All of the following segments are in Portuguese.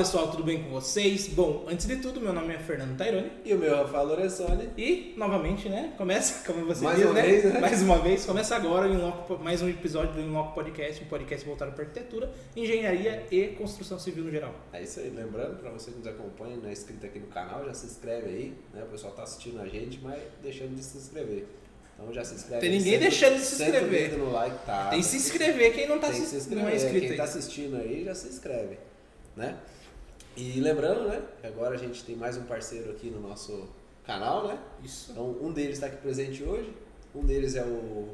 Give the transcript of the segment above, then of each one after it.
pessoal, tudo bem com vocês? Bom, antes de tudo, meu nome é Fernando Taironi E o meu é Rafael Lorenzoni. e, novamente, né, começa, como você Mais diz, uma né? vez, né? Mais uma vez, começa agora Inloco- mais um episódio do Inloco Podcast, um podcast voltado para arquitetura, engenharia e construção civil no geral. É isso aí, lembrando para você que nos acompanha, não é inscrito aqui no canal, já se inscreve aí, né? O pessoal tá assistindo a gente, mas deixando de se inscrever. Então já se inscreve. Tem ninguém senta- deixando de se inscrever. no like, tá? Tem se inscrever, quem não, tá se, se inscrever. não é inscrito Quem tá aí. assistindo aí já se inscreve, né? E lembrando, né? que Agora a gente tem mais um parceiro aqui no nosso canal, né? Isso. Então um deles está aqui presente hoje, um deles é o?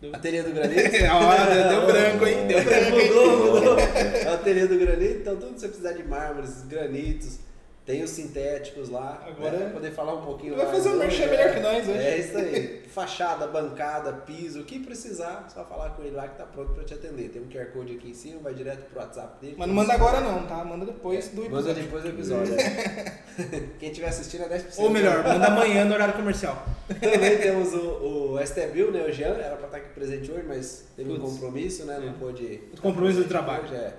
Deu- Ateliê do Granito. Ah, deu, branco, hein? Deu branco? Mudou, mudou. É ateliê do granito, então tudo que você precisar de mármores, granitos, tem os sintéticos lá. Agora- né? poder falar um pouquinho Vai fazer um merchan é. melhor que nós hoje. É isso aí. Fachada, bancada, piso, o que precisar, só falar com ele lá que tá pronto pra te atender. Tem um QR Code aqui em cima, vai direto pro WhatsApp dele. Mas não manda agora não, tá? Manda depois do Manda episódio. depois do episódio. é. Quem estiver assistindo é 10%. Ou melhor, manda amanhã no horário comercial. Também temos o, o STBIL, né? O Jean, era pra estar aqui presente hoje, mas teve um compromisso, né? Não É. pôde. Compromisso do presente trabalho. Hoje, é.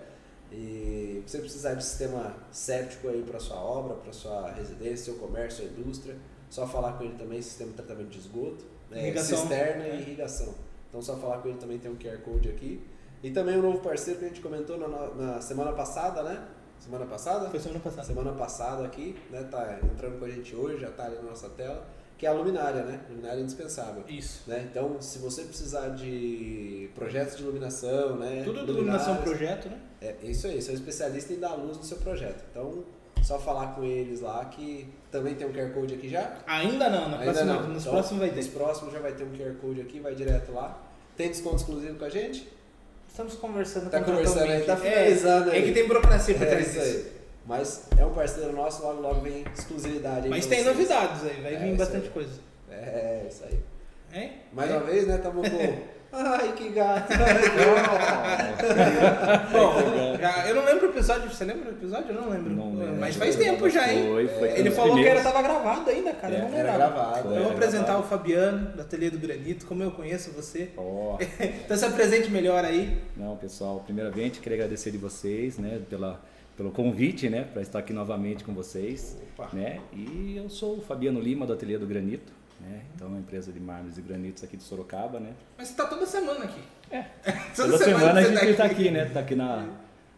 E se você precisar de sistema séptico aí para sua obra, para sua residência, seu comércio, sua indústria, só falar com ele também, sistema de tratamento de esgoto, né? Irrigação. cisterna É. e irrigação. Então só falar com ele também tem um QR Code aqui. E também um novo parceiro que a gente comentou na, na semana passada, né? Semana passada? Foi semana passada. semana passada aqui, né? Tá entrando com a gente hoje, já tá ali na nossa tela, que é a luminária, né? Luminária indispensável. Isso. Né? Então, se você precisar de projetos de iluminação, né? Tudo de iluminação projeto, né? É isso aí, são especialistas em dar luz no seu projeto. Então, só falar com eles lá que também tem um QR Code aqui já. Ainda não, na Ainda próxima, não. nos Então, próximos vai Nos ter. próximos já vai ter um QR Code aqui, vai direto lá. Tem desconto exclusivo com a gente? Estamos conversando Tá conversando aí, tá contratualmente. finalizando é, aí. É que tem burocracia por É trás isso aí. Mas é um parceiro nosso, logo logo vem exclusividade aí Mas tem vocês. novidades aí, vai É, vir bastante aí. coisa. É, isso aí. Hein? Mais É. uma vez, né? Tamo com. Ai, que gato! Bom, já- eu não lembro o episódio, você lembra do episódio? Eu não lembro. Não lembro. Mas faz tempo já, hein? Foi, foi Ele falou que era, primeiros. tava gravado ainda, cara. eu não Era lembrava. gravado. Eu vou Era apresentar gravado. o Fabiano, do Ateliê do Granito, como eu conheço você. Ó, Então se apresente melhor aí. não, pessoal, primeiramente queria agradecer de vocês, né, pela, pelo convite, né, para estar aqui novamente com vocês, Opa. né, e eu sou o Fabiano Lima do Ateliê do Granito, né, então é uma empresa de mármores e granitos aqui de Sorocaba, né. Mas você tá toda semana aqui. É. Toda, Toda semana a você gente tá aqui, né, tá aqui na,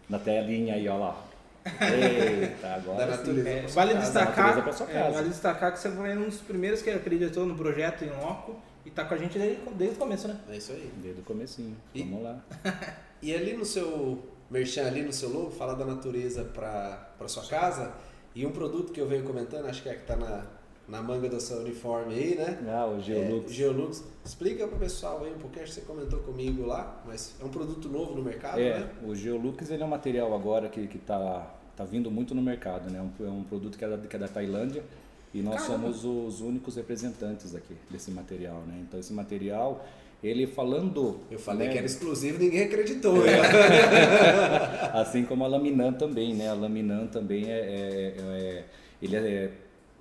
na telinha aí, ó lá. Eita, agora sim. natureza. É, vale casa. destacar, é, vale destacar que você foi um dos primeiros que acreditou no projeto em loco e tá com a gente desde, desde o começo, né? É isso aí. Desde o comecinho, E- vamos lá. E ali no seu merchan, ali no seu logo, fala da natureza para sua casa. E um produto que eu venho comentando, acho que é que tá na, na manga do seu uniforme aí, né? Ah, o Geolux. É, Geolux. Explica pro pessoal aí um pouquinho, acho que você comentou comigo lá, mas é um produto novo no mercado, É, né? o Geolux ele é um material agora que está tá vindo muito no mercado, né? Um- É um produto que é da, que é da Tailândia e nós Caramba. somos os únicos representantes aqui desse material, né? Então esse material, ele falando... Eu falei né, que era exclusivo, ninguém acreditou. né? Assim como a Laminan também, né? A Laminan também é, é- é- ele é,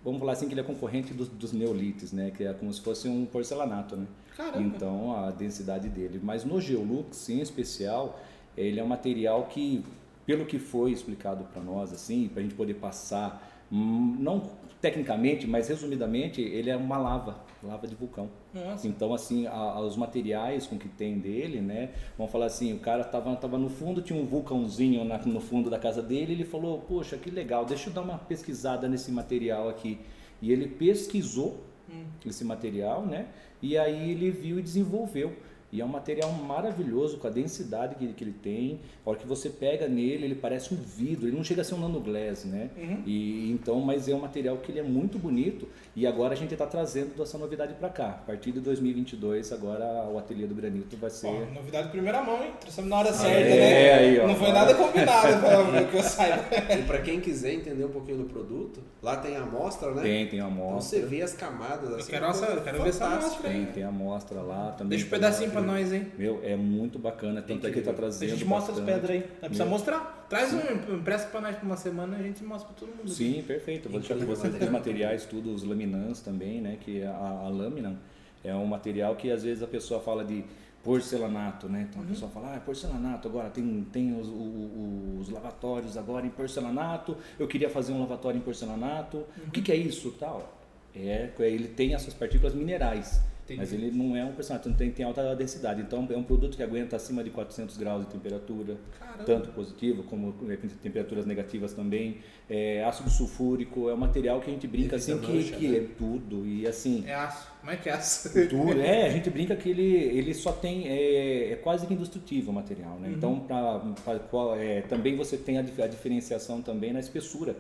vamos falar assim que ele é concorrente dos, dos neolites, né? Que é como se fosse um porcelanato, né? Caramba. Então a densidade dele. Mas no Geolux, em especial, ele é um material que, pelo que foi explicado para nós, assim, para a gente poder passar, hum, não tecnicamente, mas resumidamente, ele é uma lava, lava de vulcão. Nossa. Então, assim, a- a- os materiais com que tem dele, né? Vamos falar assim, o cara tava, tava no fundo, tinha um vulcãozinho na- no fundo da casa dele, ele falou, poxa, que legal, deixa eu dar uma pesquisada nesse material aqui. E ele pesquisou Hum. esse material, né? E aí ele viu e desenvolveu. E é um material maravilhoso com a densidade que, que ele tem. A hora que você pega nele, ele parece um vidro, ele não chega a ser um nanoglass, né? Uhum. E então, mas é um material que ele é muito bonito e agora a gente está trazendo essa novidade para cá. A partir de 2022, agora o ateliê do granito vai ser Ó, novidade de primeira mão, hein? Trouxemos na hora certa, É, né? aí, ó. Não foi nada combinado, pelo que eu saiba. E para quem quiser entender um pouquinho do produto, lá tem a amostra, né? tem, tem a Então amostra, você vê as camadas assim. quero uma essa- coisa eu quero ver essa amostra tem, tem a amostra lá também. Deixa um pedacinho nós, hein? Meu, é muito bacana, tanto é que ele tá A trazendo gente mostra as bastante. pedras aí. Precisa Meu. mostrar. Traz um empresta pra nós por uma semana e a gente mostra pra todo mundo. Sim, perfeito. Vou deixar para Incrível vocês os materiais, tudo, os laminans também, né? Que a, a lâmina, É um material que às vezes a pessoa fala de porcelanato, né? Então a pessoa fala, ah, é porcelanato, agora tem, tem os, os, os lavatórios agora em porcelanato, eu queria fazer um lavatório em porcelanato, o que, que é isso? Tal. É, ele tem essas partículas minerais. Entendi. Mas ele não é um personagem, tem, tem alta densidade. Então é um produto que aguenta acima de 400 graus de temperatura, Caramba. tanto positivo como temperaturas negativas também. É, ácido sulfúrico é um material que a gente brinca assim que, que né? é tudo e assim. É aço, mas é que é aço. Tudo, é, a gente brinca que ele, ele só tem é, é quase que indestrutível o material, né? Uhum. Então pra, pra, é, também você tem a, a diferenciação também na espessura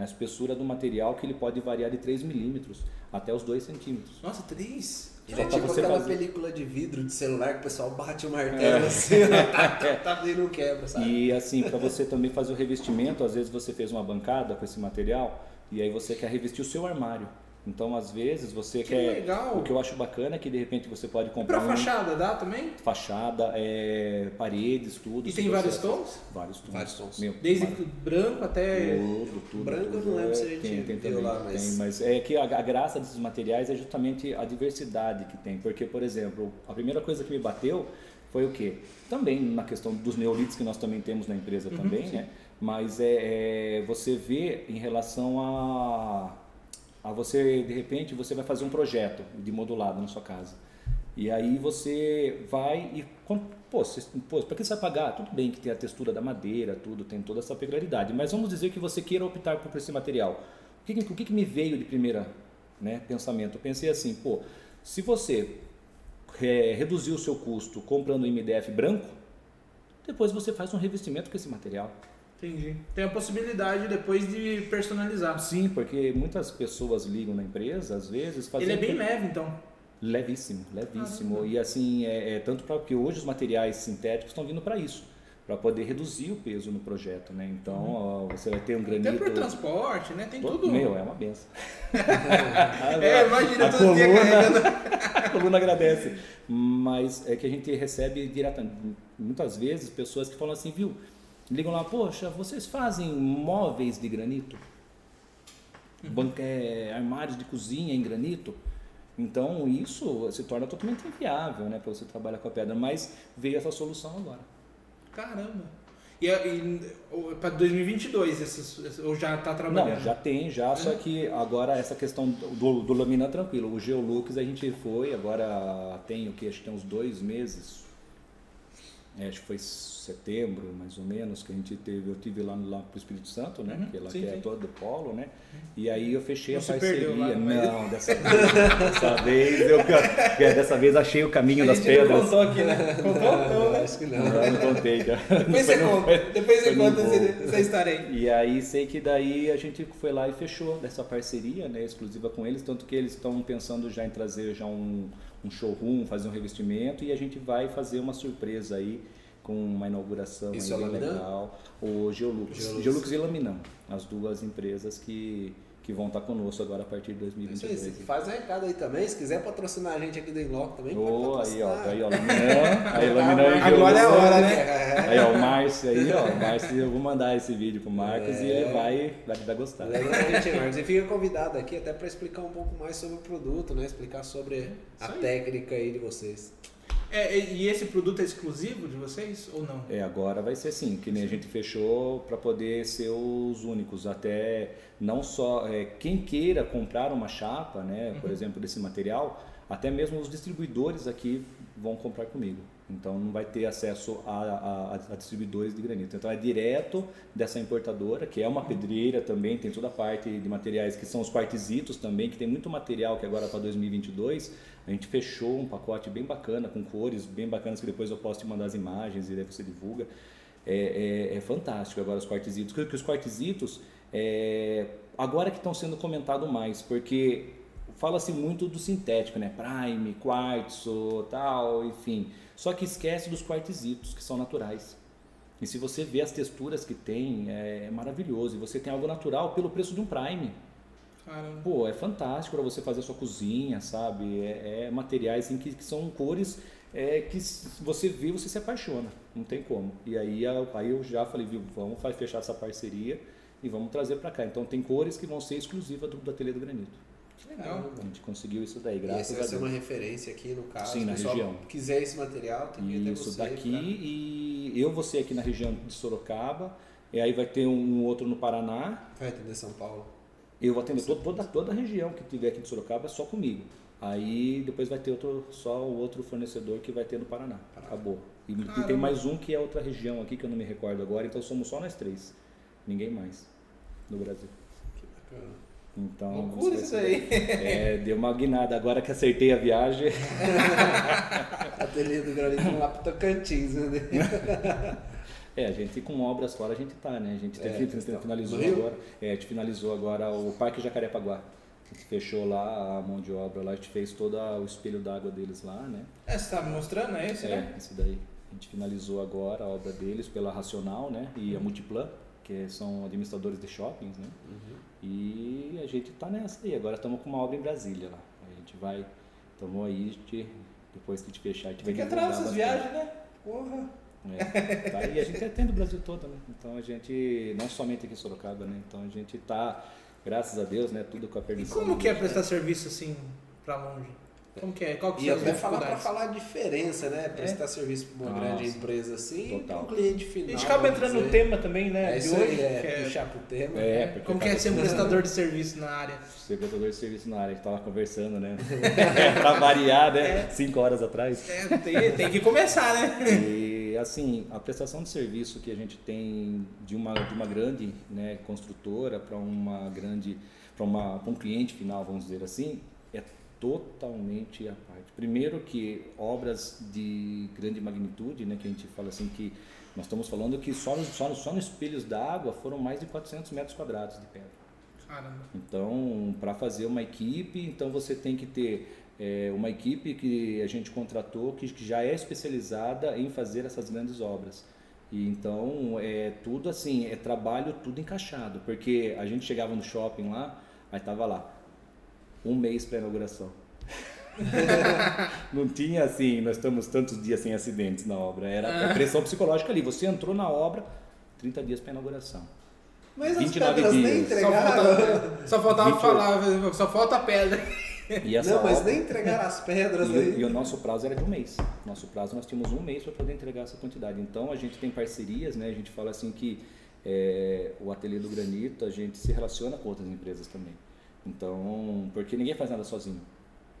na espessura do material que ele pode variar de 3 milímetros até os 2 centímetros. Nossa, 3? Ele é tipo aquela fazer... película de vidro de celular que o pessoal bate o martelo é. assim, tá, tá, e não quebra, sabe? E assim, para você também fazer o revestimento, às vezes você fez uma bancada com esse material e aí você quer revestir o seu armário. Então, às vezes, você que quer. Legal. O que eu acho bacana é que de repente você pode comprar. E pra um... fachada, dá também? Fachada, é... paredes, tudo. E tem vários tons? Vários tons. Vários tons. Meu, Desde branco até. Tudo, tudo. Branco tudo, eu não lembro se a gente tem, tem viu também, lá, mas. Tem, mas é que a, a, graça desses materiais é justamente a diversidade que tem. Porque, por exemplo, a primeira coisa que me bateu foi o quê? Também na questão dos neolites que nós também temos na empresa uhum, também, sim. né? Mas é, é, você vê em relação a a você, de repente, você vai fazer um projeto de modulado na sua casa. E aí você vai e. Pô, pô para que você vai pagar? Tudo bem que tem a textura da madeira, tudo, tem toda essa peculiaridade. Mas vamos dizer que você queira optar por esse material. O que, o que me veio de primeira né, pensamento? Eu pensei assim, pô, se você é, reduzir o seu custo comprando um MDF branco, depois você faz um revestimento com esse material. Entendi. Tem a possibilidade depois de personalizar. Sim, porque muitas pessoas ligam na empresa, às vezes, fazendo... Ele é bem leve, então. Levíssimo, levíssimo. E assim, é, é tanto para que hoje os materiais sintéticos estão vindo para isso para poder reduzir o peso no projeto, né? Então uhum. ó, você vai ter um granito. Até por transporte, né? Tem tudo. Meu, é uma benção. é, imagina a todo coluna, dia carregando. a coluna agradece. Mas é que a gente recebe diretamente, muitas vezes, pessoas que falam assim, viu? Ligam lá, poxa, vocês fazem móveis de granito? Uhum. é, armários de cozinha em granito? Então isso se torna totalmente inviável né, para você trabalhar com a pedra, mas veio essa solução agora. Caramba! E, e para 2022, esses, ou já está trabalhando? Não, já tem, já, só que agora essa questão do, do laminar tranquilo. O Geolux a gente foi, agora tem o que? Acho que tem uns dois meses, é, acho que foi setembro, mais ou menos, que a gente teve, eu tive lá, lá pro Espírito Santo, né? Uhum, que ela que é todo do polo, né? E aí eu fechei Não a parceria. Lá, não, dessa vez, dessa vez eu é, dessa vez achei o caminho a das pedras. Não contou aqui, né? Contou? Não, né? Acho que não. Não, não contei já. Depois você conta, depois você conta essa história aí. E aí sei que daí a gente foi lá e fechou dessa parceria, né, exclusiva com eles, tanto que eles estão pensando já em trazer já um um showroom, fazer um revestimento e a gente vai fazer uma surpresa aí com uma inauguração Isso aí é legal. O Geolux. Geolux. Geolux e Laminam, as duas empresas que, que vão estar conosco agora a partir de 2023. Isso aí, faz um recado aí também, se quiser patrocinar a gente aqui do Inloco também, oh, pode patrocinar. Aí, ó, aí, ó, Laminam, aí, Laminam e Agora é a hora, né? Aí, ó, o Márcio aí, ó, o Márcio, eu vou mandar esse vídeo pro Marcos é. e ele vai, vai, vai gostar. Exatamente, Marcos. E fica convidado aqui até para explicar um pouco mais sobre o produto, né? Explicar sobre a técnica aí de vocês. É, e esse produto é exclusivo de vocês ou não? É, agora vai ser assim, que nem a gente fechou para poder ser os únicos, até não só é, quem queira comprar uma chapa, né, por uhum. exemplo, desse material, até mesmo os distribuidores aqui vão comprar comigo. Então não vai ter acesso a, a, a, distribuidores de granito. Então é direto dessa importadora, que é uma pedreira também, tem toda a parte de materiais que são os quartzitos também, que tem muito material que agora para 2022 a gente fechou um pacote bem bacana, com cores bem bacanas, que depois eu posso te mandar as imagens e daí você divulga. É, é, é fantástico agora os quartzitos. Que os quartzitos, é, agora que estão sendo comentado mais, porque fala-se muito do sintético, né? Prime, quartzo, tal, enfim. Só que esquece dos quartzitos, que são naturais. E se você vê as texturas que tem, é, é maravilhoso. E você tem algo natural pelo preço de um Prime. Caramba. Pô, é fantástico para você fazer a sua cozinha, sabe? É, é materiais assim, que, que são cores é, que você vê, você se apaixona, não tem como. E aí, aí eu já falei, viu, vamos fechar essa parceria e vamos trazer para cá. Então tem cores que vão ser exclusivas do, do Ateliê do Granito. Legal. A gente conseguiu isso daí, E essa graças vai a ser Deus. uma referência aqui no caso. Sim, Se na pessoal região. quiser esse material, tem que ir Isso daqui pra- e eu vou ser aqui na região de Sorocaba, e aí vai ter um outro no Paraná. Vai atender São Paulo. Eu vou atender todo- toda, toda a região que tiver aqui de Sorocaba só comigo. Aí depois vai ter outro, só o outro fornecedor que vai ter no Paraná. Paraná. Acabou. E Caramba. tem mais um que é outra região aqui que eu não me recordo agora, então somos só nós três. Ninguém mais no Brasil. Que bacana. Então, Loucura isso aí. É, deu uma guinada. Agora que acertei a viagem, Ateliê do Granito lá pro Tocantins, né? É, a gente com obras fora a gente tá, né? A gente É, teve- finalizou agora, é, a gente finalizou agora o Parque Jacarepaguá. A gente fechou lá a mão de obra lá, a gente fez todo o espelho d'água deles lá, né? É, você tá me mostrando, é esse, né? É, esse daí. A gente finalizou agora a obra deles pela Racional, né? E a Multiplan, que são administradores de shoppings, né? Uhum. E a gente tá nessa aí. Agora estamos com uma obra em Brasília lá. A gente vai, estamos aí, gente- depois que a gente fechar, a gente Tem vai que nessas bastante. viagens, né? Porra. É, tá, e a gente atende o Brasil todo, né? Então a gente, não somente aqui em Sorocaba, né? Então a gente tá, graças a Deus, né? Tudo com a E permissão. como de que é Deus, prestar serviço assim pra longe? Como que é? Qual que E até falar para falar a diferença, né? Prestar serviço para uma Nossa. grande empresa assim, Total. para um cliente A final. gente acaba entrando no dizer. tema também, né? É de isso hoje, aí, é, que é- puxar pro tema. É, como que é ser um prestador de serviço na área? Ser prestador de serviço na área, que tava conversando, né? pra variar, né? Cinco horas atrás. É, tem, tem que começar, né? E assim, a prestação de serviço que a gente tem de uma, de uma grande né, construtora para uma grande, para um cliente final, vamos dizer assim, é totalmente à parte. Primeiro que obras de grande magnitude, né, que a gente fala assim que nós estamos falando que só nos, só, nos- só nos espelhos d'água foram mais de 400 metros quadrados de pedra. Caramba. Então, para fazer uma equipe, então você tem que ter é, uma equipe que a gente contratou que, que já é especializada em fazer essas grandes obras. E então é tudo assim, é trabalho tudo encaixado, porque a gente chegava no shopping lá, aí tava lá um mês para inauguração. Não tinha assim, nós estamos tantos dias sem acidentes na obra, era a pressão psicológica ali. Você entrou na obra, 30 dias para inauguração. Mas as 29 pedras nem dias. Só entregaram. faltava, só faltava 28. falar, só falta a pedra. E essa Não, mas obra- nem entregaram as pedras E, o- aí. e o nosso prazo era de um mês. Nosso prazo nós tínhamos um mês para poder entregar essa quantidade. Então a gente tem parcerias, né? A gente fala assim que é, o ateliê do granito a gente se relaciona com outras empresas também. Então, porque ninguém faz nada sozinho.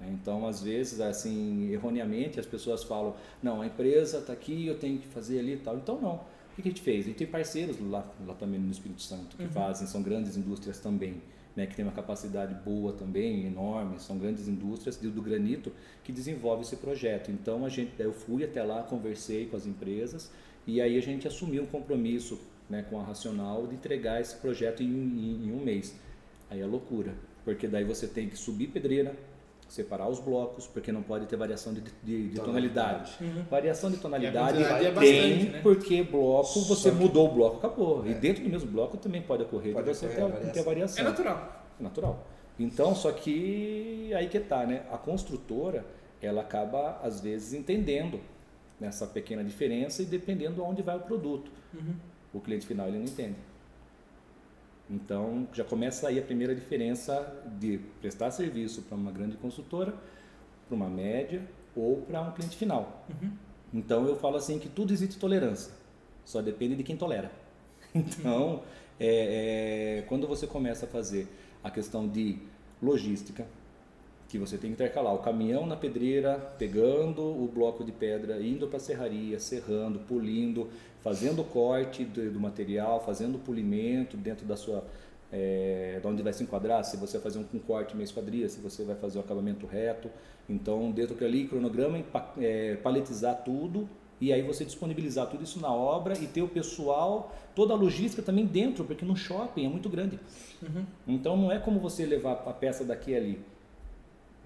né? Então, às vezes, assim, erroneamente, as pessoas falam: não, a empresa está aqui, eu tenho que fazer ali e tal. Então, não. O que a gente fez? A gente tem parceiros lá, lá também no Espírito Santo que fazem, são grandes indústrias também, né, que tem uma capacidade boa também, enorme, são grandes indústrias do, do granito que desenvolvem esse projeto. Então, a gente, eu fui até lá, conversei com as empresas e aí a gente assumiu um compromisso né, com a Racional de entregar esse projeto em, em- em um mês. Aí é loucura, porque daí você tem que subir pedreira, separar os blocos, porque não pode ter variação de, de- de tonalidade. Variação de tonalidade é tem, bastante, né? porque bloco, você mudou o bloco, acabou. E dentro do mesmo bloco também pode ocorrer Pode de você ocorrer ter, variação. ter variação. É natural. É natural. Então, só que aí que tá, né? A construtora, ela acaba às vezes entendendo nessa pequena diferença e dependendo aonde vai o produto. Uhum. O cliente final ele não entende. Então, já começa aí a primeira diferença de prestar serviço para uma grande consultora, para uma média ou para um cliente final. Uhum. Então, eu falo assim que tudo existe tolerância, só depende de quem tolera. Então, é, é, quando você começa a fazer a questão de logística, que você tem que intercalar o caminhão na pedreira, pegando o bloco de pedra, indo para a serraria, serrando, polindo, fazendo corte do, do material, fazendo o polimento dentro da sua é, de onde vai se enquadrar, se você vai fazer um, um corte meia esquadria, se você vai fazer o acabamento reto. Então, dentro daquele ali, cronograma, é, paletizar tudo e aí você disponibilizar tudo isso na obra e ter o pessoal, toda a logística também dentro, porque no shopping é muito grande. Uhum. Então não é como você levar a peça daqui ali.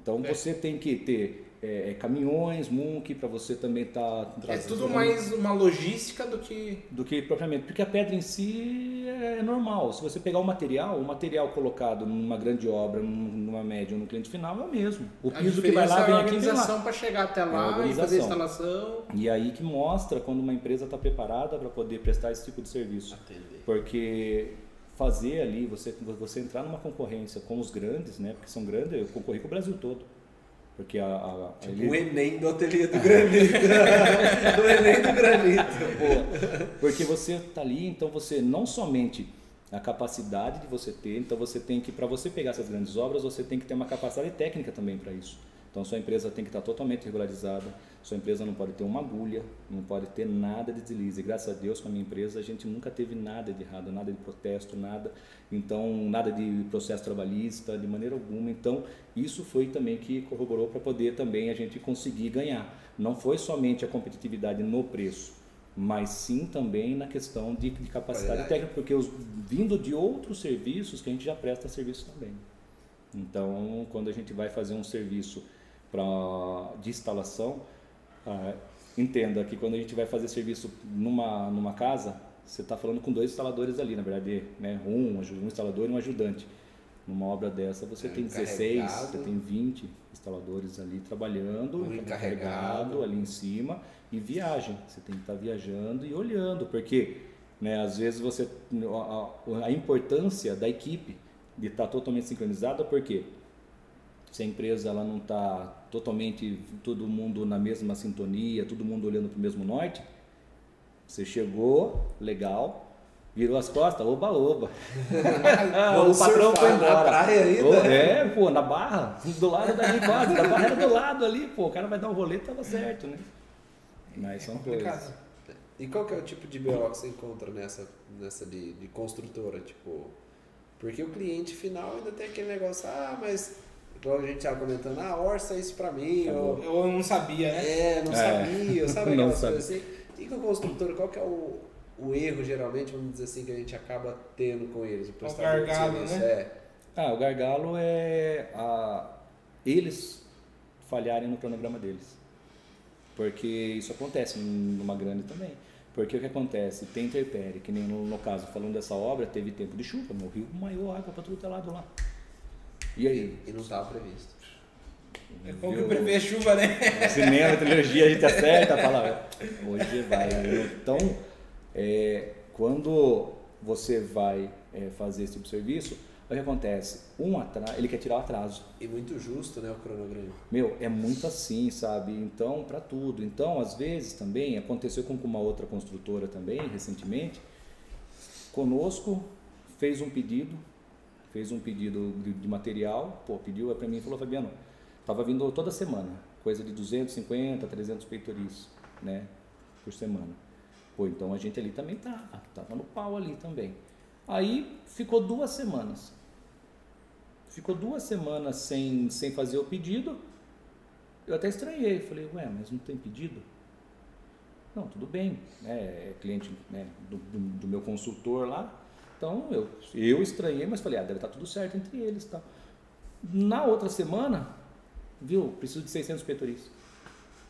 Então É. você tem que ter é, é, caminhões, MUNC, para você também estar É tudo mais uma logística do que. do que propriamente, porque a pedra em si é normal. Se você pegar o material, o material colocado numa grande obra, num- numa média ou no cliente final é o mesmo. O piso que vai lá vem é a aqui vem lá. organização para chegar até É lá e fazer a instalação. E aí que mostra quando uma empresa está preparada para poder prestar esse tipo de serviço. Atender. Porque fazer ali, você, você entrar numa concorrência com os grandes, né? Porque são grandes, eu concorri com o Brasil todo. Porque a, a, Tipo ele- o Enem do ateliê do granito. do Enem do granito. Boa. Porque você está ali, então você não somente a capacidade de você ter, então você tem que, para você pegar essas grandes obras, você tem que ter uma capacidade técnica também para isso. Então sua empresa tem que estar totalmente regularizada, sua empresa não pode ter uma agulha, não pode ter nada de deslize. Graças a Deus com a minha empresa a gente nunca teve nada de errado, nada de protesto, nada, então nada de processo trabalhista, de maneira alguma. Então isso foi também que corroborou para poder também a gente conseguir ganhar. Não foi somente a competitividade no preço, mas sim também na questão de, de capacidade Qualidade. técnica, porque os, vindo de outros serviços que a gente já presta serviço também. Então, quando a gente vai fazer um serviço pra, de instalação, ah, entenda que quando a gente vai fazer serviço numa, numa casa, você está falando com dois instaladores ali, na verdade, né? um, um instalador e um ajudante. Numa obra dessa, você É, tem 16, encarregado. você tem 20 instaladores ali trabalhando, Um encarregado. ali em cima e viagem. Você tem que estar viajando e olhando, porque né, às vezes você a, a- importância da equipe de estar totalmente sincronizada, porque se a empresa ela não está totalmente todo mundo na mesma sintonia, todo mundo olhando para o mesmo norte, você chegou, legal, virou as costas, oba, oba. O patrão foi na embora. praia ainda? Ô, é, pô, na barra, do lado dali quase, da barra era do lado ali, pô, o cara vai dar um rolê, tava certo, né? Mas são coisas. Complicado. E qual que é o tipo de BO que você encontra nessa, nessa de, de construtora? Tipo, porque o cliente final ainda tem aquele negócio, ah, mas igual a gente estava comentando, ah, orça isso pra mim, ou Eu não sabia, né? é, não É. sabia, sabe aquelas coisas assim? E com a construtora, qual que é o, o erro, geralmente, vamos dizer assim, que a gente acaba tendo com eles? O prestador de gargalo, né? É. Ah, o gargalo é a, eles falharem no cronograma deles. Porque isso acontece numa grande também. Porque o que acontece? Tem interpere, que nem no, no caso, falando dessa obra, teve tempo de chuva, rio maior água para tudo que é lado lá. E aí? E não estava previsto. É como que prevê chuva, né? Cinema, tecnologia, a gente acerta, fala, hoje vai. Então, é, quando você vai é, fazer esse tipo de serviço, o que acontece? Um atraso, ele quer tirar o atraso. E muito justo, né, o cronograma. Meu, é muito assim, sabe? Então, para tudo. Então, às vezes também, aconteceu com uma outra construtora também, recentemente, conosco, fez um pedido, fez um pedido de, material, pô, pediu para mim e falou, Fabiano, tava vindo toda semana, coisa de 250, 300 peitoris, né, por semana. Pô, então a gente ali também tava, tava no pau ali também. Aí ficou duas semanas. Ficou duas semanas sem, sem fazer o pedido. Eu até estranhei, falei, ué, mas não tem pedido? Não, tudo bem, né, é cliente né, do, do, do meu consultor lá. Então eu, eu estranhei, mas falei, ah, deve estar tudo certo entre eles. Tá. Na outra semana, viu, preciso de 600 petoris.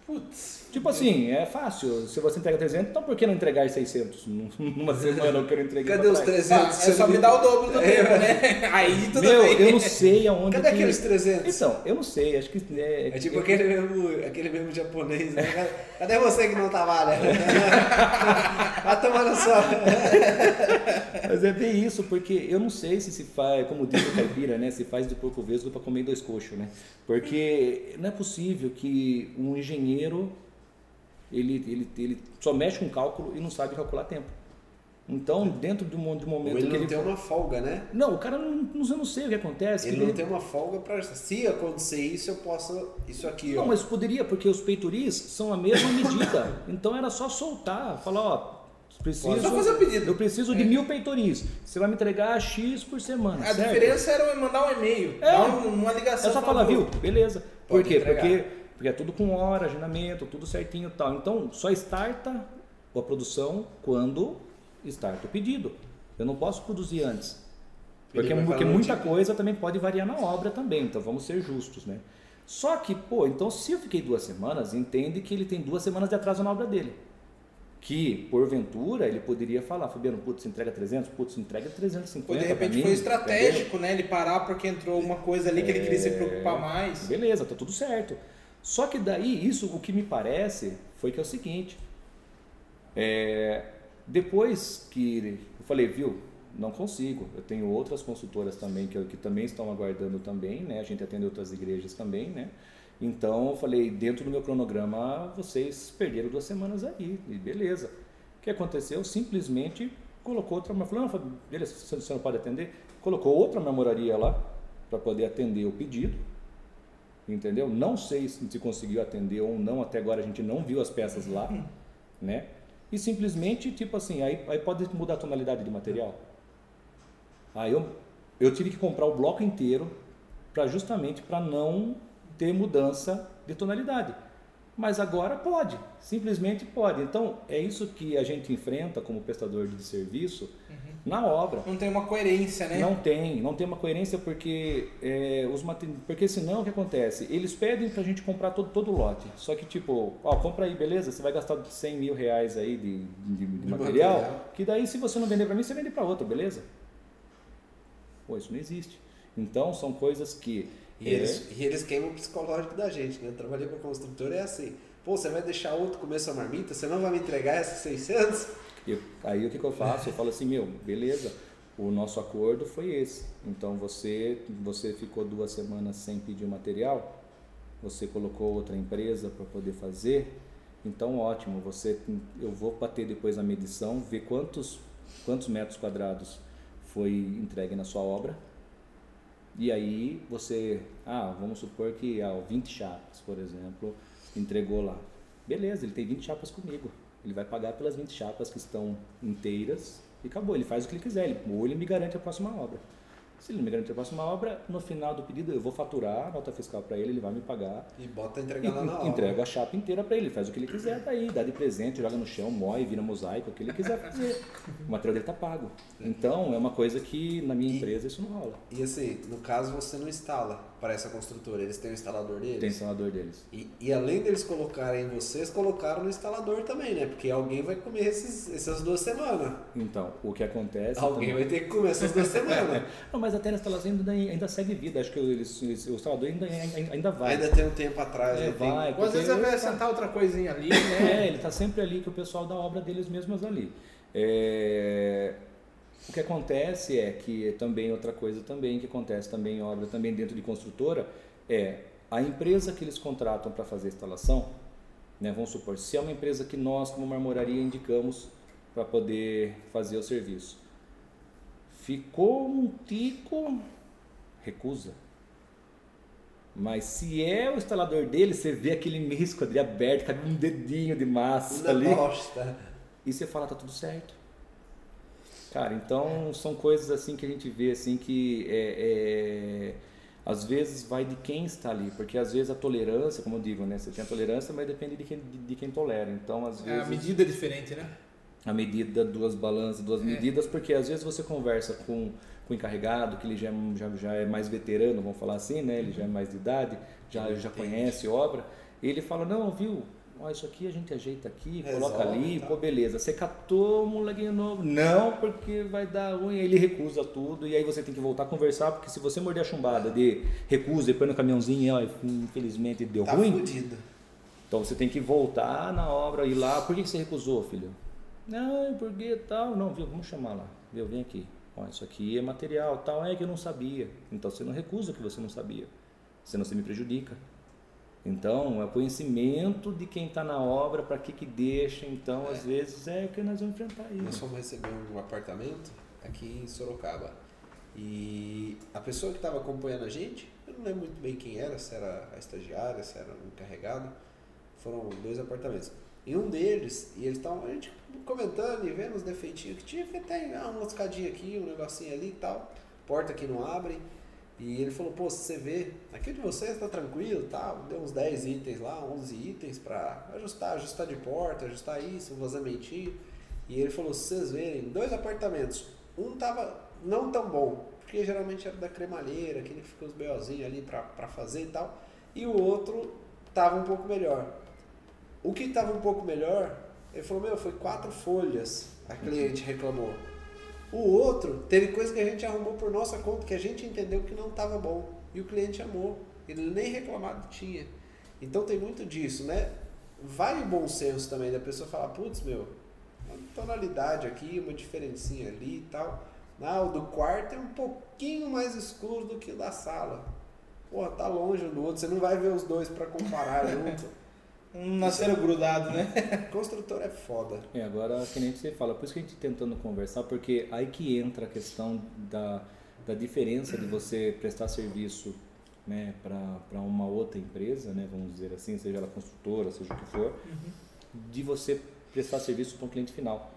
Putz. Tipo assim, é fácil. Se você entrega 300, então por que não entregar 600 num- numa semana eu quero entregar? Cadê os Ah, 300? é Você só me dar o dobro do tempo, né? Aí tudo Meu, bem. eu não sei aonde Cadê que... aqueles 300? Então, eu não sei, acho que... É, É tipo eu- aquele mesmo, aquele mesmo japonês, né? Cadê- Cadê você que não trabalha? Vai tomar na sua. Mas é bem isso, porque eu não sei se se faz, como diz o caipira, né? Se faz de porco vesgo para comer dois coxos, né? Porque não é possível que um engenheiro ele, ele, ele só mexe com cálculo e não sabe calcular tempo. Então, dentro de um, de um Ou momento ele que não ele. tem uma folga, né? Não, o cara não, não, não sei o que acontece. que Ele não tem uma folga pra. Se acontecer isso, eu posso. Isso aqui, Não, ó. mas poderia, porque os peitoris são a mesma medida. então era só soltar, falar, ó, preciso, Só fazer pedido. eu preciso de mil peitoris. Você vai me entregar X por semana. A certo? diferença era mandar um e-mail, É. um- uma ligação. É só falar, viu? Beleza. Por Pode quê? entregar. Porque, porque é tudo com hora, agendamento, tudo certinho e tal. Então, só starta a produção quando starta o pedido. Eu não posso produzir antes. Porque, vai porque muita coisa também pode variar na obra também, então vamos ser justos, né? Só que, pô, então se eu fiquei duas semanas, entende que ele tem duas semanas de atraso na obra dele. Que, porventura, ele poderia falar, Fabiano, putz, entrega 300, putz, entrega 350 Pô, de repente mim, foi entendeu? estratégico, né? Ele parar porque entrou uma coisa ali que ele queria se preocupar mais. Beleza, tá tudo certo. Só que daí, isso, o que me parece, foi que é o seguinte. é, depois que eu falei, viu, não consigo. Eu tenho outras consultoras também que, que também estão aguardando também, né? A gente atende outras igrejas também, né? Então eu falei, dentro do meu cronograma, vocês perderam duas semanas aí, e beleza. O que aconteceu? Simplesmente colocou outra, mas falou, não, beleza, você não pode atender. Colocou outra memoraria lá para poder atender o pedido, entendeu? Não sei se conseguiu atender ou não, até agora a gente não viu as peças lá, né? E simplesmente, tipo assim, aí, aí pode mudar a tonalidade de material. Aí eu, eu tive que comprar o bloco inteiro para justamente para não ter mudança de tonalidade. Mas agora pode, simplesmente pode. Então é isso que a gente enfrenta como prestador de serviço uhum. Na obra. Não tem uma coerência, né? Não tem, não tem uma coerência porque é, os porque senão o que acontece? Eles pedem para a gente comprar todo, todo o lote. Só que tipo, ó, compra aí, beleza? Você vai gastar 100 mil reais aí de, de, de, de material, material, que daí se você não vender para mim, você vende para outro, beleza? Pô, isso não existe. Então são coisas que e, é. eles, e eles queimam o psicológico da gente, né? Eu trabalhei com construtora é assim. Pô, você vai deixar outro comer sua marmita? Você não vai me entregar essas 600? Eu, aí o que, que eu faço? Eu falo assim, meu, beleza, o nosso acordo foi esse. Então você, você ficou duas semanas sem pedir o material, você colocou outra empresa para poder fazer, então ótimo, você, eu vou bater depois na medição, ver quantos, quantos metros quadrados foi entregue na sua obra, e aí você, ah, vamos supor que ah, 20 chapas, por exemplo, entregou lá. Beleza, ele tem 20 chapas comigo. Ele vai pagar pelas 20 chapas que estão inteiras e acabou. Ele faz o que ele quiser, ele, ou ele me garante a próxima obra. Se ele me garantir a próxima obra, no final do pedido eu vou faturar a nota fiscal para ele, ele vai me pagar. E bota entregar lá na Entrega obra. a chapa inteira para ele, faz o que ele quiser daí, dá de presente, joga no chão, mói, vira mosaico, o que ele quiser fazer. o material dele tá pago. Então é uma coisa que na minha e, empresa isso não rola. E assim, no caso você não instala para essa construtora, eles têm o instalador deles? Tem o instalador deles. E, e além deles colocarem vocês, colocaram no instalador também, né? Porque alguém vai comer esses, essas duas semanas. Então, o que acontece... Alguém também... vai ter que comer essas duas semanas. não, mas até na instalação ainda, ainda segue vida. Acho que eles, eles, o instalador ainda, ainda vai. Ainda tem um tempo atrás. É, vai. Tem... Às vezes vai acrescentar outra coisinha ali, né? É, ele está sempre ali, que o pessoal da obra deles mesmos ali. É... O que acontece é que também outra coisa também que acontece também em obra, também dentro de construtora, é a empresa que eles contratam para fazer a instalação, né, vamos supor, se é uma empresa que nós como marmoraria indicamos para poder fazer o serviço, ficou um tico, recusa. Mas se é o instalador dele, você vê aquele meio esquadrilho aberto, cabe um dedinho de massa ali. Bosta. E você fala, tá tudo certo. Cara, então são coisas assim que a gente vê assim que é, é, às vezes vai de quem está ali, porque às vezes a tolerância, como eu digo, né? Você tem a tolerância, mas depende de quem, de, de quem tolera. Então, às vezes. É, a medida é diferente, né? A medida, duas balanças, duas é. medidas, porque às vezes você conversa com com o encarregado, que ele já, já, já é mais veterano, vamos falar assim, né? Ele já é mais de idade, já, já conhece obra. E ele fala, não, viu, ó, isso aqui a gente ajeita aqui, Resolve, coloca ali, tá. pô, beleza. Você catou molequinho novo? Não, porque vai dar ruim. Ele recusa tudo e aí você tem que voltar a conversar, porque se você morder a chumbada de recusa e põe no caminhãozinho, ó, infelizmente deu tá ruim. Fudido. Então você tem que voltar na obra, ir lá. Por que você recusou, filho? Não, porque tal. Não, viu, vamos chamar lá. Viu, vem aqui. Ó, isso aqui é material, tal, é que eu não sabia. Então você não recusa o que você não sabia. Senão você me prejudica. Então, é o conhecimento de quem está na obra, para que que deixa. Então, é. às vezes, é o que nós vamos enfrentar aí. Nós fomos receber um apartamento aqui em Sorocaba. E a pessoa que estava acompanhando a gente, eu não lembro muito bem quem era, se era a estagiária, se era o encarregado. Foram dois apartamentos. E um deles, e eles estavam, a gente comentando e vendo os defeitinhos que tinha, tem ah, uma lascadinha aqui, um negocinho ali e tal, porta que não abre. E ele falou, pô, você vê, aqui de vocês tá tranquilo, tal, deu uns 10 itens lá, 11 itens para ajustar, ajustar de porta, ajustar isso, um vazamentinho. E ele falou, se vocês verem, dois apartamentos, um tava não tão bom, porque geralmente era da cremalheira, aquele que fica os BOzinhos ali para fazer e tal, e o outro tava um pouco melhor. O que estava um pouco melhor, ele falou, meu, foi quatro folhas, a cliente reclamou. O outro, teve coisa que a gente arrumou por nossa conta, que a gente entendeu que não estava bom. E o cliente amou. Ele nem reclamado tinha. Então tem muito disso, né? Vai o bom senso também da pessoa falar, putz, meu, uma tonalidade aqui, uma diferencinha ali e tal. Não, o do quarto é um pouquinho mais escuro do que o da sala. Porra, tá longe um do outro, você não vai ver os dois pra comparar junto. Um nasceram grudado, né? Construtor é foda. É, agora que nem você fala, por isso que a gente tentando conversar, porque aí que entra a questão da, da diferença de você prestar serviço né, para uma outra empresa, né, vamos dizer assim, seja ela construtora, seja o que for, de você prestar serviço para um cliente final.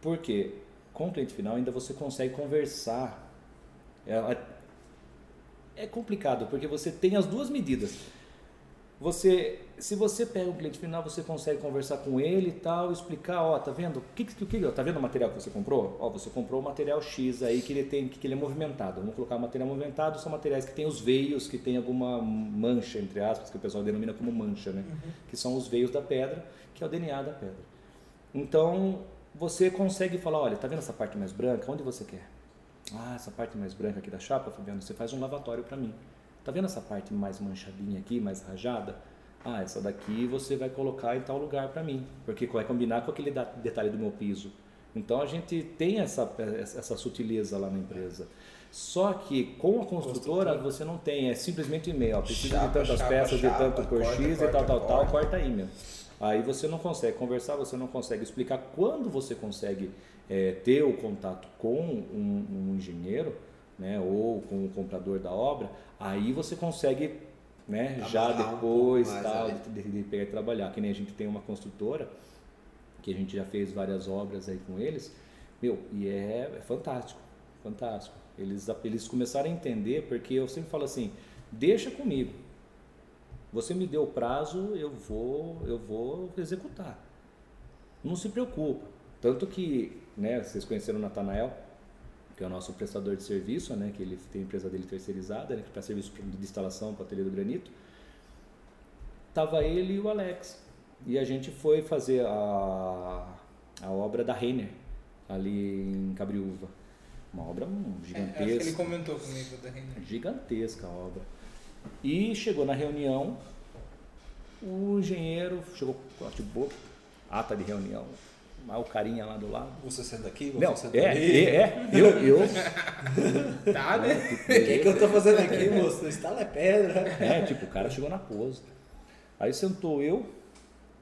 Por quê? Com o cliente final ainda você consegue conversar. É, é complicado, porque você tem as duas medidas. Você, se você pega um cliente final, você consegue conversar com ele e tal, explicar, ó, tá vendo? O que que, que tá vendo o material que você comprou? Ó, você comprou o material X aí que ele tem, que ele é movimentado. Vamos colocar material movimentado, são materiais que tem os veios, que tem alguma mancha entre aspas, que o pessoal denomina como mancha, né? Uhum. Que são os veios da pedra, que é o DNA da pedra. Então, você consegue falar, olha, tá vendo essa parte mais branca? Onde você quer? Ah, essa parte mais branca aqui da chapa, Fabiano, você faz um lavatório para mim. Tá vendo essa parte mais manchadinha aqui, mais rajada? Ah, essa daqui você vai colocar em tal lugar para mim, porque vai combinar com aquele detalhe do meu piso. Então a gente tem essa, essa sutileza lá na empresa. Só que com a construtora você não tem, é simplesmente e-mail, precisa chapa, de tantas chapa, peças, chapa, de tanto por corta, X corta, e tal, tal, tal, corta aí meu. Aí você não consegue conversar, você não consegue explicar quando você consegue é, ter o contato com um, um engenheiro, né, ou com o comprador da obra, aí você consegue né, já depois um tal, de, pegar e trabalhar. Que nem a gente tem uma construtora, que a gente já fez várias obras aí com eles, meu, e é, é fantástico, fantástico. Eles, eles começaram a entender, porque eu sempre falo assim, deixa comigo. Você me deu o prazo, eu vou, eu vou executar. Não se preocupa. Tanto que, né, vocês conheceram o Natanael, que é o nosso prestador de serviço, né, que ele tem a empresa dele terceirizada, né, que presta serviço de instalação para o ateliê do granito. Tava ele e o Alex. E a gente foi fazer a, a obra da Renner, ali em Cabriúva. Uma obra gigantesca. É, acho que ele comentou comigo da Renner. Gigantesca a obra. E chegou na reunião, o engenheiro chegou com tipo, ata de reunião, o carinha lá do lado. Você senta aqui, você Não, senta é, ali. É, é, eu, eu. tá, né? O que, que eu tô fazendo aqui, moço? O estalo é pedra. É, tipo, o cara chegou na pose. Aí sentou eu,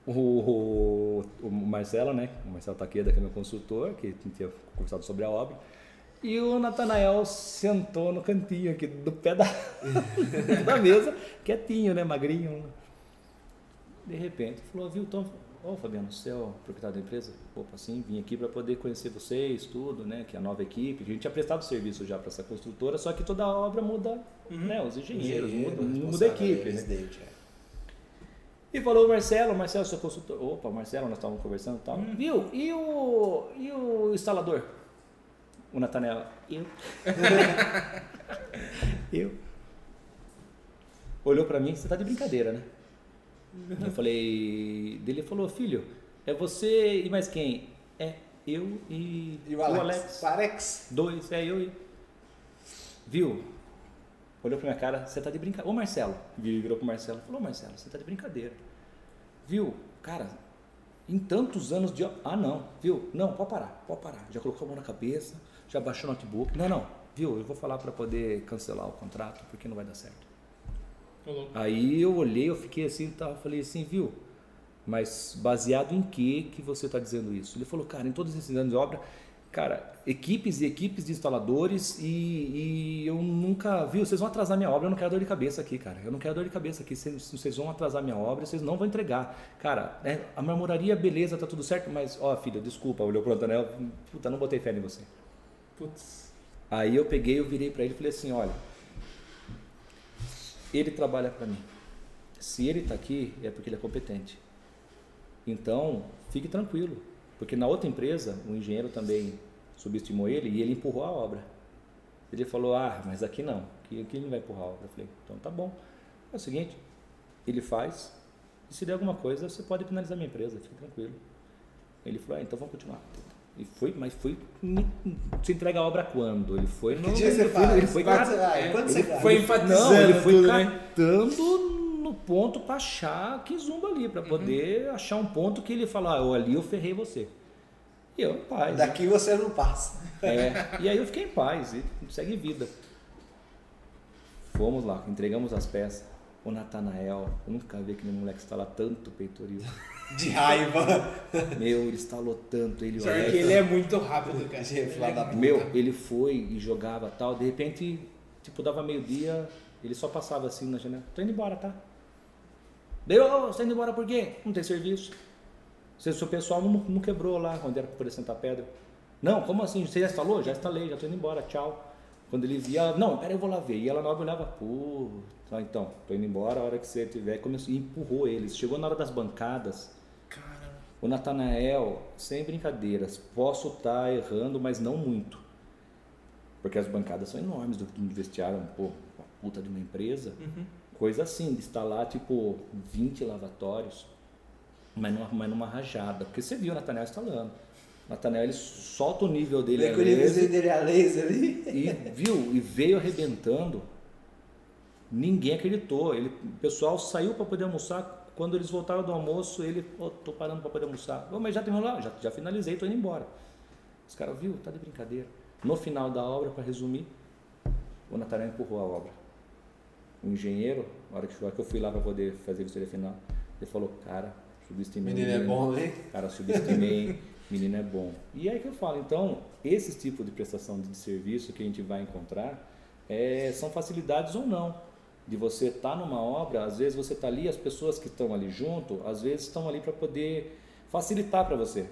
o, o, o Marcelo, né? O Marcelo Taqueda, que é meu consultor, que tinha conversado sobre a obra. E o Natanael sentou no cantinho aqui do pé da, da mesa, quietinho, né? Magrinho. De repente, falou, viu, Tom, Ô oh, Fabiano, você é o proprietário da empresa? Opa, sim, vim aqui para poder conhecer vocês, tudo, né? Que é a nova equipe. A gente tinha prestado serviço já para essa construtora, só que toda obra muda, uhum. né? Os engenheiros, muda, muda a equipe, né? É. E falou o Marcelo, Marcelo, seu consultor. Opa, Marcelo, nós estávamos conversando e tal. Uhum. Viu? E o, e o instalador? O Natanel. Eu. eu. Olhou para mim, você tá de brincadeira, né? Eu falei, dele falou, filho, é você e mais quem? É eu e, e o Alex. O Alex. O Alex. Dois, é eu e. Viu? Olhou pra minha cara, você tá de brincadeira. Ô Marcelo, virou pro Marcelo, falou, Marcelo, você tá de brincadeira. Viu? Cara, em tantos anos de. Ah, não, viu? Não, pode parar, pode parar. Já colocou a mão na cabeça, já baixou o notebook. Não, não, viu? Eu vou falar para poder cancelar o contrato porque não vai dar certo. Aí eu olhei, eu fiquei assim, tá, falei assim, viu? Mas baseado em que que você está dizendo isso? Ele falou, cara, em todos esses anos de obra, cara, equipes e equipes de instaladores e, e, eu nunca, viu? Vocês vão atrasar minha obra, eu não quero dor de cabeça aqui, cara. Eu não quero dor de cabeça aqui. Vocês, vocês vão atrasar minha obra, vocês não vão entregar. Cara, é, a marmoraria, beleza, tá tudo certo, mas, ó, filha, desculpa, olhou pro Antonel, puta, não botei fé em você. Putz. Aí eu peguei, eu virei para ele e falei assim, olha, ele trabalha para mim. Se ele está aqui, é porque ele é competente. Então, fique tranquilo, porque na outra empresa, o engenheiro também subestimou ele e ele empurrou a obra. Ele falou: Ah, mas aqui não, aqui, aqui ele não vai empurrar a obra. Eu falei: Então tá bom. É o seguinte, ele faz, e se der alguma coisa, você pode penalizar minha empresa, fique tranquilo. Ele falou: ah, então vamos continuar. E foi, mas foi. Você entrega a obra quando? Ele foi no. Que dia foi, ele foi quando você vai? Quando você? Foi enfatizando. Não, ele foi né? catando né? no ponto para achar que zumba ali, para uhum. poder achar um ponto que ele fala, ah, ali eu ferrei você. E eu em paz. Daqui você não passa. É, e aí eu fiquei em paz e segue vida. Fomos lá, entregamos as peças. O Natanael, eu nunca vi aquele moleque instalar tanto peitoril. De raiva. Meu, ele instalou tanto, ele Só olhava- que ele é muito rápido, cara. Puta. Meu, ele foi e jogava tal, de repente, tipo, dava meio-dia, ele só passava assim na janela. Tô indo embora, tá? Deu, ô, você tá indo embora por quê? Não tem serviço. Se o seu pessoal não, não quebrou lá onde era pra poder sentar pedra. Não, como assim? Você já instalou? Já instalei, já tô indo embora, tchau. Quando ele via, não, pera, eu vou lá ver. E ela na hora olhava, pô, tá, então, tô indo embora, a hora que você tiver. Começou, e empurrou eles. Chegou na hora das bancadas, Caramba. o Natanael, sem brincadeiras, posso estar errando, mas não muito. Porque as bancadas são enormes do, vestiário, pô, uma puta de uma empresa. Uhum. Coisa assim, de instalar tipo 20 lavatórios, mas numa, mas numa rajada. Porque você viu o Natanael instalando. Ele solta o nível dele a com o laser, dele a laser ali. e viu, e veio arrebentando. Ninguém acreditou. Ele, o pessoal saiu para poder almoçar. Quando eles voltaram do almoço, ele, ô, tô parando para poder almoçar. Ô, mas já terminou lá? Já, já finalizei, tô indo embora. Os caras, viu, tá de brincadeira. No final da obra, para resumir, o Natanael empurrou a obra. O engenheiro, na hora que, eu fui lá para poder fazer a vistoria final, ele falou, cara, subestimei. Menino é bom, hein? Cara, subestimei, menino é bom. E aí que eu falo, então, esse tipo de prestação de serviço que a gente vai encontrar é, são facilidades ou não. De você estar numa obra, às vezes você está ali, as pessoas que estão ali junto, às vezes estão ali para poder facilitar para você.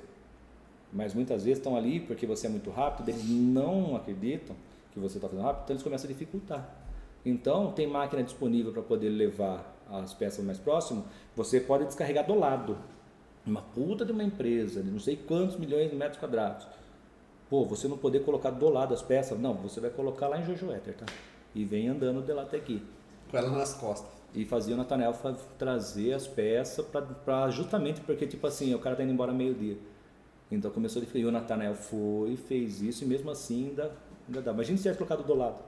Mas muitas vezes estão ali porque você é muito rápido, eles não acreditam que você está fazendo rápido, então eles começam a dificultar. Então, tem máquina disponível para poder levar as peças mais próximo, você pode descarregar do lado. Uma puta de uma empresa, de não sei quantos milhões de metros quadrados. Pô, você não poder colocar do lado as peças, não, você vai colocar lá em Jojoéter, tá? E vem andando de lá até aqui. Com ela nas costas. E fazia o Nathanael fa- trazer as peças para justamente porque, tipo assim, o cara tá indo embora meio-dia. Então começou a E o Nathanael foi, fez isso e mesmo assim ainda, ainda dá. Imagina se tivesse colocado do lado.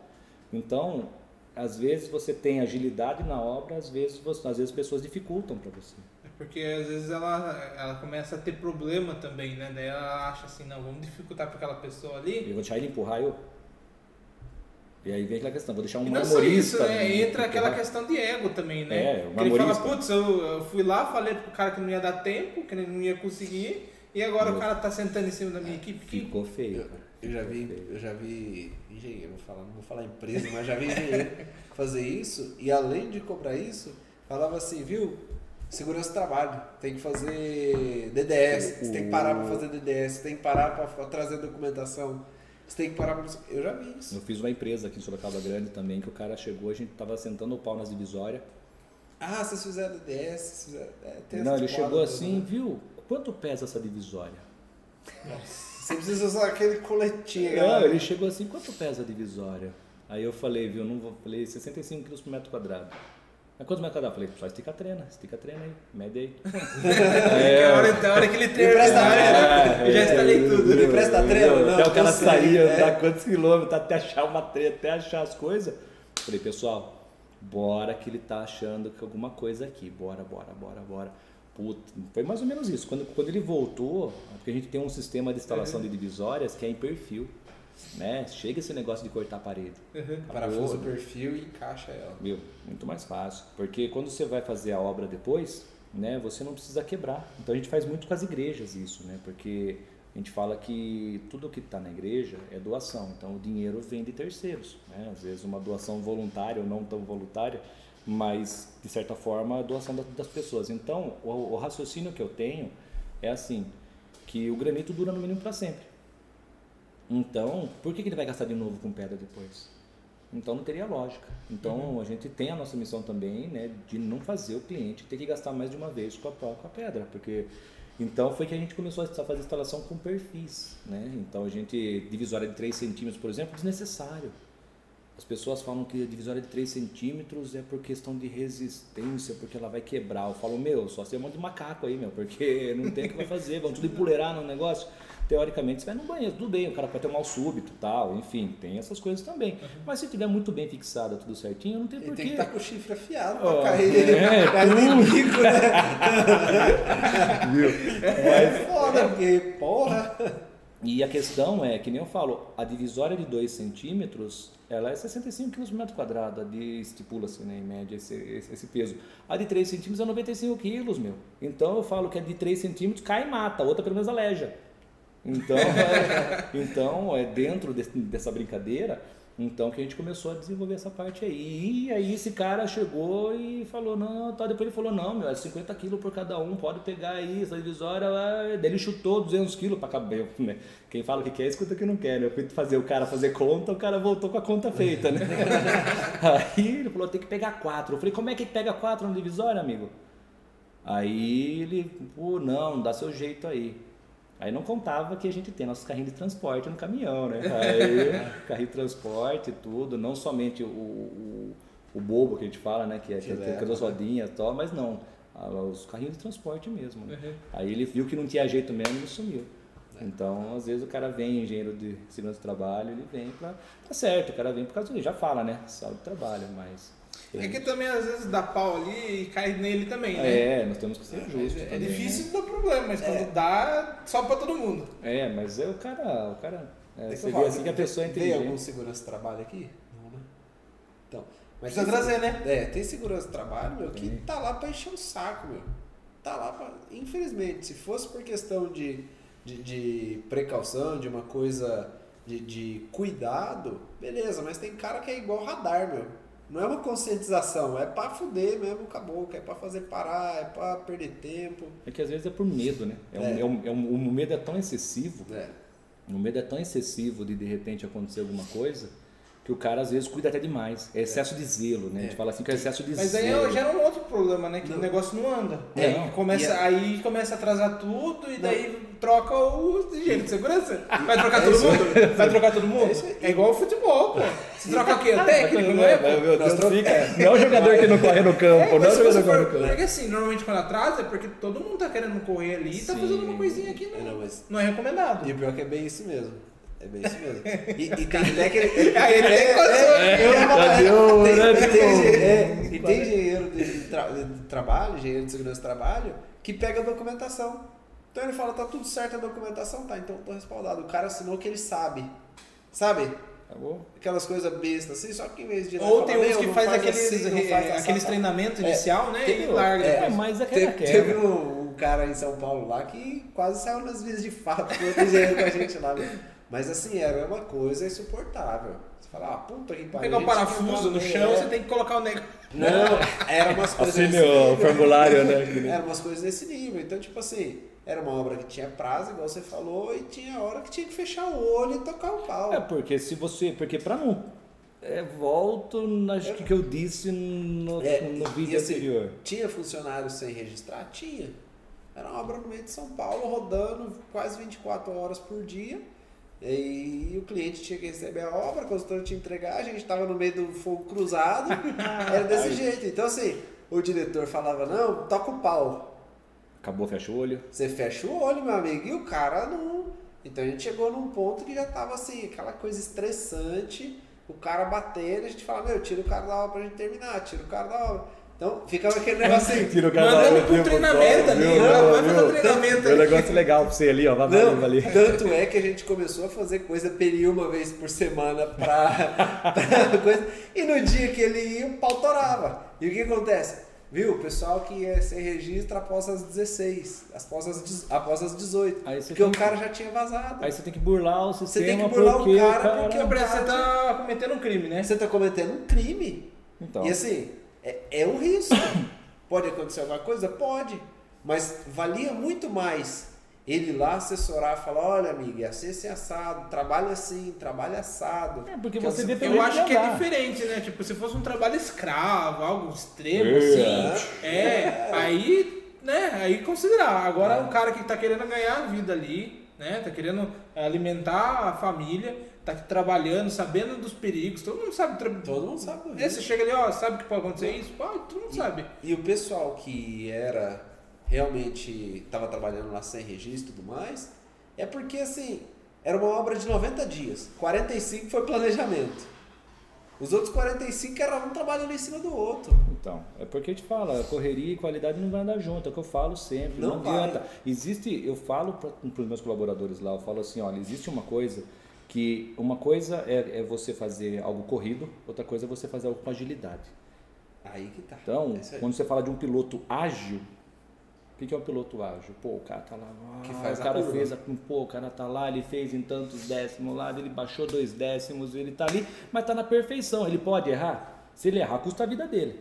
Então, às vezes você tem agilidade na obra, às vezes, você, às vezes as pessoas dificultam para você. Porque às vezes ela, ela começa a ter problema também, né? Daí ela acha assim, não, vamos dificultar para aquela pessoa ali. Eu vou deixar ele empurrar eu. E aí vem aquela questão, vou deixar um E não só isso, né? Entra empurrar. aquela questão de ego também, né? É, o que ele fala, putz, eu, eu fui lá, falei pro cara que não ia dar tempo, que ele não ia conseguir, e agora Meu. o cara tá sentando em cima da minha equipe. Que... Ficou feio. Eu, eu já vi, feio. eu já vi engenheiro, vou falar, não vou falar empresa, mas já vi engenheiro fazer isso e além de cobrar isso, falava assim, viu? Segurança do trabalho, tem que fazer DDS, você tem que parar para fazer DDS, você tem que parar para trazer documentação, você tem que parar pra... Eu já vi isso. Eu fiz uma empresa aqui em Sorocaba Grande também, que o cara chegou, a gente tava sentando o pau nas divisórias. Ah, vocês fizeram DDS, vocês fizeram... É, Não, ele chegou porradas assim, né? viu? Quanto pesa essa divisória? Você precisa usar aquele coletinho. Não, ele chegou assim, quanto pesa a divisória? Aí eu falei, viu, não vou, falei 65 quilos por metro quadrado. Mas quantos metros quadrados? Falei, só estica a trena, estica a trena aí, mede aí. É, a, hora, a hora que ele presta terminar, eu já instalei tudo. Me presta a trena? Não, Até o cara eu sair, é. andar quantos quilômetros até achar uma treta, até achar as coisas. Falei, pessoal, bora que ele tá achando que alguma coisa aqui. Bora, bora, bora, bora. Puta, foi mais ou menos isso. Quando, quando ele voltou, porque a gente tem um sistema de instalação de divisórias que é em perfil. Né? Chega esse negócio de cortar a parede. Uhum. Parafusa o perfil e encaixa ela. Meu, muito mais fácil. Porque quando você vai fazer a obra depois, né, você não precisa quebrar. Então a gente faz muito com as igrejas isso, né? Porque a gente fala que tudo que está na igreja é doação. Então o dinheiro vem de terceiros. Né? Às vezes uma doação voluntária ou não tão voluntária, mas de certa forma a doação da- das pessoas. Então o, o raciocínio que eu tenho é assim, que o granito dura no mínimo para sempre. Então, por que, que ele vai gastar de novo com pedra depois? Então não teria lógica. Então a gente tem a nossa missão também, né, de não fazer o cliente ter que gastar mais de uma vez com a, com a pedra, porque então foi que a gente começou a fazer instalação com perfis, né? Então a gente divisória de 3 centímetros, por exemplo, desnecessário. As pessoas falam que a divisória de 3 centímetros é por questão de resistência, porque ela vai quebrar. Eu falo, meu, só ser um monte de macaco aí, meu, porque não tem o que vai fazer, vão tudo empoleirar no negócio. Teoricamente, você vai no banheiro, tudo bem, o cara pode ter um mal súbito tal, enfim, tem essas coisas também. Mas se tiver muito bem fixado, tudo certinho, não tem porquê. tem que estar com o chifre afiado pra cair. é, Cair no bico, né? Viu? É foda, porque, porra. E a questão é, que nem eu falo, a divisória de 2 centímetros, ela é 65 kg por metro quadrado, a de estipula-se, né, em média, esse, esse, esse peso. A de 3 centímetros é 95 quilos, meu. Então eu falo que a de 3 centímetros cai e mata, a outra pelo menos aleja. Então, é, então, é dentro desse, dessa brincadeira, então que a gente começou a desenvolver essa parte aí. E aí esse cara chegou e falou, não, tá. Depois ele falou, não, meu, é 50 quilos por cada um, pode pegar aí, essa divisória. Daí ele chutou 200 quilos para caber, né? Quem fala que quer, escuta que não quer, né? Eu fui fazer o cara fazer conta, o cara voltou com a conta feita, né? aí ele falou, tem que pegar quatro. Eu falei, como é que pega quatro na divisória, amigo? Aí ele, pô, não, dá seu jeito aí. Aí não contava que a gente tem nossos carrinhos de transporte no caminhão, né? Aí, carrinho de transporte e tudo, não somente o, o, o, bobo que a gente fala, né? Que é, que é, que é duas rodinhas e tal, mas não, os carrinhos de transporte mesmo. Né? Uhum. Aí ele viu que não tinha jeito mesmo e sumiu. É. Então, às vezes o cara vem, engenheiro de segurança do trabalho, ele vem pra. Tá certo, o cara vem por causa do. Já fala, né? Sabe do trabalho, mas é que também às vezes dá pau ali e cai nele também, né? É, nós temos que ser justos. É, é difícil, não dá problema, mas quando é. dá, sobe pra todo mundo. É, mas é o cara. O cara é, você vê assim que a pessoa é inteligente. Tem algum segurança de trabalho aqui? Não, né? Então. Mas Precisa trazer, né? É, tem segurança de trabalho, meu, que tá lá pra encher o saco, meu. Tá lá pra. Infelizmente, se fosse por questão de, de, de precaução, de uma coisa de, de cuidado, beleza, mas tem cara que é igual radar, meu não é uma conscientização, é pra fuder mesmo, acabou, é pra fazer parar, é pra perder tempo. É que às vezes é por medo, né? É, é. Um, é, um, é um, o medo é tão excessivo, é. o medo é tão excessivo de de repente acontecer alguma coisa, que o cara às vezes cuida até demais. É excesso de zelo, né? A gente é. fala assim que é excesso de Mas zelo. Mas aí é um outro problema, né? Que não. o negócio não anda. É. Aí, começa, é- aí começa a atrasar tudo e daí não. troca o higiene de segurança. Vai trocar todo mundo? Vai trocar todo mundo? É, igual o futebol, pô. Se troca o quê? O técnico, não é? Meu Deus, fica... Não é o jogador que não corre no campo, não é o jogador que corre no campo. Porque assim, normalmente quando atrasa é porque todo mundo tá querendo correr ali e tá fazendo uma coisinha aqui, não, não é recomendado. E o pior é que é bem isso mesmo. É bem isso mesmo. E, e tem até que ele. E tem engenheiro de, tra, de trabalho, engenheiro de segurança de trabalho, que pega a documentação. Então ele fala, tá tudo certo a documentação, tá, então tô respaldado. O cara assinou que ele sabe. Sabe? Acabou. Aquelas coisas bestas assim, só que em vez de. Ou tem uns que faz, faz aqueles, assim, faz aqueles treinamentos é, inicial, né? Teve, e larga. É, mas é teve, teve um, um, cara em São Paulo lá que quase saiu nas vias de fato engenheiro com a gente lá. Mas assim, era uma coisa insuportável. Você fala, ah, puta que pariu. Pegar o parafuso no chão, é. você tem que colocar o negócio. Não, era umas coisas. Assim, o formulário, né? Era umas coisas desse nível. Então, tipo assim, era uma obra que tinha prazo, igual você falou, e tinha hora que tinha que fechar o olho e tocar o pau. É, porque se você. Porque pra não. É, volto na é. que eu disse no, é, no vídeo assim, anterior. Tinha funcionário sem registrar? Tinha. Era uma obra no meio de São Paulo, rodando quase 24 horas por dia e o cliente tinha que receber a obra, o consultor tinha que entregar, a gente estava no meio do fogo cruzado, era desse jeito. Então, assim, o diretor falava: não, toca o pau. Acabou, fecha o olho. Você fecha o olho, meu amigo, e o cara não. Então a gente chegou num ponto que já tava assim, aquela coisa estressante, o cara batendo, a gente fala: meu, tira o cara da obra pra gente terminar, tira o cara da obra. Então ficava aquele negócio assim. Tira o Mandando pro treinamento ali, vai fazer treinamento ali. Um negócio legal pra você ali, ó. Vai Não, ali. Tanto é que a gente começou a fazer coisa peri uma vez por semana pra, pra coisa. E no dia que ele ia, o pau torava. E o que acontece? Viu? O pessoal que ia ser registra após as 16, após as, após as 18. porque o cara já tinha vazado. Aí você tem que burlar o sistema. Você tem que burlar porque o cara, porque o cara você tá cometendo um crime, né? Você tá cometendo um crime. Então. E assim, é, é um risco. Pode acontecer alguma coisa? Pode. Mas valia muito mais ele lá assessorar, falar, olha amiga, é assim, assim assado, trabalha assim, trabalha assado. É, porque você vê Eu acho que é diferente, né? Tipo, se fosse um trabalho escravo, algo extremo, é. assim, é, é, aí, né, aí considerar. Agora, é. um cara que tá querendo ganhar a vida ali, né, tá querendo alimentar a família, tá trabalhando, sabendo dos perigos, todo mundo sabe. Todo mundo sabe. É, você chega ali, ó, sabe que pode acontecer isso? Pô, todo mundo e, sabe. E o pessoal que era realmente estava trabalhando lá sem registro e tudo mais, é porque assim, era uma obra de 90 dias, 45 foi planejamento. Os outros 45 era um trabalhando em cima do outro. Então, é porque a gente fala, correria e qualidade não vai andar junto, é o que eu falo sempre, não, não adianta. Existe, eu falo para os meus colaboradores lá, eu falo assim, olha, existe uma coisa que uma coisa é, é, você fazer algo corrido, outra coisa é você fazer algo com agilidade. Aí que tá. Então, quando você fala de um piloto ágil, o que, que é um piloto ágil? Pô, o cara tá lá, ah, o cara fez, a, pô, o cara tá lá, ele fez em tantos décimos lá, ele baixou dois décimos, ele tá ali, mas tá na perfeição. Ele pode errar? Se ele errar, custa a vida dele.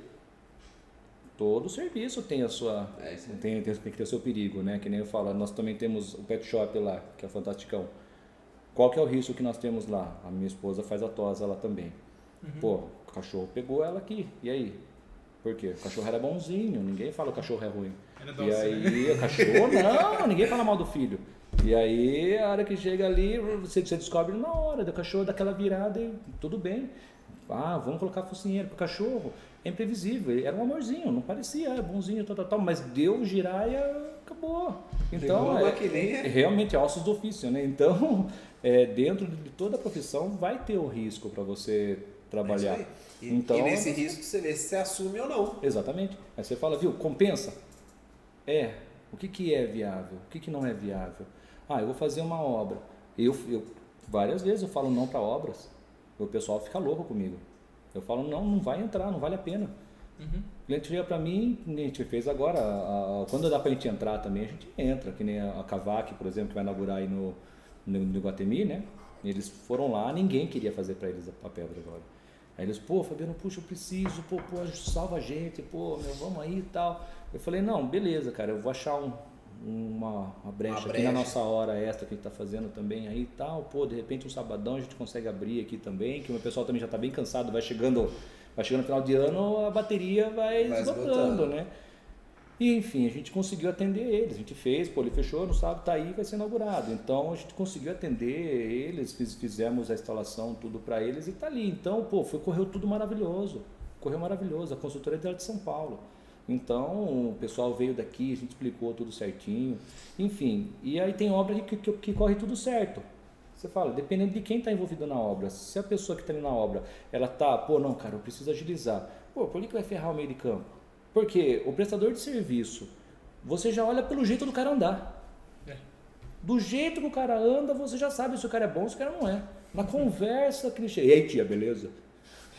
Todo serviço tem a sua, é, tem, tem, tem que ter o seu perigo, né? Que nem eu falo, nós também temos o pet shop lá, que é fantasticão. Qual que é o risco que nós temos lá? A minha esposa faz a tosa lá também. Uhum. Pô, o cachorro pegou ela aqui, e aí? Por quê? O cachorro era bonzinho, ninguém fala que o cachorro é ruim. É e aí, o cachorro, não, ninguém fala mal do filho. E aí, a hora que chega ali, você, você descobre na hora, do cachorro daquela virada e tudo bem. Ah, vamos colocar focinheiro pro cachorro. É imprevisível, ele era um amorzinho, não parecia, é bonzinho, tal, tal, tal, mas deu girar e acabou. Então, é, realmente é ossos do ofício, né? Então, é, dentro de toda a profissão vai ter o risco para você trabalhar. É e, então, e nesse risco você vê se você assume ou não. Exatamente. Aí você fala, viu, compensa? É. O que, que é viável? O que, que não é viável? Ah, eu vou fazer uma obra. Eu, eu várias vezes eu falo não para obras. O pessoal fica louco comigo. Eu falo, não, não vai entrar, não vale a pena. Uhum. O cliente chega para mim, a gente fez agora, a, a, quando dá para a gente entrar também, a gente entra, que nem a, a Cavac, por exemplo, que vai inaugurar aí no, no, no Guatemi, né? Eles foram lá, ninguém queria fazer para eles a, a pedra agora. Aí eles, pô, Fabiano, puxa, eu preciso, pô, pô, salva a gente, pô, meu, vamos aí e tal. Eu falei, não, beleza, cara, eu vou achar um, uma, uma, brecha uma, brecha aqui na nossa hora extra que a gente tá fazendo também aí e tal. Pô, de repente um sabadão a gente consegue abrir aqui também, que o meu pessoal também já tá bem cansado, vai chegando, vai chegando no final de ano, a bateria vai, vai esgotando, esgotando, né? E enfim, a gente conseguiu atender eles. A gente fez, pô, ele fechou no sábado, tá aí, vai ser inaugurado. Então a gente conseguiu atender eles, fiz, fizemos a instalação, tudo para eles e tá ali. Então, pô, foi, correu tudo maravilhoso. Correu maravilhoso. A consultora é de São Paulo. Então, o pessoal veio daqui, a gente explicou tudo certinho. Enfim, e aí tem obra que, que, que corre tudo certo. Você fala, dependendo de quem está envolvido na obra. Se a pessoa que está ali na obra, ela tá, pô, não, cara, eu preciso agilizar. Pô, por que, que vai ferrar o meio de campo? Porque o prestador de serviço, você já olha pelo jeito do cara andar. É. Do jeito que o cara anda, você já sabe se o cara é bom ou se o cara não é. Na conversa que ele chega. E aí, tia, beleza?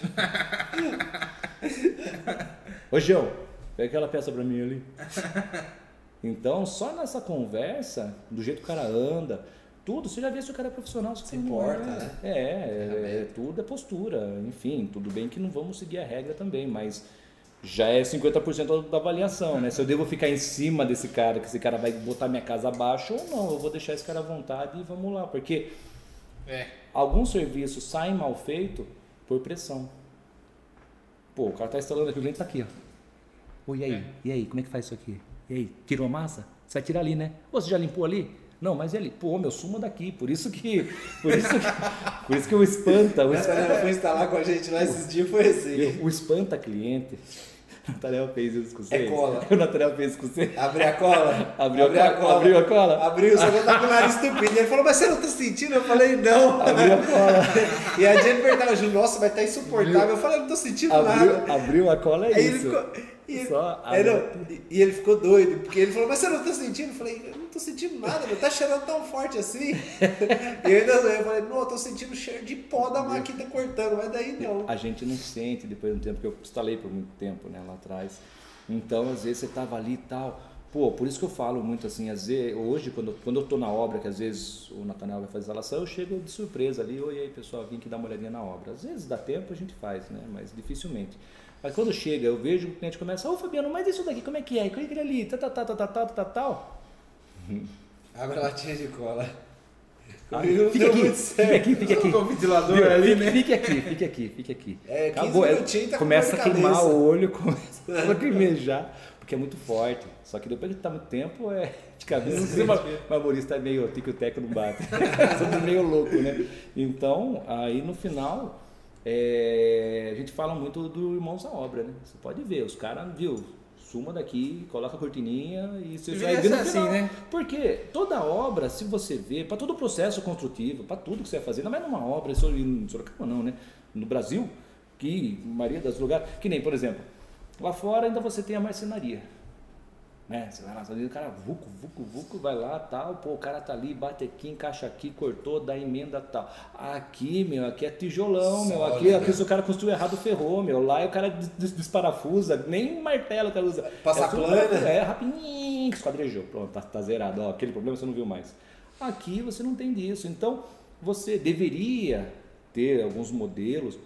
Ô, João, pega aquela peça pra mim ali. Então, só nessa conversa, do jeito que o cara anda, tudo, você já vê se o cara é profissional, se, se importa, é. né? É, é, é, tudo é postura. Enfim, tudo bem que não vamos seguir a regra também, mas já é 50% da avaliação, né? Se eu devo ficar em cima desse cara, que esse cara vai botar minha casa abaixo ou não, eu vou deixar esse cara à vontade e vamos lá, porque é. alguns serviços saem mal feito por pressão. Pô, o cara tá instalando aqui, o cliente tá aqui, ó. Oi, e aí? É. E aí, como é que faz isso aqui? E aí, tirou a massa? Você vai tirar ali, né? Ou você já limpou ali? Não, mas ele, pô, meu sumo daqui, por isso que. Por isso que, por isso que o espanta. O espanta... foi instalar com a gente lá esses dias, foi assim. O espanta cliente Nathaniel fez isso com você? É cola. O Nathaniel fez isso com você? Abriu a cola. Abriu, Abriu a, cola. Abriu a cola? Abriu, só que eu tava com o nariz estupido. Ele falou, mas você não tá sentindo? Eu falei, não. Abriu a cola. e a Jennifer perguntava, nossa, vai estar tá insuportável. Eu falei, não tô sentindo abriu, nada. Abriu a cola, é Aí isso. Ele ficou, e, Só é, não, e, ele ficou doido, porque ele falou, mas você não tá sentindo? Eu falei, eu não tô sentindo nada, não tá cheirando tão forte assim. e eu ainda eu falei, não, eu tô sentindo cheiro de pó da máquina cortando, mas daí não. A gente não sente depois de um tempo, que eu instalei por muito tempo né, lá atrás. Então, às vezes você tava ali e tal. Pô, por isso que eu falo muito assim, às vezes, hoje, quando, quando eu tô na obra, que às vezes o Nathaniel vai fazer instalação, eu chego de surpresa ali, oi aí pessoal, vim aqui dar uma olhadinha na obra. Às vezes dá tempo, a gente faz, né? Mas dificilmente. Mas quando chega, eu vejo o cliente começa, ô Fabiano, mas isso daqui, como é que é? É que é ali? Tá, tá, tá, tá, tá, tá, tá, tal. Abre a latinha de cola. Ah, fica, aqui, fica aqui, fica aqui, Viu? ali, né? Fique aqui, fique aqui, fique aqui. É, Acabou, é, tá começa a queimar o olho, começa a lacrimejar, porque é muito forte. Só que depois que tá muito tempo, é de cabeça. Não mas o humorista é meio tico-teco, não bate. Tudo meio louco, né? Então, aí no final, é, a gente fala muito do Irmãos à Obra, né? Você pode ver, os caras, viu, suma daqui, coloca a cortininha e você vai ver no assim, final. né? Porque toda obra, se você vê, para todo o processo construtivo, para tudo que você vai fazer, não é numa obra, isso em Sorocaba não, né? No Brasil, que maioria dos lugares, que nem, por exemplo, lá fora ainda você tem a marcenaria. Né? Você vai lá, o cara vuco, vuco, vuco, vai lá, tal, pô, o cara tá ali, bate aqui, encaixa aqui, cortou, dá emenda tal. Aqui, meu, aqui é tijolão, meu, aqui, aqui se o cara construiu errado, ferrou, meu. Lá o cara desparafusa, nem martelo o cara usa. Passa é plana. É, rapidinho, esquadrejou, pronto, tá, tá zerado. Ó, aquele problema você não viu mais. Aqui você não tem disso. Então, você deveria ter alguns modelos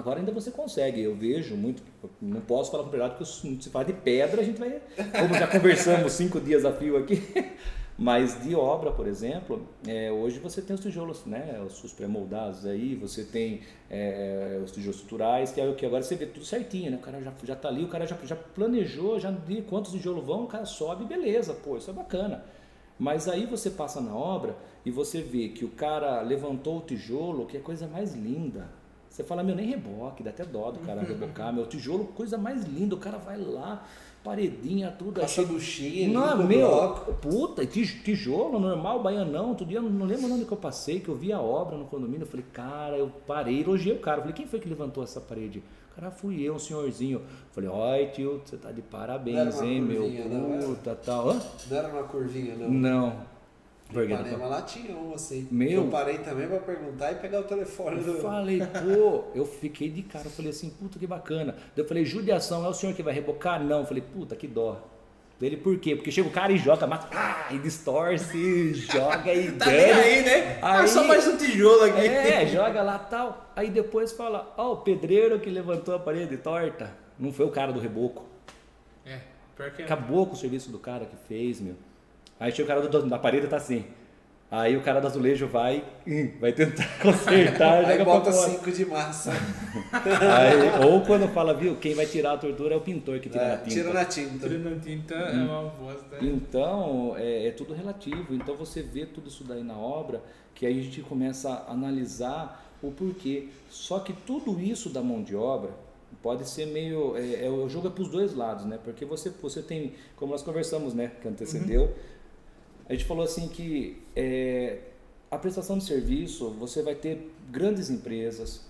Agora ainda você consegue, eu vejo muito, não posso falar com verdade porque se fala de pedra a gente vai, como já conversamos cinco dias a fio aqui, mas de obra, por exemplo, é, hoje você tem os tijolos, né, os pré-moldados aí, você tem é, os tijolos estruturais, que é o que agora você vê tudo certinho, né, o cara já, já tá ali, o cara já, já planejou, já de quantos tijolos vão, o cara sobe, beleza, pô, isso é bacana. Mas aí você passa na obra e você vê que o cara levantou o tijolo, que é a coisa mais linda, você fala, meu, nem reboque, dá até dó do cara rebocar, meu, tijolo, coisa mais linda, o cara vai lá, paredinha, tudo. Passa buchinha, Não, meu, bloco. puta, tijolo normal, baianão, outro dia, não lembro onde que eu passei, que eu vi a obra no condomínio, eu falei, cara, eu parei, elogiei o cara, eu falei, quem foi que levantou essa parede? Cara, fui eu, um senhorzinho. Eu falei, oi tio, você tá de parabéns, hein, meu, puta, tal. Não, não era uma curvinha, não? Não. Ipanema lá tinha um assim. Meu, eu parei também pra perguntar e pegar o telefone. Eu do... falei, pô, eu fiquei de cara. Eu falei assim, puta que bacana. eu falei, judiação, é o senhor que vai rebocar? Não. Eu falei, puta que dó. Dele por quê? Porque chega o cara e joga, mata, ah, e distorce, joga e tá aí, né? Ah, aí, só mais um tijolo aqui. É, joga lá tal. Aí depois fala, ó, oh, o pedreiro que levantou a parede torta. Não foi o cara do reboco. É, pior que é. Acabou com o serviço do cara que fez, meu. Aí chega o cara do, da parede tá assim. Aí o cara do azulejo vai, hum, vai tentar consertar. Aí bota cinco de massa. Aí, ou quando fala, viu, quem vai tirar a tortura é o pintor que tira é, na tinta. Tira na tinta. Tira na tinta hum. é uma bosta. Então, é, é, tudo relativo. Então você vê tudo isso daí na obra, que aí a gente começa a analisar o porquê. Só que tudo isso da mão de obra pode ser meio. É, é o jogo é para os dois lados, né? Porque você, você tem, como nós conversamos, né, que antecedeu. Uhum a gente falou assim que é, a prestação de serviço, você vai ter grandes empresas,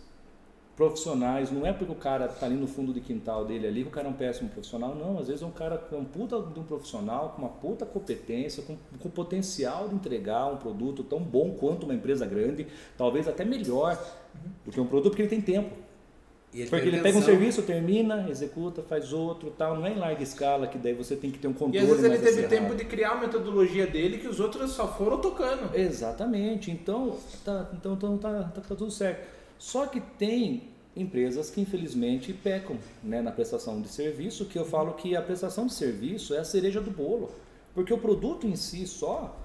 profissionais, não é porque o cara está ali no fundo de quintal dele ali que o cara é um péssimo profissional, não, às vezes é um cara um puta de um profissional com uma puta competência, com, com potencial de entregar um produto tão bom quanto uma empresa grande, talvez até melhor do que um produto, porque ele tem tempo. Ele Porque ele pega um serviço, termina, executa, faz outro, tal, não é em larga escala que daí você tem que ter um controle. E às vezes ele teve tempo de criar a metodologia dele que os outros só foram tocando. Exatamente. Então, tá, então, então tá, tá, tá tudo certo. Só que tem empresas que infelizmente pecam né, na prestação de serviço, que eu falo que a prestação de serviço é a cereja do bolo. Porque o produto em si só,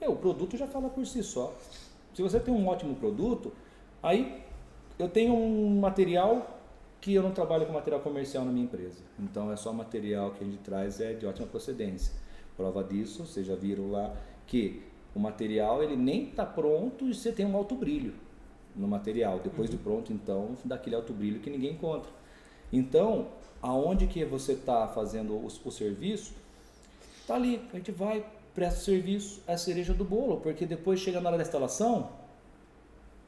é, o produto já fala por si só. Se você tem um ótimo produto, aí eu tenho um material que eu não trabalho com material comercial na minha empresa. Então é só material que a gente traz é de ótima procedência. Prova disso, vocês já viram lá que o material ele nem está pronto e você tem um alto brilho no material. Depois uhum. de pronto, então, dá aquele alto brilho que ninguém encontra. Então, aonde que você está fazendo o, o serviço, está ali. A gente vai, presta o serviço, é a cereja do bolo, porque depois chega na hora da instalação,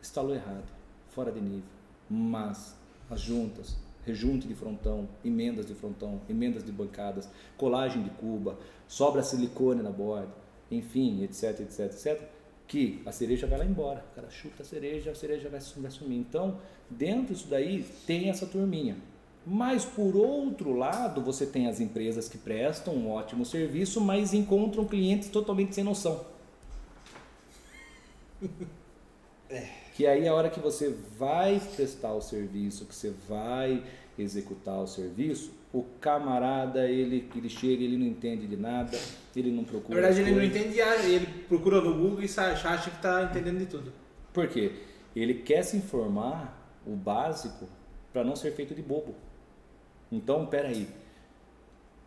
instalou errado fora de nível. Mas as juntas, rejunte de frontão, emendas de frontão, emendas de bancadas, colagem de cuba, sobra silicone na borda, enfim, etc, etc, etc, que a cereja vai lá embora. O cara chuta a cereja, a cereja vai, vai sumir. Então, dentro disso daí, tem essa turminha. Mas, por outro lado, você tem as empresas que prestam um ótimo serviço, mas encontram clientes totalmente sem noção. É que aí a hora que você vai prestar o serviço, que você vai executar o serviço, o camarada, ele, ele chega, ele não entende de nada, ele não procura. Na verdade, ele não entende, ele procura no Google e acha que está entendendo de tudo. Por quê? Ele quer se informar o básico para não ser feito de bobo. Então, peraí,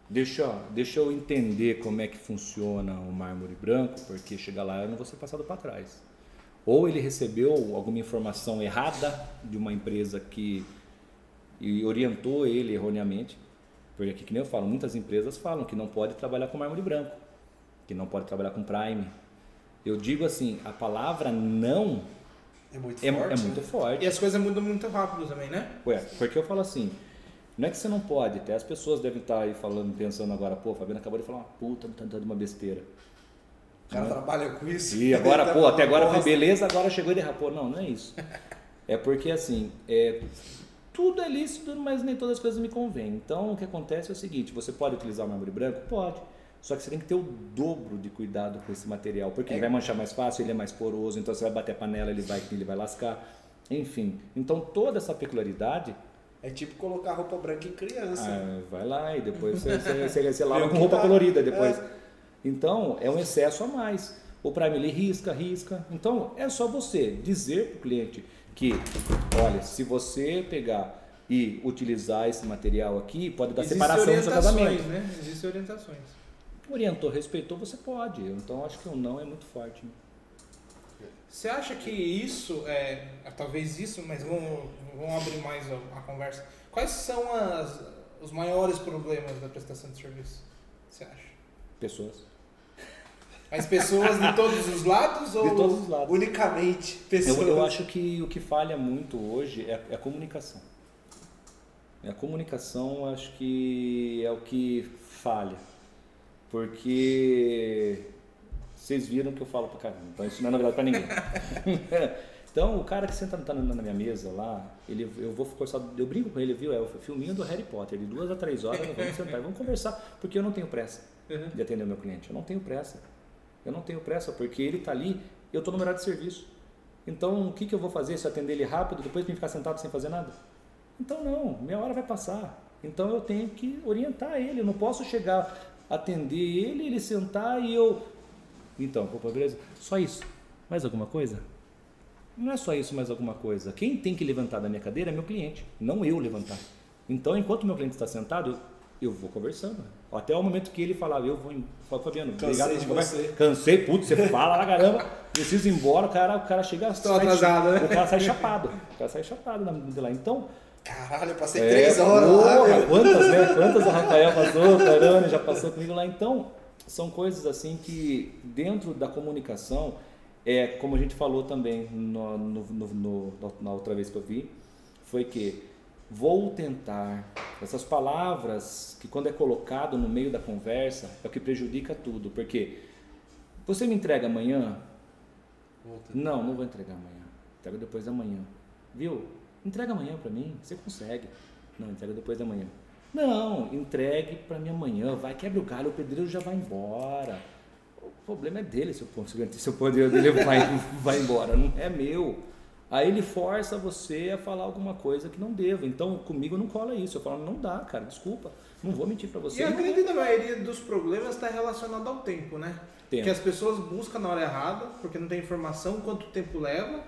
deixa, deixa eu entender como é que funciona o mármore branco, porque chegar lá eu não vou ser passado para trás. Ou ele recebeu alguma informação errada de uma empresa que orientou ele erroneamente. Porque aqui, que nem eu falo, muitas empresas falam que não pode trabalhar com mármore branco, que não pode trabalhar com prime. Eu digo assim, a palavra não É muito é, forte. é muito né? forte. E as coisas mudam muito rápido também, né? Ué, porque eu falo assim, não é que você não pode, até as pessoas devem estar aí falando, pensando agora, pô, o Fabiano acabou de falar uma puta, tá dando uma besteira. O cara trabalha com isso. E agora, tá pô, até agora foi beleza, agora chegou e derrapou. Não, não é isso. É porque assim, é, tudo é lícito, mas nem todas as coisas me convêm. Então o que acontece é o seguinte, você pode utilizar o mármore branco? Pode. Só que você tem que ter o dobro de cuidado com esse material, porque ele vai manchar mais fácil, ele é mais poroso, então você vai bater a panela, ele vai, ele vai lascar. Enfim, então toda essa peculiaridade É tipo colocar roupa branca em criança. ah, vai lá e depois você, você, você, você lava com roupa dá. colorida depois. É. Então, é um excesso a mais. O Prime ele risca, risca. Então, é só você dizer para o cliente que, olha, se você pegar e utilizar esse material aqui, pode dar Existem separação no seu casamento. orientações, né? Existem orientações. Orientou, respeitou, você pode. Então, acho que o não é muito forte. né? Você acha que isso, é, talvez isso, mas vamos, vamos abrir mais a, a conversa. Quais são as, os maiores problemas da prestação de serviço? Você acha? Pessoas. As pessoas de todos os lados ou De todos os lados. Unicamente pessoas. Eu, eu acho que o que falha muito hoje é, é a comunicação. É a comunicação, acho que é o que falha. Porque vocês viram que eu falo pra caramba, então isso não é novidade pra ninguém. então, o cara que senta tá na minha mesa lá, ele, eu vou forçar, eu brinco com ele, viu? É o filminho do Harry Potter, de duas a três horas, nós vamos sentar e vamos conversar, porque eu não tenho pressa Uhum. de atender o meu cliente. Eu não tenho pressa. Eu não tenho pressa porque ele está ali, eu estou no horário de serviço. Então, o que, que eu vou fazer se eu atender ele rápido, depois me ficar sentado sem fazer nada? Então, não, minha hora vai passar. Então, eu tenho que orientar ele. Eu não posso chegar, atender ele, ele sentar e eu. Então, pô, beleza? Só isso. Mais alguma coisa? Não é só isso, mais alguma coisa. Quem tem que levantar da minha cadeira é meu cliente, não eu levantar. Então, enquanto meu cliente está sentado, eu vou conversando. Até o momento que ele falar, eu vou. em- Fala, Fabiano, Cansei obrigado de conversa. você. Cansei, putz, você fala lá, caramba. Preciso ir embora, o cara, o cara chega. Estou sai- atrasado, né? O cara sai chapado. O cara sai chapado na- de lá. Então. Caralho, eu passei é, três horas lá, porra, meu. Quantas, né? Quantas o Rafael passou, o já passou comigo lá. Então, são coisas assim que, dentro da comunicação, é como a gente falou também no, no- no- na outra vez que eu vi, foi que vou tentar. Essas palavras que quando é colocado no meio da conversa é o que prejudica tudo, porque você me entrega amanhã? Não, não vou entregar amanhã. Entrega depois da manhã. Viu? Entrega amanhã pra mim, você consegue. Não, entrega depois da manhã. Não, entregue pra mim amanhã. Vai, quebra o galho, o pedreiro já vai embora. O problema é dele se o, se o poder dele vai, vai embora, não é meu. Aí ele força você a falar alguma coisa que não deva. Então, comigo não cola isso. Eu falo, não dá, cara, desculpa. Não vou mentir pra você. E a Não vou. grande maioria dos problemas está relacionado ao tempo, né? Tempo. Que as pessoas buscam na hora errada, porque não tem informação, quanto tempo leva.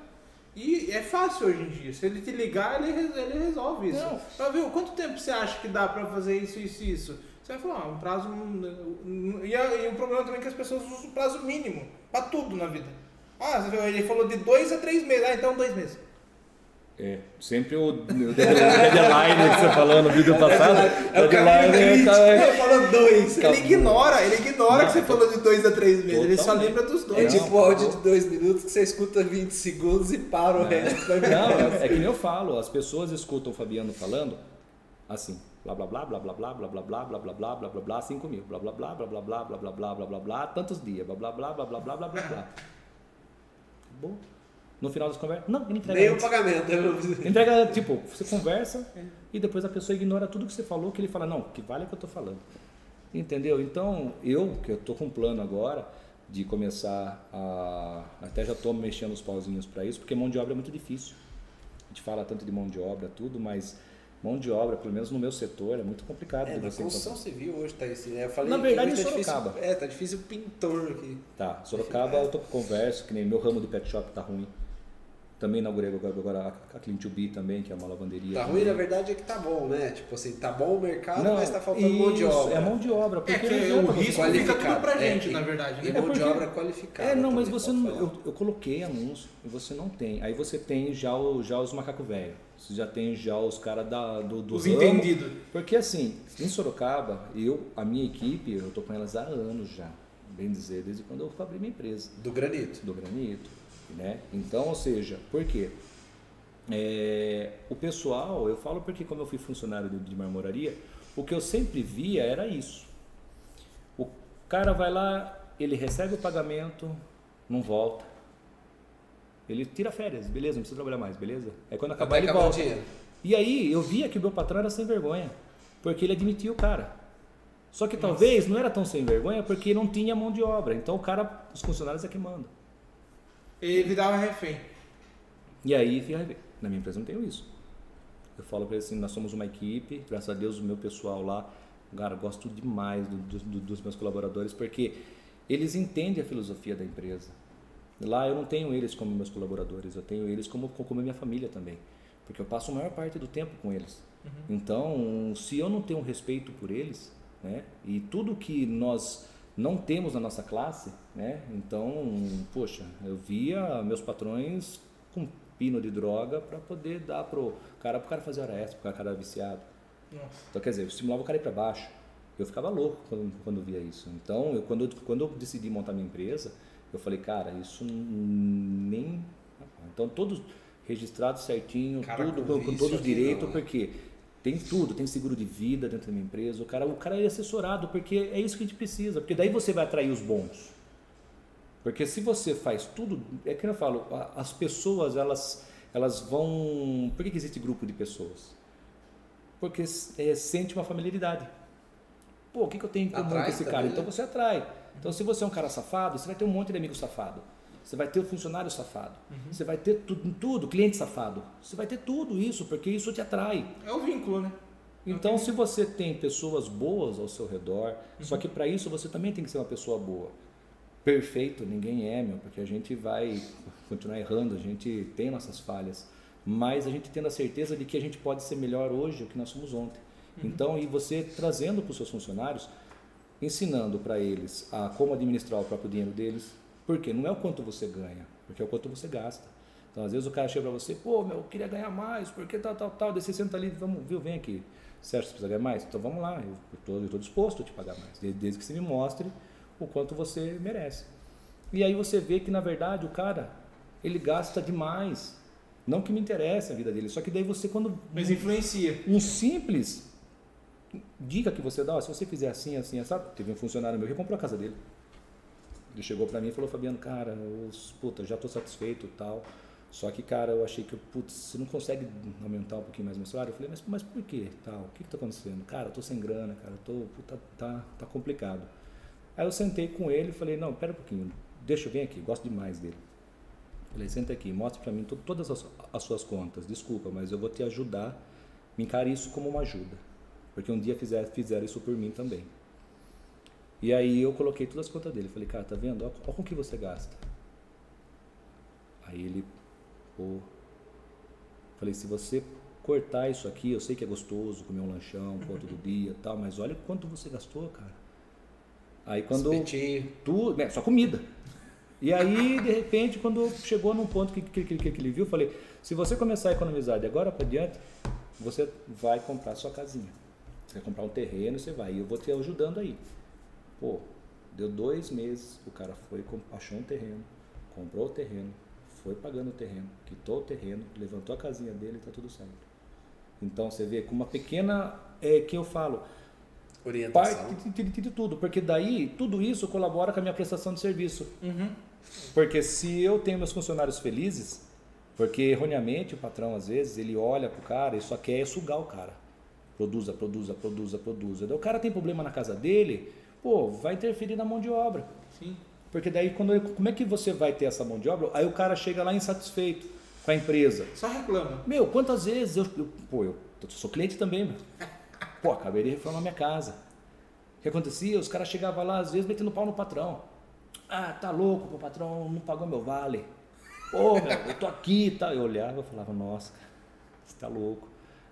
E é fácil hoje em dia. Se ele te ligar, ele, ele resolve isso. Não. Mas, viu, quanto tempo você acha que dá pra fazer isso, isso e isso? Você vai falar, ah, um prazo. E, a- e o problema também é que as pessoas usam o prazo mínimo pra tudo na vida. Ah, ele falou de dois a três meses. Ah, então dois meses. É, sempre o, o deadline que você falou no vídeo passado. É o deadline, crítico. tá- Eu falo dois. Acabou. Ele ignora, ele ignora que você Não, falou de dois a três meses. Ele só lembra dos É dois. Não, tipo o áudio de dois minutos que você escuta 20 segundos e para o resto. Vai Não, é, é que nem eu falo, as pessoas escutam o Fabiano falando assim, blá blá blá blá blá blá blá blá blá blá blá blá blá blá blá 5 mil, blá blá blá blá blá blá blá blá blá blá blá blá tantos dias, blá blá blá blá blá blá blá blá blá. No final das conversas, não, ele entrega Nem o antes. pagamento. eu não- Entrega, tipo, você conversa e depois a pessoa ignora tudo que você falou, que ele fala, não, que vale é o que eu tô falando. Entendeu? Então, eu, que eu tô com um plano agora de começar a. Até já tô mexendo os pauzinhos para isso, porque mão de obra é muito difícil. A gente fala tanto de mão de obra, tudo, mas mão de obra, pelo menos no meu setor, é muito complicado É, de na construção encontrar. civil hoje tá esse. né? Eu falei Na verdade, em tá difícil- Sorocaba. É, tá difícil o pintor aqui. Tá, Sorocaba eu tô com conversa, que nem meu ramo de pet shop tá ruim. Também inaugurei agora, agora a Clean to Be também, que é uma lavanderia. Tá também. ruim, na verdade, é que tá bom, né? Tipo assim, tá bom o mercado, Não, mas tá faltando mão de isso, obra. É mão de obra, porque É que não o risco fica tudo pra gente, É, na verdade. E Né? mão de porque- obra qualificada. É, não, mas você não. Eu, eu coloquei anúncio e você não tem. Aí você tem já, o, já os macaco velho. Você já tem já os caras do, do Os entendidos. Porque assim, em Sorocaba, eu, a minha equipe, eu tô com elas há anos já. Bem dizer, desde quando eu abri minha empresa. Do granito. Do granito. Né? Então, ou seja, por quê? É, o pessoal, eu falo porque como eu fui funcionário de, de marmoraria, o que eu sempre via era isso. O cara vai lá, ele recebe o pagamento, não volta. Ele tira férias, beleza, não precisa trabalhar mais, beleza? Aí quando acabar ele volta. E aí eu via que o meu patrão era sem vergonha, porque ele admitia o cara. Só que Nossa. talvez não era tão sem vergonha porque não tinha mão de obra. Então o cara, os funcionários é que mandam. Ele virava refém. E aí. Na minha empresa não tenho isso. Eu falo para eles assim, nós somos uma equipe, graças a Deus o meu pessoal lá, cara, gosto demais do, do, dos meus colaboradores, porque eles entendem a filosofia da empresa. Lá eu não tenho eles como meus colaboradores, eu tenho eles como, como minha família também, porque eu passo a maior parte do tempo com eles. Uhum. Então, se eu não tenho respeito por eles, né, e tudo que nós não temos na nossa classe, né, então, poxa, eu via meus patrões com pino de droga para poder dar pro cara, pro cara fazer hora extra, porque o cara viciado. Nossa. Então, quer dizer, eu estimulava o cara ir para baixo. Eu ficava louco quando, quando via isso. Então, eu, quando, quando eu decidi montar minha empresa, eu falei, cara, isso nem. Então, todos registrados certinho, cara, tudo com, com todos os direitos, porque tem tudo, tem seguro de vida dentro da minha empresa. O cara, o cara é assessorado, porque é isso que a gente precisa, porque daí você vai atrair os bons. Porque se você faz tudo, é que eu falo, as pessoas elas elas vão. Por que, que existe grupo de pessoas? Porque é, sente uma familiaridade. Pô, o que, que eu tenho em comum com esse cara? Também, então né? você atrai. Então se você é um cara safado, você vai ter um monte de amigo safado. Você vai ter o um funcionário safado. Uhum. Você vai ter tudo, tudo, cliente safado. Você vai ter tudo isso, porque isso te atrai. É o vínculo, né? Então, okay. se você tem pessoas boas ao seu redor, uhum. só que para isso você também tem que ser uma pessoa boa perfeito, ninguém é, meu, porque a gente vai continuar errando, a gente tem nossas falhas, mas a gente tendo a certeza de que a gente pode ser melhor hoje do que nós somos ontem. Uhum. Então, e você trazendo para os seus funcionários, ensinando para eles a como administrar o próprio dinheiro deles, porque não é o quanto você ganha, porque é o quanto você gasta. Então, às vezes o cara chega para você, pô, meu, eu queria ganhar mais, porque tal, tal, tal, você senta ali, vamos, viu, vem aqui. Certo, você precisa ganhar mais? Então vamos lá, eu estou disposto a te pagar mais, desde que você me mostre o quanto você merece. E aí você vê que na verdade o cara ele gasta demais. Não que me interesse a vida dele, só que daí você quando mas influencia. Um simples dica que você dá, se você fizer assim, assim, sabe? Teve um funcionário meu que comprou a casa dele. Ele chegou para mim e falou, Fabiano, cara, eu, puta, já tô satisfeito tal. Só que, cara, eu achei que, putz, você não consegue aumentar um pouquinho mais meu salário? Eu falei, mas, mas por quê? Tal, o que que tá acontecendo? Cara, eu tô sem grana, cara, eu tô, puta, tá, tá complicado. Aí eu sentei com ele e falei, não, pera um pouquinho, deixa eu vir aqui, gosto demais dele. Falei, senta aqui, mostre para mim todas as, as, suas contas, desculpa, mas eu vou te ajudar, me encare isso como uma ajuda. Porque um dia fizer, fizeram isso por mim também. E aí eu coloquei todas as contas dele, falei, cara, tá vendo? Olha, olha com que você gasta. Aí ele, pô, falei, se você cortar isso aqui, eu sei que é gostoso comer um lanchão, pô, todo dia tal, mas olha quanto você gastou, cara. Aí quando. Espetinho. Tu, né, só comida. E aí, de repente, quando chegou num ponto que, que, que, que ele viu, falei: se você começar a economizar de agora para diante, você vai comprar sua casinha. Você vai comprar um terreno, você vai. E eu vou te ajudando aí. Pô, deu dois meses, o cara foi, achou um terreno, comprou o terreno, foi pagando o terreno, quitou o terreno, levantou a casinha dele e tá tudo certo. Então você vê com uma pequena. É que eu falo Orientação. Parte de, tudo, porque daí tudo isso colabora com a minha prestação de serviço. Uhum. Porque se eu tenho meus funcionários felizes, porque erroneamente o patrão às vezes ele olha pro cara e só quer sugar o cara. Produza, produza, produza, produza. Daí o cara tem problema na casa dele, pô, vai interferir na mão de obra. Sim. Porque daí quando como é que você vai ter essa mão de obra? Aí o cara chega lá insatisfeito com a empresa. Só reclama. Meu, quantas vezes eu, eu pô, eu, eu sou cliente também, meu. Pô, acabei de reformar minha casa. O que acontecia? Os caras chegavam lá, às vezes, metendo pau no patrão. Ah, tá louco, o patrão não pagou meu vale. Pô, meu, eu tô aqui e tá. tal. Eu olhava e falava, nossa, você tá louco.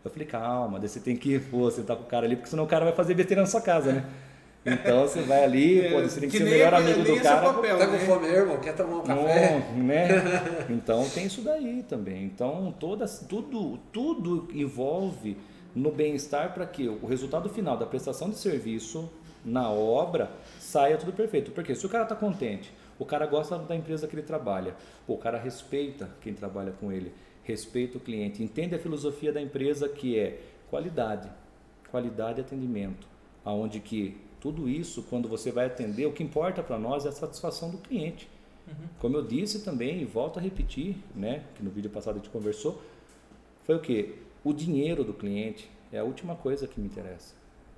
Eu falei, calma, daí você tem que, pô, você tá com o cara ali, porque senão o cara vai fazer besteira na sua casa, né? Então você vai ali, é, pô, você tem que, que ser o melhor amigo do cara. Papel, tá com né? fome, irmão? Quer tomar um café? Não, né? Então tem isso daí também. Então todas, tudo, tudo envolve no bem-estar para que o resultado final da prestação de serviço na obra saia tudo perfeito. Porque se o cara está contente, O cara gosta da empresa que ele trabalha. Pô, o cara respeita quem trabalha com ele, respeita o cliente, entende a filosofia da empresa que é qualidade, qualidade e atendimento, aonde que tudo isso, quando você vai atender, o que importa para nós é a satisfação do cliente. Uhum. Como eu disse também, e volto a repetir, né, que no vídeo passado a gente conversou, foi o que? O dinheiro do cliente é a última coisa que me interessa.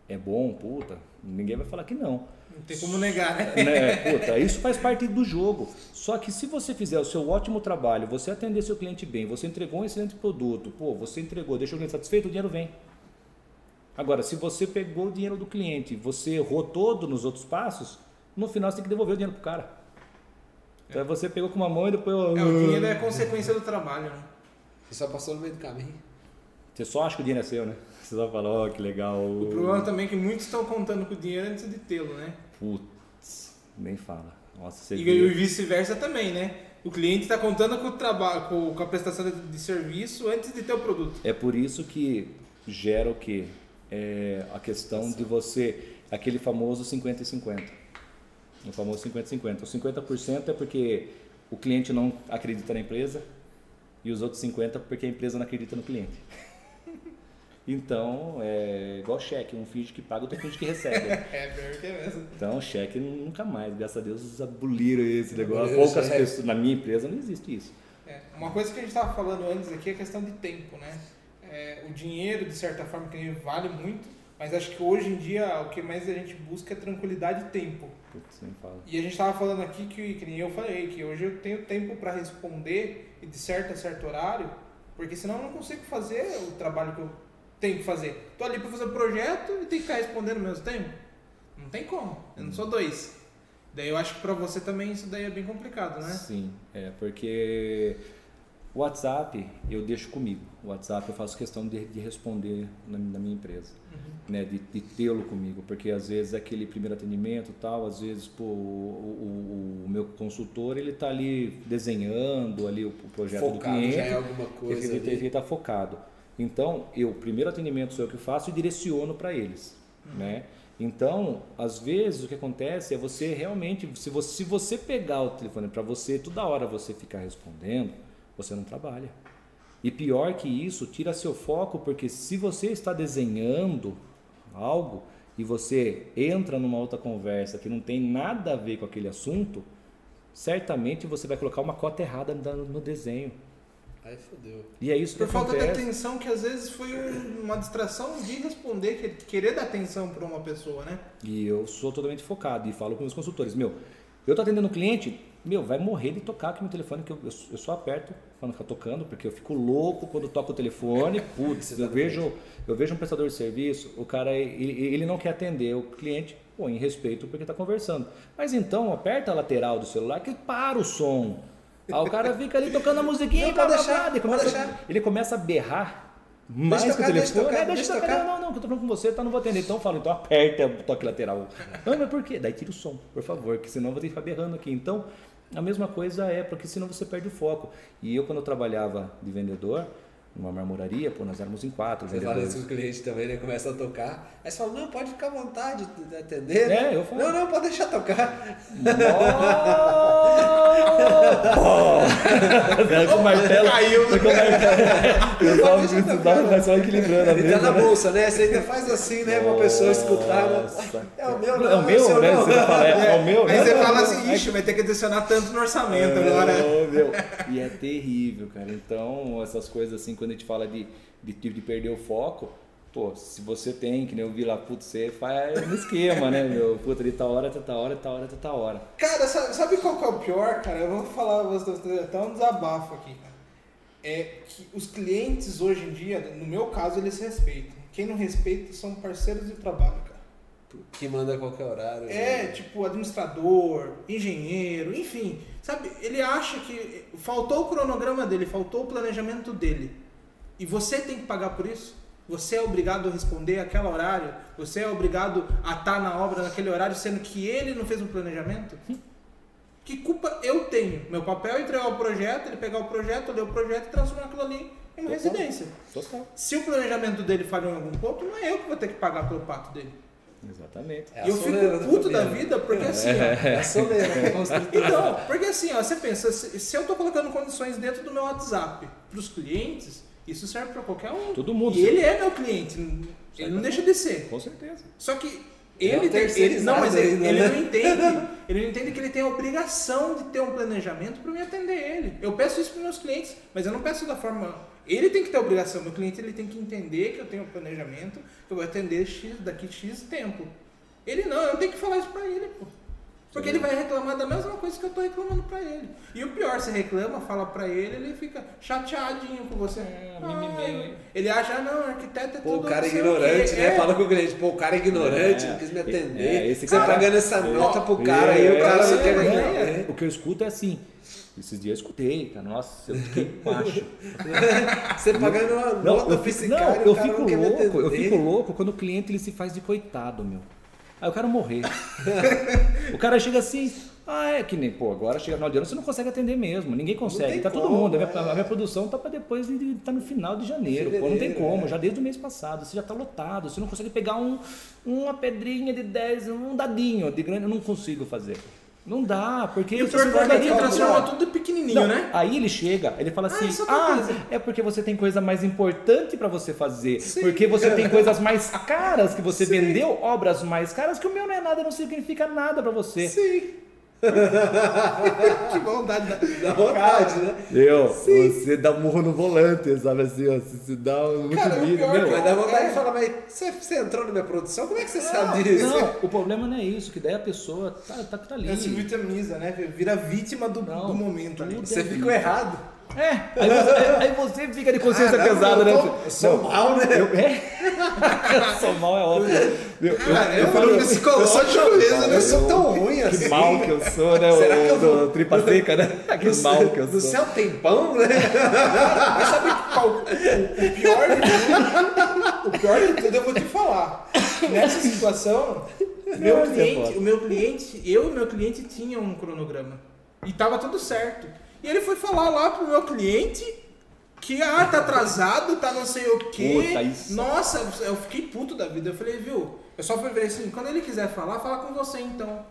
É bom, puta, ninguém vai falar que não. Não tem como negar, né? né? Puta, isso faz parte do jogo. Só que se você fizer o seu ótimo trabalho, você atender seu cliente bem, você entregou um excelente produto, pô, você entregou, deixou o cliente satisfeito, o dinheiro vem. Agora, se você pegou o dinheiro do cliente, você errou todo nos outros passos, no final você tem que devolver o dinheiro pro cara. Então você pegou com uma mão e depois. É, o dinheiro é consequência do trabalho, né? Você só passou no meio do caminho. Você só acha que o dinheiro é seu, né? Você só fala, ó, oh, que legal. O problema também é que muitos estão contando com o dinheiro antes de tê-lo, né? Putz, nem fala. Nossa, você e, e vice-versa também, né? O cliente está contando com o trabalho, com, a prestação de, serviço antes de ter o produto. É por isso que gera o quê? É a questão de você, aquele famoso 50 e 50. O famoso 50 e 50. O 50% é porque o cliente não acredita na empresa e os outros 50% porque a empresa não acredita no cliente. Então, é igual cheque, um finge que paga, outro finge que recebe. é, pior que é mesmo. Então, cheque nunca mais, graças a Deus, aboliram esse negócio. Poucas pessoas, na minha empresa não existe isso. É, uma coisa que a gente estava falando antes aqui é a questão de tempo, né? É, o dinheiro, de certa forma, que vale muito, mas acho que hoje em dia o que mais a gente busca é tranquilidade e tempo. Putz, nem fala. E a gente estava falando aqui que, que nem eu falei, que hoje eu tenho tempo para responder e de certo a certo horário, porque senão eu não consigo fazer o trabalho que eu tenho que fazer? Tô ali para fazer o projeto e tem que ficar respondendo ao mesmo tempo? Não tem como. Eu não sou dois. Daí eu acho que para você também isso daí é bem complicado, né? Sim, é porque o WhatsApp eu deixo comigo. O WhatsApp eu faço questão de, de responder na, na, minha empresa, uhum. né? De, de tê-lo comigo, porque às vezes é aquele primeiro atendimento tal, às vezes pô, o, o, o meu consultor ele está ali desenhando ali o, o projeto focado, do cliente. Já é alguma coisa. Ele está focado. Então, eu, primeiro atendimento sou eu que faço e direciono para eles, uhum. né? Então, às vezes o que acontece é você realmente, se você, se você pegar o telefone para você, toda hora você ficar respondendo, você não trabalha. E pior que isso, tira seu foco, porque se você está desenhando algo e você entra numa outra conversa que não tem nada a ver com aquele assunto, certamente você vai colocar uma cota errada no desenho. Aí fodeu. E é isso Por que falta acontece. de atenção, que às vezes foi uma distração de responder, querer dar atenção para uma pessoa, né? E eu sou totalmente focado e falo com meus consultores, meu, eu tô atendendo um cliente, meu, vai morrer de tocar aqui no telefone, que eu, eu, eu só aperto para não ficar tocando, porque eu fico louco quando toco o telefone. Putz, eu vejo, eu vejo um prestador de serviço, o cara, ele, ele não quer atender o cliente, pô, em respeito porque está conversando. Mas então, aperta a lateral do celular que para o som. Aí o cara fica ali tocando a musiquinha, não, pode deixar, ele, começa, deixar. ele começa a berrar mais deixa que tocar, o telefone. Deixa, tocar, é, deixa, deixa tocar. Não, não, que eu tô falando com você, tá, não vou atender. Então eu falo, então aperta o toque lateral. Não, mas por quê? Daí tira o som, por favor, que senão eu vou ter que ficar berrando aqui. Então, a mesma coisa é, porque senão você perde o foco. E eu, quando eu trabalhava de vendedor, numa marmoraria, pô, nós éramos em quatro. Você fala isso com o cliente também, né? Começa a tocar. Aí você fala, não, pode ficar à vontade de atender. É, eu falo. Não, não, pode deixar tocar. com o martelo. Caiu. Com o martelo. Estudando, mas só equilibrando. Ele tá na bolsa, né? Você ainda faz assim, né? Pra pessoa escutar. Né? É o meu, não. É o meu, né? Você fala, é, é o meu, né? Aí você fala assim, ixi, vai ter que adicionar tanto no orçamento é, agora. Meu. E é terrível, cara. Então, essas coisas assim, quando a gente fala de, de, de perder o foco, pô, se você tem, que nem eu vi lá, putz, você faz no esquema, né, meu? Puta, de tal hora até tal hora, tal hora até tal hora. Cara, sabe qual que é o pior, cara? Eu vou falar, vou até um desabafo aqui, cara. É que os clientes hoje em dia, no meu caso, eles respeitam. Quem não respeita são parceiros de trabalho, cara. Que manda a qualquer horário. É, né? tipo, administrador, engenheiro, enfim. Sabe, ele acha que faltou o cronograma dele, faltou o planejamento dele. E você tem que pagar por isso? Você é obrigado a responder aquele horário? Você é obrigado a estar na obra naquele horário, sendo que ele não fez um planejamento? Que culpa eu tenho? Meu papel é entregar o projeto, ele pegar o projeto, ler o projeto e transformar aquilo ali em uma residência. Total. Se o planejamento dele falhou em algum ponto, não é eu que vou ter que pagar pelo pato dele. Exatamente. É E eu fico puto da vida porque assim, ó, É a soleira construtora. Então, porque assim, ó, você pensa, se, se eu tô colocando condições dentro do meu WhatsApp pros clientes, isso serve pra qualquer um. Todo mundo. E ele é meu cliente, ele não deixa de ser. Com certeza. Só que É ele, tem, ele não, mas ele, terceirizado ele não entende. Ele não entende que ele tem a obrigação de ter um planejamento para me atender ele. Eu peço isso para meus clientes, mas eu não peço da forma. Ele tem que ter a obrigação. Meu cliente ele tem que entender que eu tenho um planejamento, que eu vou atender X daqui X tempo. Ele não, eu tenho que falar isso para ele, pô. Porque ele vai reclamar da mesma coisa que eu tô reclamando pra ele. E o pior, você reclama, fala pra ele, ele fica chateadinho com você. É, Ah, ele acha, ah, não, arquiteto é Pô, o tudo cara sei o ignorante, quê. né? É. Fala com o cliente, pô, o cara é ignorante, É, não quis me é, atender. esse Você cara- pagando essa é, nota pro cara aí, É, o cara não é, quer é, é. O que eu escuto é assim. Esses dias eu escutei, cara. Nossa, eu fiquei baixo. Você pagando uma Não, nota eu fico, não, cara, eu cara fico louco, eu fico louco quando o cliente ele se faz de coitado, meu. Aí eu quero morrer. o cara chega assim, ah, é que nem, pô, agora chega no final de ano, você não consegue atender mesmo, ninguém consegue, tá todo como, mundo, a minha, é. a minha produção tá para depois, de, tá no final de janeiro, pô, não tem como, é. já desde o mês passado, você já tá lotado, você não consegue pegar um, uma pedrinha de 10, um dadinho de grande, eu não consigo fazer. Não dá, porque E o você pior que ele transforma tudo pequenininho, Não, né? Aí ele chega, ele fala assim: isso é Ah, coisa." é porque você tem coisa mais importante para você fazer. Porque você tem coisas mais caras que você vendeu, obras mais caras, que o meu não é nada, não significa nada para você. Sim. que vontade. Da... Dá vontade, né? Meu, você dá murro no volante, sabe assim, ó, você dá muito Cara, o milho, pior meu. Mas dá vontade É. de falar, mas você, você entrou na minha produção? Como é que você sabe disso? Não, o problema não é isso, que daí a pessoa tá, tá, tá ali. Ela se vitimiza, né? Vira vítima do, Não, do momento ali. Você é ficou errado. É, aí você, aí você fica de consciência Ah, não, pesada, eu né? tô- eu sou mal, né? Eu, é? eu sou mal, é óbvio. Eu, eu, Ah, eu eu falo- falo psicológico mesmo, Eu né? sou tão ruim assim. Que mal que eu sou, né? Será o, que eu vou- do tripa seca, né? Que Do mal que eu Do sou. céu tem pão, né? Mas sabe qual, o, o pior de tudo? O pior de tudo eu vou te falar. Nessa situação, meu Nossa, cliente, o meu cliente, eu e meu cliente tinham um cronograma. E tava tudo certo. E ele foi falar lá pro meu cliente que ah, tá atrasado, tá não sei o quê. Puta, isso. Nossa, eu fiquei puto da vida. Eu falei, viu? Eu só falei assim, quando ele quiser falar, fala com você então.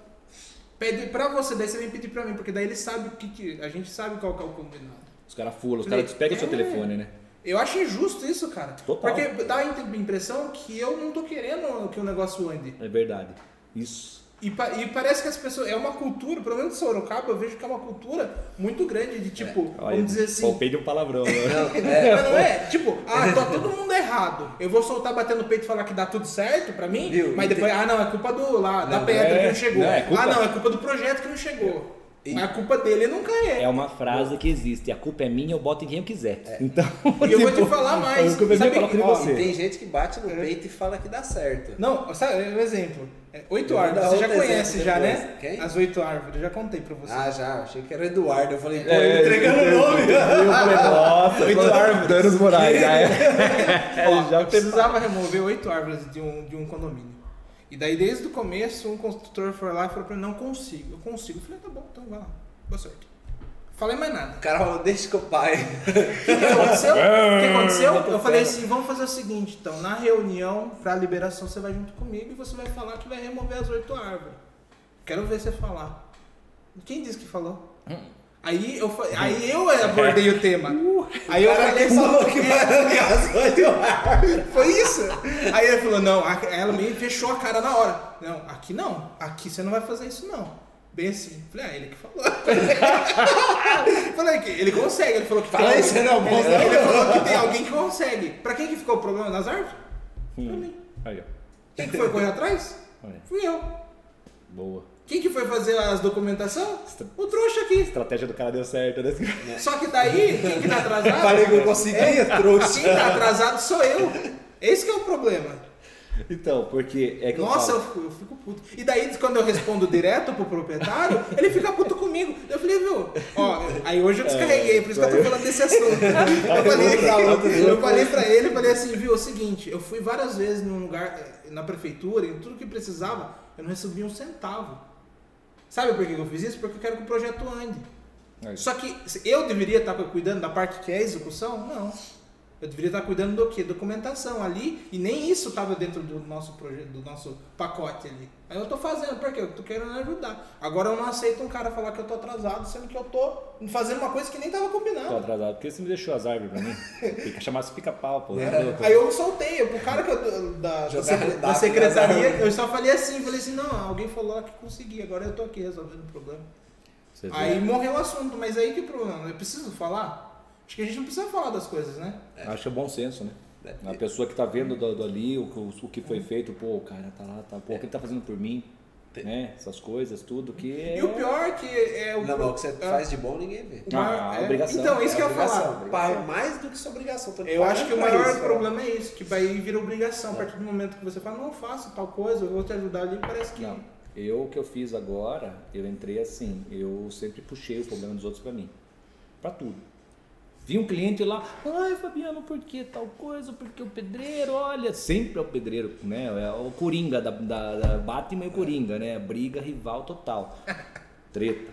Pede pra você, daí você vem pedir pra mim, porque daí ele sabe o que, que a gente sabe qual que é o combinado. Os caras fulam, os caras despegam o seu É. telefone, né? Eu acho injusto isso, cara. Total. Porque dá a impressão que eu não tô querendo que o negócio ande. É verdade. Isso. E, pa- e parece que as pessoas. É uma cultura, pelo menos em Sorocaba, eu vejo que é uma cultura muito grande de tipo, Olha, vamos dizer assim. Palpei de um palavrão. Né? Mas não é? Tipo, ah, tá todo mundo errado. Eu vou soltar batendo no peito e falar que dá tudo certo pra mim, Viu? mas depois, ah, não, é culpa do lá, da Não, pedra é, que não chegou. não, é culpa- Ah, não, é culpa do projeto que não chegou. Mas a culpa dele nunca é. É uma frase que existe. A culpa é minha, eu boto em quem eu quiser. Então, E eu vou te tipo, falar mais. É Sabe- eu coloco em ó, você. Tem gente que bate no peito e fala que dá certo. Não, sabe, um exemplo. É, Oito árvores, você já conhece já, depois. né? Quem? As oito árvores, eu já contei pra você. Ah, já, achei que era o Eduardo. Eu falei, pô, É, ele entregando o nome. Eu falei, nossa, Oito árvores. Danos Moraes, já é. Ó, já eu precisava remover oito árvores de um, de um condomínio. E daí, desde o começo, um construtor foi lá e falou pra mim, não consigo. Eu consigo. Eu falei, tá bom, então vai lá. Boa sorte. Falei mais nada. O cara falou, deixa com o pai. O que, que aconteceu? O que aconteceu? Bota Eu falei assim, vamos fazer o seguinte, então, na reunião, pra liberação, você vai junto comigo e você vai falar que vai remover as oito árvores. Quero ver você falar. Quem disse que falou? Aí eu, aí eu abordei o tema. Aí eu O cara falei falou assim, que vai arrancar as oito Foi isso? Aí ele falou, não, ela meio fechou a cara na hora. Não, aqui não. Aqui você não vai fazer isso não. Bem assim. Falei, ah, ele que falou. Falei que ele consegue. Ele falou que Fala tem isso, alguém- não, bom, ele, ele falou que tem alguém que consegue. Pra quem que ficou o problema nas árvores? Pra mim. Aí, ó. Quem que foi correr atrás? Olha, Fui eu. boa. Quem que foi fazer as documentação? O trouxa A aqui. estratégia do cara deu certo, né? Só que daí, quem que tá atrasado? Falei que eu conseguia, trouxa. Quem tá atrasado sou eu. Esse que é o problema. Então, porque é que Nossa, eu eu falo. fico, eu fico puto. E daí, quando eu respondo direto pro proprietário, ele fica puto comigo. Eu falei, viu? Ó, aí hoje eu descarreguei, por isso que eu tô falando desse assunto. Eu falei, eu falei pra ele, falei assim, viu, é o seguinte, eu fui várias vezes num lugar, eh, na prefeitura, em tudo que precisava, eu não recebi um centavo. Sabe por que eu fiz isso? Porque eu quero que o projeto ande. É isso. Só que eu deveria estar cuidando da parte que é a execução? Não. Eu deveria estar cuidando do quê? Documentação ali, e nem isso estava dentro do nosso projeto, do nosso pacote ali. Aí eu tô fazendo, porque eu tô querendo ajudar. Agora eu não aceito um cara falar que eu tô atrasado, sendo que eu tô fazendo uma coisa que nem tava combinando. Tô atrasado, porque você me deixou as árvores pra mim. Fica chamado pica-pau, pô. É. Aí eu soltei, pro cara que eu, da, da, da secretaria, eu só falei assim, falei assim, não, alguém falou que consegui, agora eu tô aqui resolvendo o problema. aí morreu o assunto, mas aí que problema? Eu preciso falar? Acho que a gente não precisa falar das coisas, né? É. Acho que é bom senso, né? É. A pessoa que tá vendo do, do ali, o, o, que foi feito, pô, o cara tá lá, tá, pô, o que ele tá fazendo por mim? Né? Essas coisas, tudo que é... E o pior é que é o. Não, mas o que você é... faz de bom ninguém vê. Ah, é... obrigação. Então, isso que eu ia falar. Obrigação. Mais do que sua obrigação. Eu acho que o maior isso, problema é isso, que vai vir obrigação. A partir do momento que você fala, não, faça tal coisa, eu vou te ajudar ali, parece que. Não. Eu, o que eu fiz agora, eu entrei assim, eu sempre puxei o problema dos outros para mim. para tudo. Vi um cliente lá, ai Fabiano, por que tal coisa? Porque o pedreiro, olha, sempre é o pedreiro, né? É o Coringa da, da, da Batman e o Coringa, né? Briga rival total. Treta.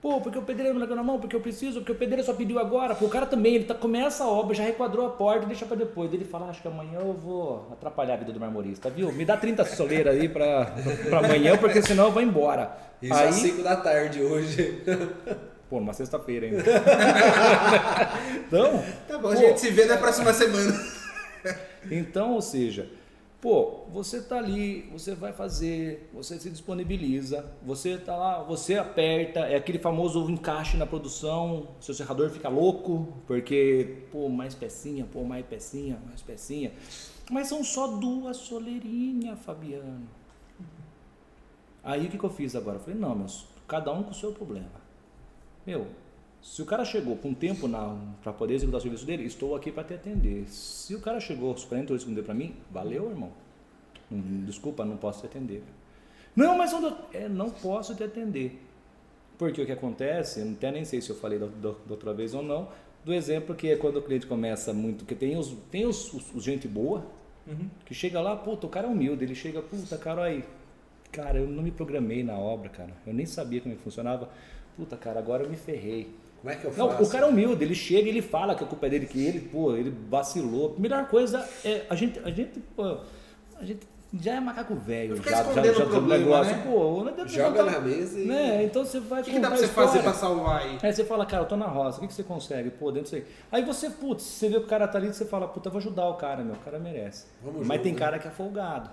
Pô, porque o pedreiro não levou na mão, porque eu preciso, porque o pedreiro só pediu agora. Pô, o cara também, ele tá, começa a obra, já requadrou a porta e deixa pra depois. Ele fala, acho que amanhã eu vou atrapalhar a vida do marmorista, viu? Me dá 30 soleiras aí pra, pra amanhã, porque senão eu vou embora. Isso aí, às 5 da tarde hoje. Pô, numa sexta-feira ainda. então. Tá bom, pô, a gente se vê na próxima semana. então, ou seja, pô, você tá ali, você vai fazer, você se disponibiliza, você tá lá, você aperta, é aquele famoso encaixe na produção, seu serrador fica louco, porque, pô, mais pecinha, pô, mais pecinha, mais pecinha. Mas são só duas soleirinhas, Fabiano. Aí o que, que eu fiz agora? Eu falei, não, meus, cada um com o seu problema. Meu, se o cara chegou com tempo para poder executar o serviço dele, estou aqui para te atender. Se o cara chegou aos 48 segundos para mim, valeu, irmão. Hum, desculpa, não posso te atender. Não, mas eu é, não posso te atender. Porque o que acontece, eu até nem sei se eu falei da, da, da, outra vez ou não, do exemplo que é quando o cliente começa muito, que tem os, tem os, os, os gente boa, uhum. que chega lá, puta, o cara é humilde, ele chega, puta, cara, aí, cara, eu não me programei na obra, cara, eu nem sabia como funcionava puta, cara, agora eu me ferrei. Como é que eu faço? Não, o cara é humilde, ele chega e ele fala que a culpa é dele, que ele, pô, ele vacilou. A melhor coisa é a gente, a gente, pô, a gente já é macaco velho, já, já, já do negócio, né? pô, não joga na mesa e... Né? Então você vai... O que, que dá pra você fazer pra salvar aí? Aí você fala, cara, eu tô na roça, o que, que você consegue? Pô, dentro disso aí. Aí você, putz, você vê que o cara tá ali, você fala, puta, eu vou ajudar o cara, meu, o cara merece. Vamos Mas junto, tem cara que é folgado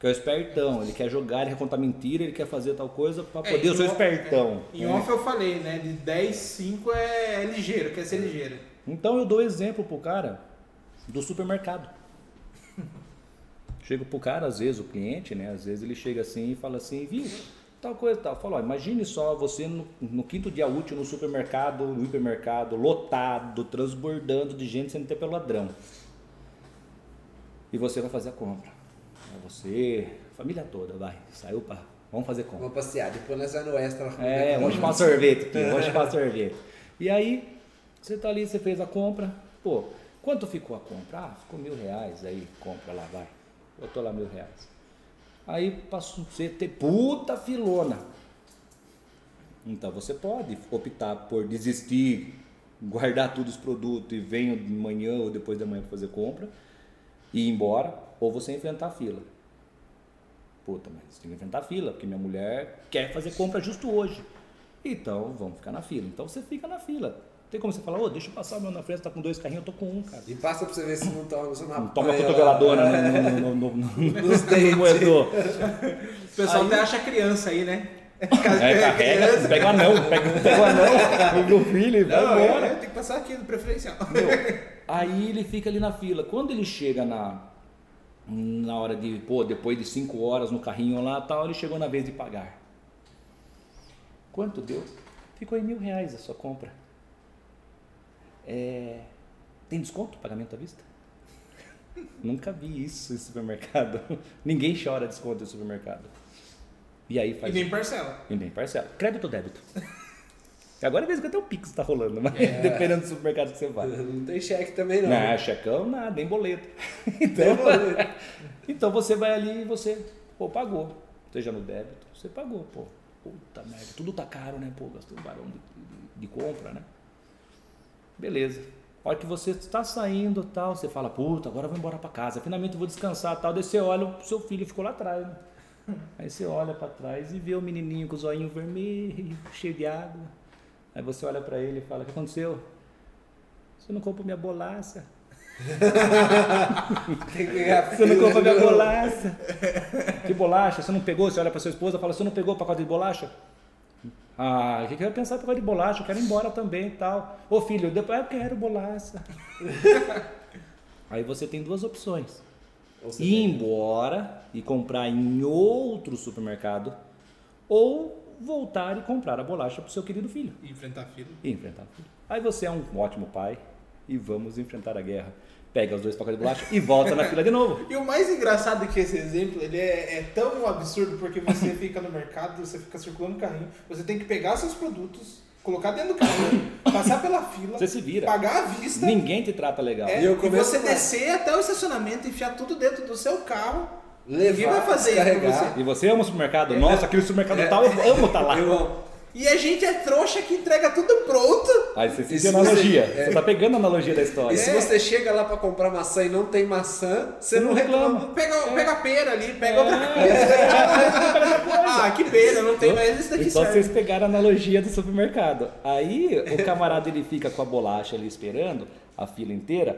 que é o espertão, ele quer jogar, ele quer contar mentira, ele quer fazer tal coisa para é, poder, é, eu sou espertão. É, em off eu falei, né, de 10, 5 é, é ligeiro, quer ser ligeiro. Então eu dou exemplo pro cara do supermercado. Chego pro cara, às vezes, o cliente, né, às vezes ele chega assim e fala assim, viu, tal coisa tal. Fala, ó, imagine só você no, no, quinto dia útil no supermercado, no hipermercado, lotado, transbordando de gente sendo até pelo ladrão. E você vai fazer a compra você, família toda, vai. Saiu para. Vamos fazer compra. Vamos passear, depois nós vamos no extra. É, vamos chupar sorvete aqui, vamos chupar sorvete. E aí, você tá ali, você fez a compra. Pô, quanto ficou a compra? Ah, ficou mil reais. Aí, compra lá, vai. Botou lá mil reais. Aí passou você ter puta filona. Então você pode optar por desistir, guardar todos os produtos e venho de manhã ou depois da manhã para fazer compra e ir embora, ou você enfrentar a fila. Puta, mas tem que enfrentar a fila, porque minha mulher quer fazer compra justo hoje. Então, vamos ficar na fila. Então, você fica na fila. Tem como você falar, ô, oh, deixa eu passar o meu na frente, tá com dois carrinhos, eu tô com um, cara. E passa pra você ver se não toma, você não toma cotoveladora no, no, no, nos dentes. O pessoal aí, até acha criança aí, né? É, carrega, pega o anão, pega, pega o anão, pega o filho e vai embora. É, tem que passar aqui no preferencial. Meu, aí ele fica ali na fila. Quando ele chega na, na hora de, pô, depois de cinco horas no carrinho lá tal, ele chegou na vez de pagar. Quanto deu? Ficou em mil reais a sua compra. É, tem desconto, pagamento à vista? Nunca vi isso em supermercado. Ninguém chora desconto em supermercado. E aí faz. E nem parcela. E nem parcela. Crédito ou débito? Agora é vez que até o Pix está rolando, mas é. dependendo do supermercado que você vai. Não tem cheque também não. Não, checão nada, nem boleto. Então, boleto. então você vai ali e você, pô, pagou. Seja no débito, você pagou, pô. Puta merda, tudo tá caro, né? Pô, gastou um barão de, de, de compra, né? Beleza. A hora que você está saindo tal, você fala, puta, agora eu vou embora para casa, finalmente eu vou descansar tal. Daí você olha, o seu filho ficou lá atrás, né? Aí você olha para trás e vê o menininho com o zoinho vermelho, cheio de água. Aí você olha para ele e fala, o que aconteceu? Você não comprou minha bolacha. você não comprou minha bolacha. Que bolacha? Você não pegou? Você olha para sua esposa e fala, você não pegou o pacote de bolacha? Ah, o que, que eu ia pensar pacote de bolacha? Eu quero ir embora também e tal. Ô filho, depois eu quero bolacha. Aí você tem duas opções. Ir embora e comprar em outro supermercado ou voltar e comprar a bolacha para o seu querido filho. E enfrentar filho. E enfrentar filho. Aí você é um ótimo pai e vamos enfrentar a guerra. Pega os dois pacotes de bolacha e volta na fila de novo. E o mais engraçado é que esse exemplo ele é, é tão absurdo porque você fica no mercado, você fica circulando o carrinho, você tem que pegar seus produtos, colocar dentro do carrinho, passar pela fila, Você se vira. pagar à vista. Ninguém te trata legal. É, E eu e você a- descer até o estacionamento, enfiar tudo dentro do seu carro. Levar, vai fazer isso pra descarregar. você. E você ama o supermercado? Nossa, aquele supermercado É. tal, eu amo estar lá. Eu amo. E a gente é trouxa que entrega tudo pronto. Aí você sente se a analogia. você- Você tá pegando a analogia da história. E se você chega lá pra comprar maçã e não tem maçã, você não Não reclama. reclama. Pega, pega a pera ali, pega É. outra coisa. ah, que pena, não tem mais isso daqui Então serve. vocês pegaram a analogia do supermercado. Aí o camarada ele fica com a bolacha ali esperando a fila inteira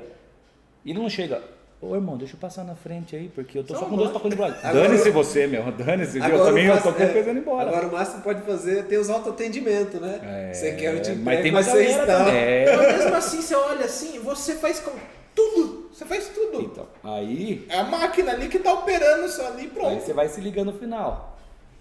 e ele não chega. Ô irmão, deixa eu passar na frente aí, porque eu tô Só só com dois pacotes de. Agora- Dane-se você, meu. Dane-se, viu? Eu também o eu tô com é, coisa indo embora. Agora o máximo que pode fazer é ter os autoatendimento, né? É, você quer eu te mas tem uma mas você está. É. Mas mesmo assim, você olha assim, você faz com tudo. Você faz tudo. Então, aí, É a máquina ali que tá operando isso ali, aí pronto. você vai se ligando no final.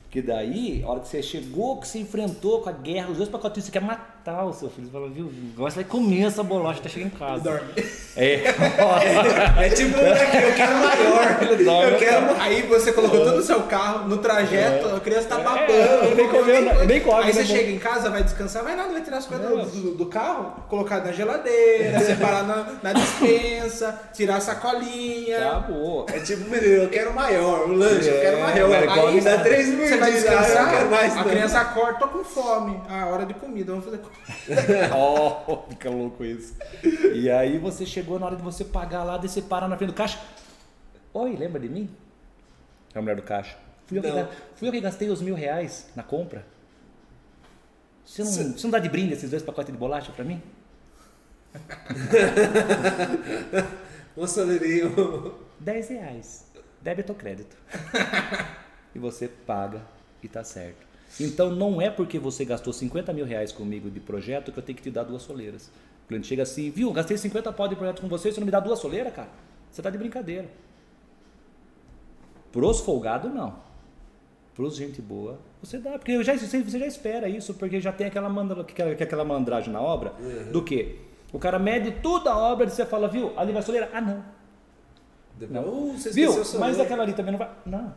Que daí, a hora que você chegou, que você enfrentou com a guerra, os dois pacotinhos, você quer matar o seu filho. Você fala, viu, agora você vai comer essa bolacha, tá chegando em casa. Dorme. É. É tipo, né, eu quero maior. Ele dorme, Eu quero Aí você colocou tudo no seu carro, no trajeto, a criança tá babando. É, nem comeu, coisa. nem come, Aí né, você bom. chega em casa, vai descansar, vai nada, vai tirar as coisas Não. do, do carro, colocar na geladeira, separar na, na dispensa, tirar a sacolinha. Acabou. É tipo, menino, eu quero maior. O lanche, eu quero É, maior. igual Aí dá três Você vai eu descansar, quero mais. a criança acorda, tô com fome. Ah, hora de comida, vamos fazer comida. Oh, fica louco isso. E aí você chegou na hora de você pagar lá, daí você para na frente do caixa. Oi, lembra de mim? É a mulher do caixa. Fui eu, que, fui eu que gastei os mil reais na compra. Você não, Cê- você não dá de brinde esses dois pacotes de bolacha pra mim? Um soleirinho. 10 reais. Débito ou crédito. e você paga e tá certo. Então não é porque você gastou 50 mil reais comigo de projeto que eu tenho que te dar duas soleiras. O cliente chega assim, viu, gastei 50 pau de projeto com você, você não me dá duas soleiras, cara? Você tá de brincadeira. Pros folgados, não. Pros gente boa, você dá. Porque eu já, você já espera isso, porque já tem aquela, mandra, aquela, aquela mandragem na obra. Do quê? O cara mede toda a obra e você fala, viu, ali vai soleira? Ah, não. Depois, uh, você Viu? Mas aquela ali também não vai. Não,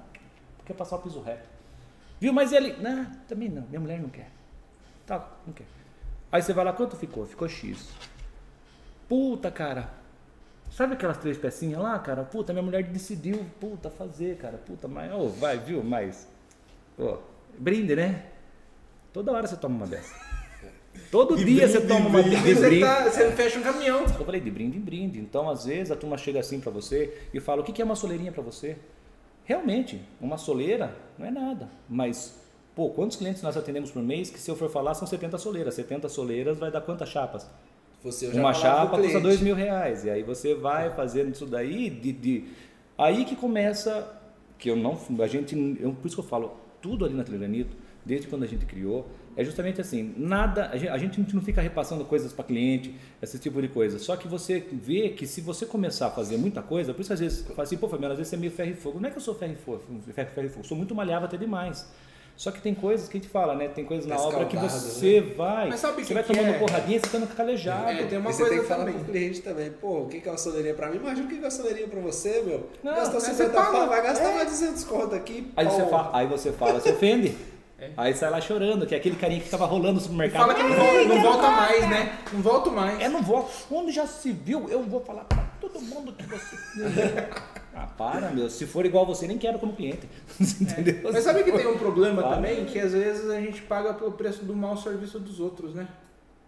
porque passar o piso reto. Viu? Mas ele. Não, também não. Minha mulher não quer. Tá, não quer. Aí você vai lá, quanto ficou? Ficou X. Puta, cara. Sabe aquelas três pecinhas lá, cara? Puta, minha mulher decidiu, puta, fazer, cara. Puta, mas. Ô, vai, viu? Mas. Ô, brinde, né? Toda hora você toma uma dessa. Todo dia você toma uma de Aí você, brinde. tá, você fecha um caminhão. Eu falei de brinde em brinde. Então, às vezes, a turma chega assim pra você e fala: o que que é uma soleirinha pra você? Realmente, uma soleira não é nada. Mas, pô, quantos clientes nós atendemos por mês que, se eu for falar, são 70 soleiras? 70 soleiras vai dar quantas chapas? Você, Uma chapa custa dois mil reais. E aí você vai fazendo isso daí. De, de- Aí que começa. Que eu não. A gente. Eu, por isso que eu falo, tudo ali na Telegranito, desde quando a gente criou, é justamente assim: nada. A gente, a gente não fica repassando coisas para cliente, esse tipo de coisa. Só que você vê que se você começar a fazer muita coisa, por isso às vezes fala assim, pô, Fabiano, às vezes você é meio ferro e fogo. Não é que eu sou ferro e fogo, ferro, ferro e fogo, eu sou muito malhável até demais. Só que tem coisas que a gente fala, né? Tem coisas na Tá obra que escaldado, você vai. Mas sabe o você que vai que tomando é? porradinha e você ficando calejado. É, tem uma e você coisa tem que falar também. pro cliente também, pô, o que é uma soleirinha pra mim? Imagina o que é uma soleirinha pra você, meu. Não, Gastou aí 50 você paga. pau, vai gastar É. mais 200 conto aqui. Aí você, fala, aí você fala, se ofende. É. Aí sai lá chorando, que é aquele carinha que ficava rolando no supermercado. Fala que não, vol- não volta mais, né? Não volto mais. É, não vou. Onde já se viu, eu vou falar pra todo mundo que você. ah, para, meu. Se for igual você, nem quero como cliente. Entendeu? Mas sabe que tem um problema Para. também? Que às vezes a gente paga pelo preço do mau serviço dos outros, né?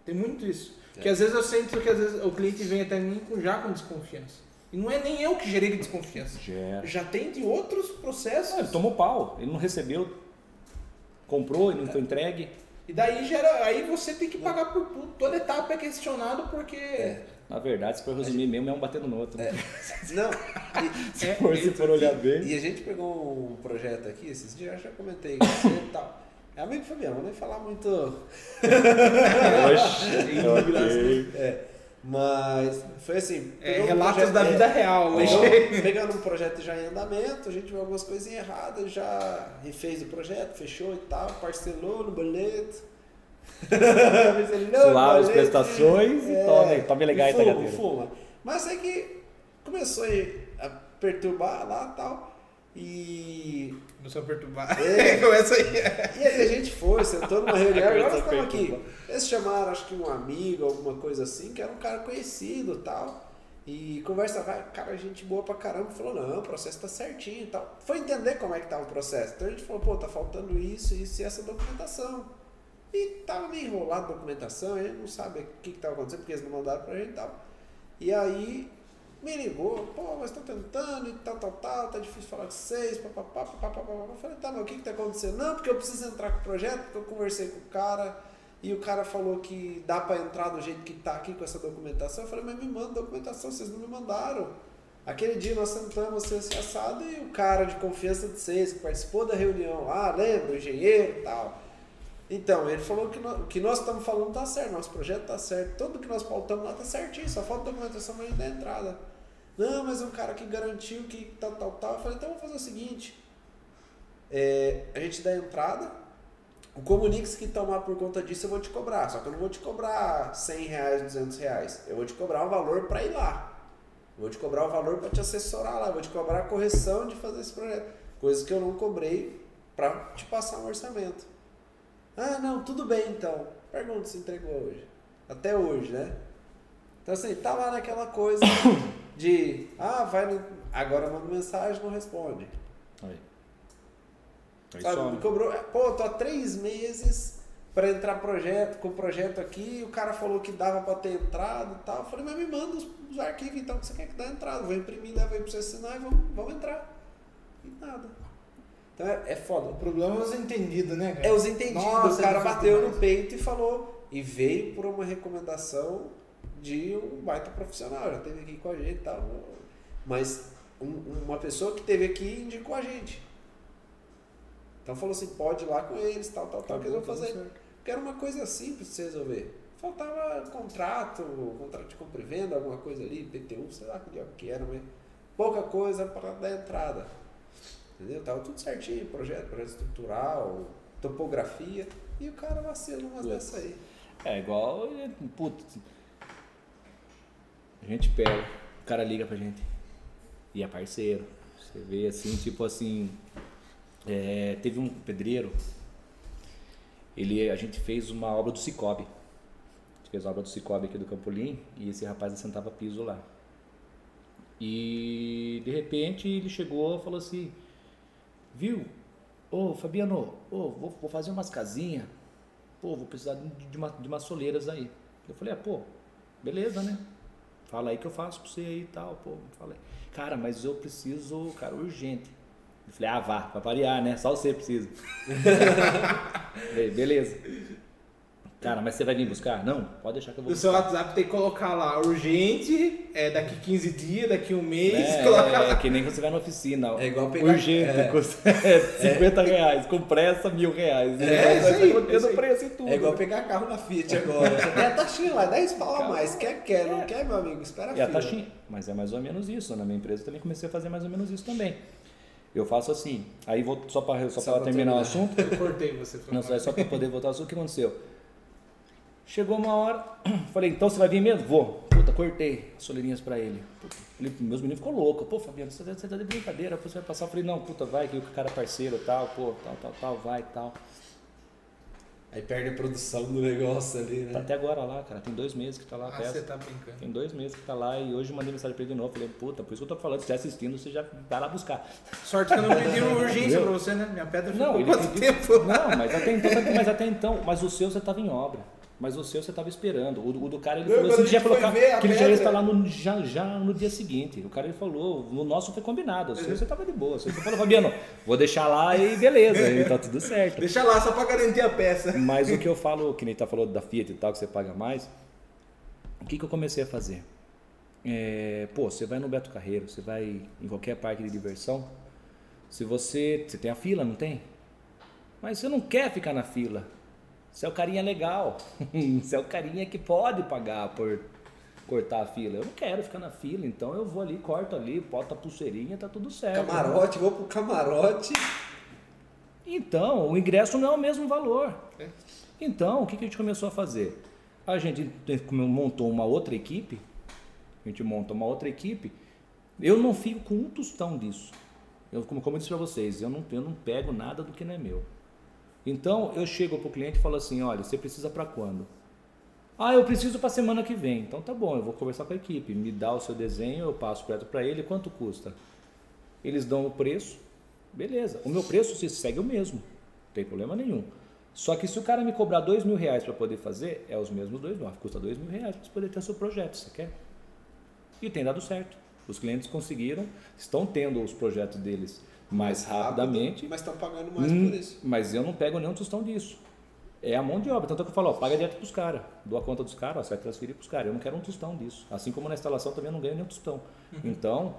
Tem muito isso. É. Que às vezes eu sinto que às vezes o cliente vem até mim já com desconfiança. E não é nem eu que gerei desconfiança. Gera. Já tem de outros processos. Não, ele tomou pau, ele não recebeu, comprou e não foi entregue. E daí gera. Aí você tem que pagar por tudo. Toda etapa é questionado porque. É. Na verdade, se for resumir gente... mesmo, é um batendo no outro. É. Não. E, se, for, se for olhar bem. E a gente pegou um projeto aqui, esses dias eu já comentei com você e tal. É amigo Fabiano, não nem falar muito. Oxi, okay. é. Mas foi assim. É, relatos um projeto, da vida é, real. Pegou, pegando um projeto já em andamento, a gente viu algumas coisinhas erradas, já refez o projeto, fechou e tal, parcelou no boleto. Suave as prestações é, e tome, tome legal e fuma, fuma. Mas é que começou a perturbar lá e tal. E. Começou a perturbar. É. Começa aí. E aí a gente foi, sentou numa reunião, agora estamos aqui. Eles chamaram, acho que um amigo, alguma coisa assim, que era um cara conhecido e tal. E conversa, vai, cara, gente boa pra caramba, falou, não, o processo tá certinho e tal. Foi entender como é que tá o processo. Então a gente falou, pô, tá faltando isso, isso e essa documentação. E tava meio enrolado a documentação, a gente não sabe o que, que tava acontecendo, porque eles não mandaram pra gente e tal. E aí me ligou, pô, mas tô tentando e tal, tal, tal, tá difícil falar com vocês, papapá, papapá, papapá. Eu falei, tá, mas o que que tá acontecendo? Não, porque eu preciso entrar com o projeto, porque eu conversei com o cara e o cara falou que dá para entrar do jeito que tá aqui com essa documentação. Eu falei, mas me manda documentação, vocês não me mandaram. Aquele dia nós sentamos assim, assado e o cara de confiança de vocês, que participou da reunião lá, lembra, o engenheiro e tal. Então, ele falou que o que nós estamos falando está certo, nosso projeto está certo, tudo que nós pautamos lá está certinho, só falta documentação a gente dar entrada. Não, mas um cara que garantiu que tal, tal, tal. Eu falei, então vamos fazer o seguinte: é, a gente dá entrada, o Comunix que tomar por conta disso eu vou te cobrar, só que eu não vou te cobrar 100 reais, 200 reais, eu vou te cobrar um valor para ir lá. Eu vou te cobrar o um valor para te assessorar lá, eu vou te cobrar a correção de fazer esse projeto. Coisas que eu não cobrei para te passar um orçamento. Ah, não, tudo bem então. Pergunta se entregou hoje. Até hoje, né? Então assim, tá lá naquela coisa de, ah, vai no, agora manda mensagem, não responde. Aí. Aí Sabe, me cobrou, é, pô, tô há três meses para entrar projeto, com o projeto aqui, o cara falou que dava para ter entrado e tal. Eu falei, mas me manda os, os, arquivos então que você quer que dá entrada. Vou imprimir, leva aí pra você assinar e vamos, vamos entrar. E nada. Então é, é foda. O problema é os entendidos, né, cara? É os entendidos. Nossa, o cara bateu no peito e falou. E veio por uma recomendação de um baita profissional. Já teve aqui com a gente e tal. Mas um, uma pessoa que teve aqui indicou a gente. Então falou assim, pode ir lá com eles, tal, tal, tal, que eles vão fazer. Porque era uma coisa simples de se resolver. Faltava contrato, contrato de compra e venda, alguma coisa ali, PTU, sei lá que que era, mas pouca coisa para dar entrada. Entendeu? Tava tudo certinho, projeto, projeto estrutural, topografia, e o cara vacila umas dessa aí. É igual, putz, a gente pega, o cara liga pra gente, e é parceiro. Você vê assim, tipo assim, é, teve um pedreiro, ele, a gente fez uma obra do Cicobi. A gente fez a obra do Cicobi aqui do Campolim e esse rapaz assentava piso lá. E de repente ele chegou e falou assim: Viu? Ô Fabiano, ô, vou, vou fazer umas casinhas. Pô, vou precisar de, de, uma, de umas soleiras aí. Eu falei: Ah, pô, beleza, né? Fala aí que eu faço pra você aí e tal. Pô, falei: Cara, mas eu preciso, cara, urgente. Eu falei, ah, vá, pra variar, né? Só você precisa. falei, beleza. Cara, mas você vai vir buscar? Não, pode deixar que eu vou. O seu WhatsApp tem que colocar lá urgente, é daqui 15 dias, daqui um mês. É, é, é que nem você vai na oficina. É igual pegar. Urgente, é. custa 50 é. reais, com pressa, mil reais. É, é isso aí, isso preço e tudo. É igual pegar carro na Fiat agora. Você tem a taxinha lá, 10 pau a mais. Quer, quer, não quer, meu amigo, espera a E a taxinha, mas é mais ou menos isso. Na minha empresa eu também comecei a fazer mais ou menos isso também. Eu faço assim. Aí vou só para só para terminar o assunto. Eu cortei você. Não, só para poder voltar ao assunto. O que aconteceu? Chegou uma hora, falei, então você vai vir mesmo? Vou. Puta, cortei as soleirinhas pra ele. Puta, ele meus meninos ficou louco. Pô, Fabiano, você, você tá de brincadeira, você vai passar. Eu falei, não, puta, vai, que o cara é parceiro tal, pô, tal, tal, tal, vai tal. Aí perde a produção do negócio ali, né? Tá até agora lá, cara. Tem dois meses que tá lá. Ah, você tá brincando. Tem dois meses que tá lá e hoje mandei mensagem pra ele de novo. Falei, puta, por isso que eu tô falando, se você assistindo, você já vai lá buscar. Sorte que eu não pedi urgência pra você, né? Minha pedra ficou não, quanto pediu, tempo? Não, mas até, então, mas até então, mas o seu você tava em obra. Mas o seu você estava esperando. O, o, do cara ele falou assim que, já colocar, que ele já ia instalar no, já, já no dia seguinte. O cara ele falou, no nosso foi combinado. O seu você estava de boa. Você falou, Fabiano, vou deixar lá e beleza, e tá tudo certo. Deixa lá só para garantir a peça. Mas o que eu falo, que nem tá falando da Fiat e tal, que você paga mais, o que, que eu comecei a fazer? É, pô, você vai no Beto Carreiro, você vai em qualquer parque de diversão, se você. Você tem a fila, não tem? Mas você não quer ficar na fila. Você é o carinha legal. você é o carinha que pode pagar por cortar a fila. Eu não quero ficar na fila, então eu vou ali, corto ali, boto a pulseirinha, tá tudo certo. Camarote, vou pro camarote. Então, o ingresso não é o mesmo valor. É. Então, o que, que a gente começou a fazer? A gente montou uma outra equipe, a gente monta uma outra equipe, eu não fico com um tostão disso. Eu, como, como eu disse para vocês, eu não, eu não pego nada do que não é meu. Então eu chego para o cliente e falo assim: olha, você precisa para quando? Ah, eu preciso para semana que vem. Então tá bom, eu vou conversar com a equipe, me dá o seu desenho, eu passo para ele, quanto custa? Eles dão o preço, beleza. O meu preço se segue o mesmo, não tem problema nenhum. Só que se o cara me cobrar dois mil reais para poder fazer, é os mesmos dois mil, custa dois mil reais para você poder ter seu projeto, você quer? E tem dado certo. Os clientes conseguiram, estão tendo os projetos deles mais rapidamente. Mas estão pagando mais hum, por isso. Mas eu não pego nenhum tostão disso. É a mão de obra. Tanto é que eu falo, ó, paga direto para os caras. Dou a conta dos caras, você vai transferir para os caras. Eu não quero um tostão disso. Assim como na instalação também não ganho nenhum tostão. Uhum. Então,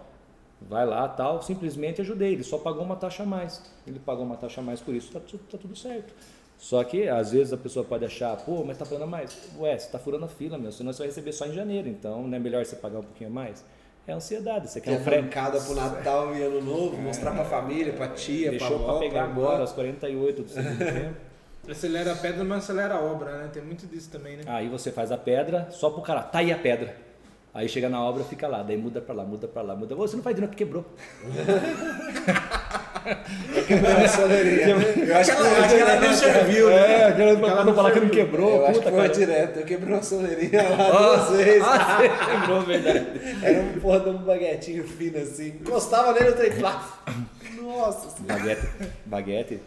vai lá, tal, simplesmente ajudei. Ele só pagou uma taxa a mais. Ele pagou uma taxa a mais por isso, está tá tudo certo. Só que às vezes a pessoa pode achar, pô, mas está pagando mais. Ué, você está furando a fila, meu, senão você vai receber só em janeiro. Então, não é melhor você pagar um pouquinho mais? É ansiedade. Você quer, quer um francada pro Natal e Ano Novo, é. mostrar pra família, pra tia, Deixou pra avó. pra pegar pra agora, aos 48 do segundo tempo. Acelera a pedra, mas acelera a obra, né? Tem muito disso também, né? Aí você faz a pedra só pro cara, tá aí a pedra. Aí chega na obra, fica lá, daí muda pra lá, muda pra lá, muda. Você não faz de novo, quebrou. A. Eu acho que, acho que ela nem serviu. É, aquela pra não falar que não quebrou. Eu acho que foi direto. Eu quebrou a soleirinha lá duas vezes. Ah, quebrou, verdade. Era um porra de um baguetinho fino assim. Encostava nele, o trem Nossa Baguete. Baguete.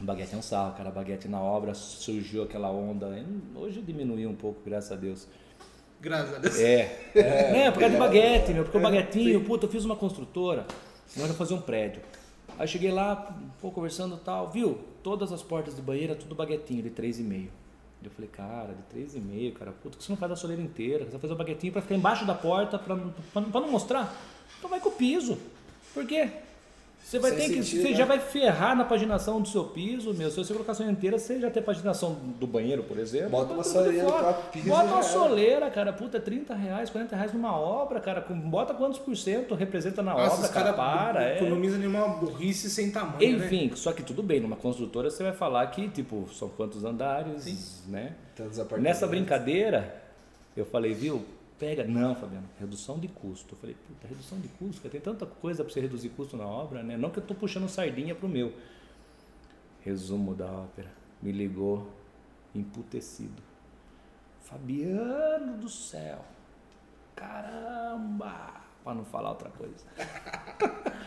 Baguete é um sarro, cara. Baguete na obra surgiu aquela onda. Hoje diminuiu um pouco, graças a Deus. Graças a Deus. É. é, é por causa de baguete, meu. Porque o baguetinho, puta, eu fiz uma construtora. Nós ia fazer um prédio. Aí cheguei lá, pô, conversando tal, viu? Todas as portas de banheiro, tudo baguetinho de 3,5. Eu falei, cara, de 3,5, cara, puta, que você não faz a soleira inteira? Você vai fazer o baguetinho pra ficar embaixo da porta, pra, pra, pra não mostrar? Então vai com o piso. Por quê? Você vai Sem ter que. Sentido, você né? já vai ferrar na paginação do seu piso, meu. Se você colocar a inteira, você já tem paginação do banheiro, por exemplo. Bota uma soleira próprio piso. Bota uma soleira, cara. Puta, 30 reais, 40 reais numa obra, cara. Bota quantos por cento representa na Nossa, obra, cara. Para. Não economiza é. nenhuma burrice sem tamanho. Né? Enfim, né? só que tudo bem, numa construtora você vai falar que, tipo, são quantos andares, Sim. né? Nessa brincadeira, eu falei, viu? Pega. Não, Fabiano, redução de custo. Eu falei, puta, redução de custo, tem tanta coisa para você reduzir custo na obra, né? Não que eu estou puxando sardinha pro meu. Resumo da ópera. Me ligou, emputecido. Fabiano do céu. Caramba! Para não falar outra coisa.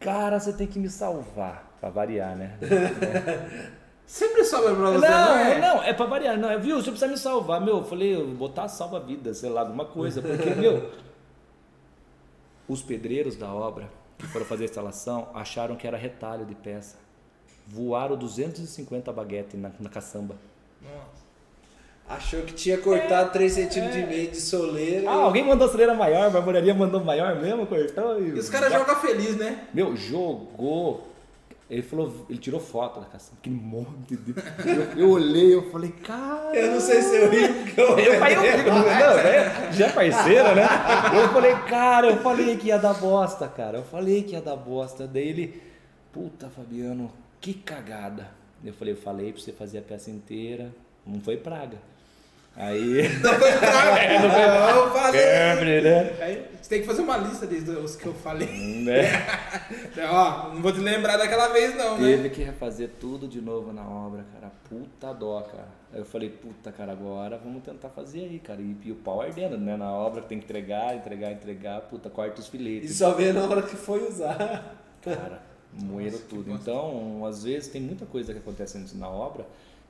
Cara, você tem que me salvar. Para variar, né? Sempre sobra pra você, não, não é? Não, é pra variar. Não, é, viu? Você precisa me salvar. Meu, eu falei, eu vou botar salva-vida, sei lá, alguma coisa. Porque, meu, os pedreiros da obra que foram fazer a instalação acharam que era retalho de peça. Voaram 250 baguetes na, na caçamba. Nossa. Achou que tinha cortado é, 3 centímetros é. e meio de soleira. Ah, alguém mandou soleira maior, a barbearia mandou maior mesmo, cortou. E, e os caras jogam feliz, né? Meu, jogou ele falou, ele tirou foto da caçamba, aquele monte de. Eu, eu olhei, eu falei, cara. Eu não sei se eu ri porque eu. Eu, eu não, né? Já é parceira, né? Eu falei, cara, eu falei que ia dar bosta, cara. Eu falei que ia dar bosta. Daí ele, puta, Fabiano, que cagada. Eu falei, eu falei pra você fazer a peça inteira. Não foi praga. Aí. Não foi praga. É, não foi... Eu falei. Né? Aí, você tem que fazer uma lista dos que eu falei. Né? Ó, não vou te lembrar daquela vez, não, Teve né? Teve que refazer tudo de novo na obra, cara. Puta dó, cara. Aí eu falei, puta, cara, agora vamos tentar fazer aí, cara. E, e o pau ardendo, né? Na obra tem que entregar, entregar, entregar. Puta, corta os filetes. E só vê na hora que foi usar. Cara, moeram tudo. Então, às vezes, tem muita coisa que acontece antes na obra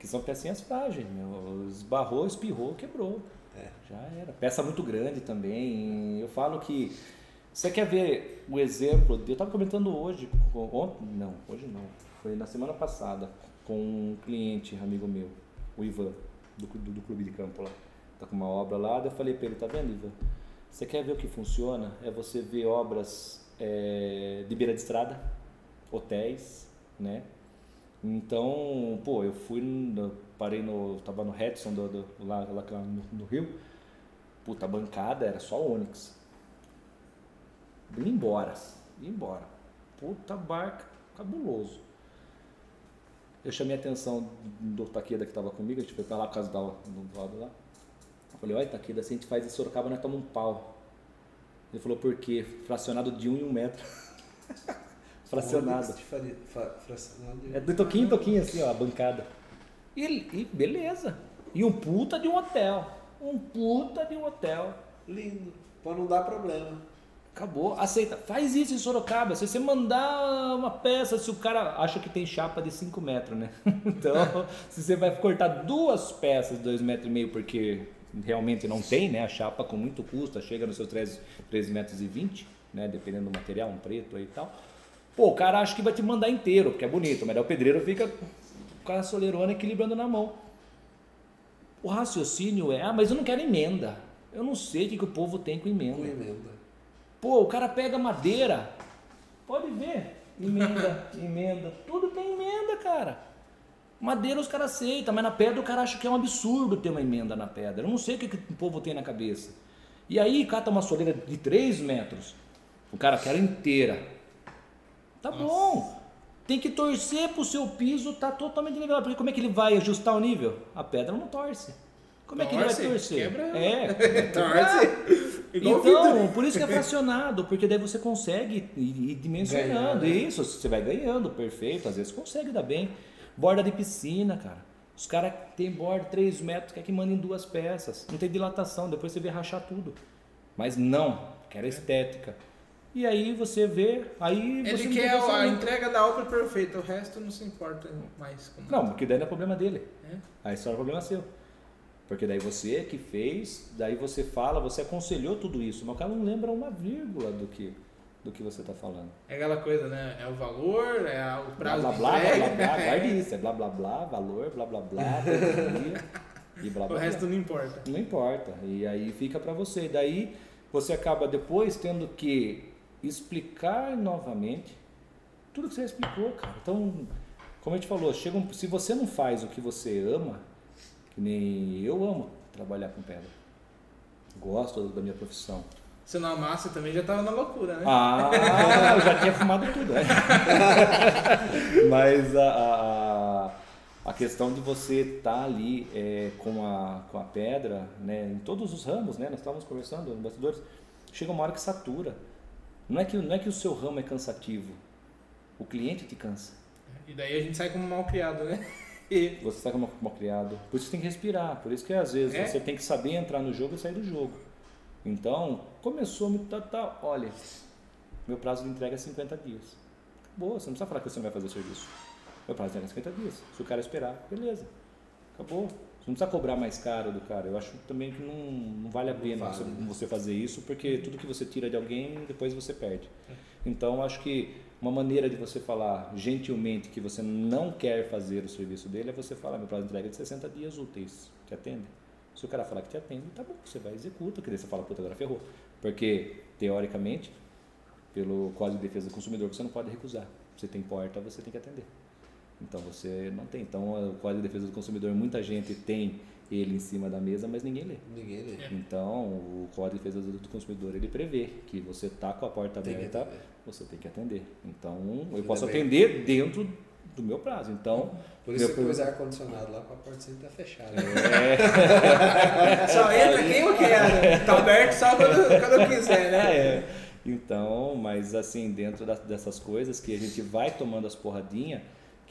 que são pecinhas frágeis, meu. Esbarrou, espirrou, quebrou. É. Já era. Peça muito grande também. Eu falo que. Você quer ver o exemplo? Eu estava comentando hoje, ontem, não, hoje não, foi na semana passada, com um cliente, amigo meu, o Ivan, do, do, do clube de campo lá. Tá com uma obra lá, daí eu falei para ele, tá vendo, Ivan? Você quer ver o que funciona? É você ver obras é, de beira de estrada, hotéis, né? Então, pô, eu fui, parei no, tava no Redson, do, do, lá, lá no, no, Rio, puta, a bancada era só Onix. Vim embora, vim embora. Puta barca, cabuloso. Eu chamei a atenção do Taqueda que estava comigo, a gente foi pra lá por causa do lado lá. Eu falei, olha Taqueda, se a gente faz em Sorocaba, nós tomamos um pau. Ele falou, por quê? Fracionado de um em um metro. Fracionado. Fracionado É de toquinho em toquinho, assim, ó, a bancada. E, e beleza. E um puta de um hotel. Um puta de um hotel. Lindo. Pra não dar problema. Acabou. Aceita. Faz isso em Sorocaba. Se você mandar uma peça, se o cara acha que tem chapa de 5 metros, né? Então, se você vai cortar duas peças de 2,5 metros e meio, porque realmente não tem, né? A chapa com muito custo, chega nos seus 3,20 metros, e 20, né? Dependendo do material, um preto aí e tal. Pô, o cara acha que vai te mandar inteiro, porque é bonito, mas o pedreiro fica com a soleirona equilibrando na mão. O raciocínio é, ah, mas eu não quero emenda. Eu não sei o que, que o povo tem com emenda. Com emenda. Pô, o cara pega madeira, pode ver, emenda, emenda, tudo tem emenda, cara. Madeira os caras aceitam, mas na pedra o cara acha que é um absurdo ter uma emenda na pedra. Eu não sei o que, que o povo tem na cabeça. E aí cata uma soleira de 3 metros, o cara quer inteira. Tá Nossa. bom. Tem que torcer pro seu piso tá totalmente nivelado. Porque como é que ele vai ajustar o nível? A pedra não torce. Como é que torce, ele vai torcer? Quebra. É. torce. então, por isso que é fracionado, porque daí você consegue ir, dimensionando. Ganhar, né? Isso, você vai ganhando, perfeito. Às vezes consegue dar bem. Borda de piscina, cara. Os caras têm borda 3 metros, quer que mandem duas peças. Não tem dilatação, depois você vê rachar tudo. Mas não, quer estética. E aí você vê, aí Ele quer a entrega da obra perfeita, o resto não se importa mais. Não, porque daí não é problema dele. É? Aí só é problema seu. Porque daí você que fez, daí você fala, você aconselhou tudo isso, mas o cara não lembra uma vírgula do que do que você está falando. É aquela coisa, né? É o valor, é o prazo blá, blá, blá, blá, blá, guarde isso, é blá, blá, blá, valor, blá, blá, blá, e blá, blá, O resto blá. não importa. Não importa. E aí fica para você. Daí você acaba depois tendo que explicar novamente tudo que você explicou, cara. Então, como a gente falou, chega um, se você não faz o que você ama, que nem eu amo trabalhar com pedra. Gosto da minha profissão. Se não amasse também já estava na loucura, né? Ah, eu já tinha fumado tudo, né? Mas a, a, a, questão de você estar tá ali é, com, a, com a pedra, né, em todos os ramos, né? Nós estávamos conversando bastidores, chega uma hora que satura. Não é que, não é que o seu ramo é cansativo, o cliente te cansa. E daí a gente sai como mal criado, né? E... Você sai como mal criado. Por isso você tem que respirar. Por isso que às vezes é? você tem que saber entrar no jogo e sair do jogo. Então, começou muito tá, tá, olha, meu prazo de entrega é 50 dias. Acabou, você não precisa falar que você não vai fazer o serviço. Meu prazo de entrega é 50 dias. Se o cara esperar, beleza. Acabou. Você não precisa cobrar mais caro do cara. Eu acho também que não, não vale a pena vale, você, né? você, fazer isso, porque tudo que você tira de alguém, depois você perde. É. Então, acho que uma maneira de você falar gentilmente que você não quer fazer o serviço dele é você falar: meu prazo de entrega é de 60 dias úteis. Te atende? Se o cara falar que te atende, tá bom, você vai executa, que daí você fala, puta, agora ferrou. Porque, teoricamente, pelo Código de Defesa do Consumidor, você não pode recusar. Você tem porta, você tem que atender. Então você não tem. Então o Código de Defesa do Consumidor, muita gente tem ele em cima da mesa, mas ninguém lê. Ninguém lê. Então o Código de Defesa do Consumidor ele prevê que você tá com a porta tem aberta, você tem que atender. Então eu posso atender dentro do meu prazo. Então por isso você pôs ar-condicionado lá com a porta sempre tá fechada. É. só entra quem eu quero. Tá aberto só quando, quando eu quiser, né? É. Então, mas assim, dentro dessas coisas que a gente vai tomando as porradinhas,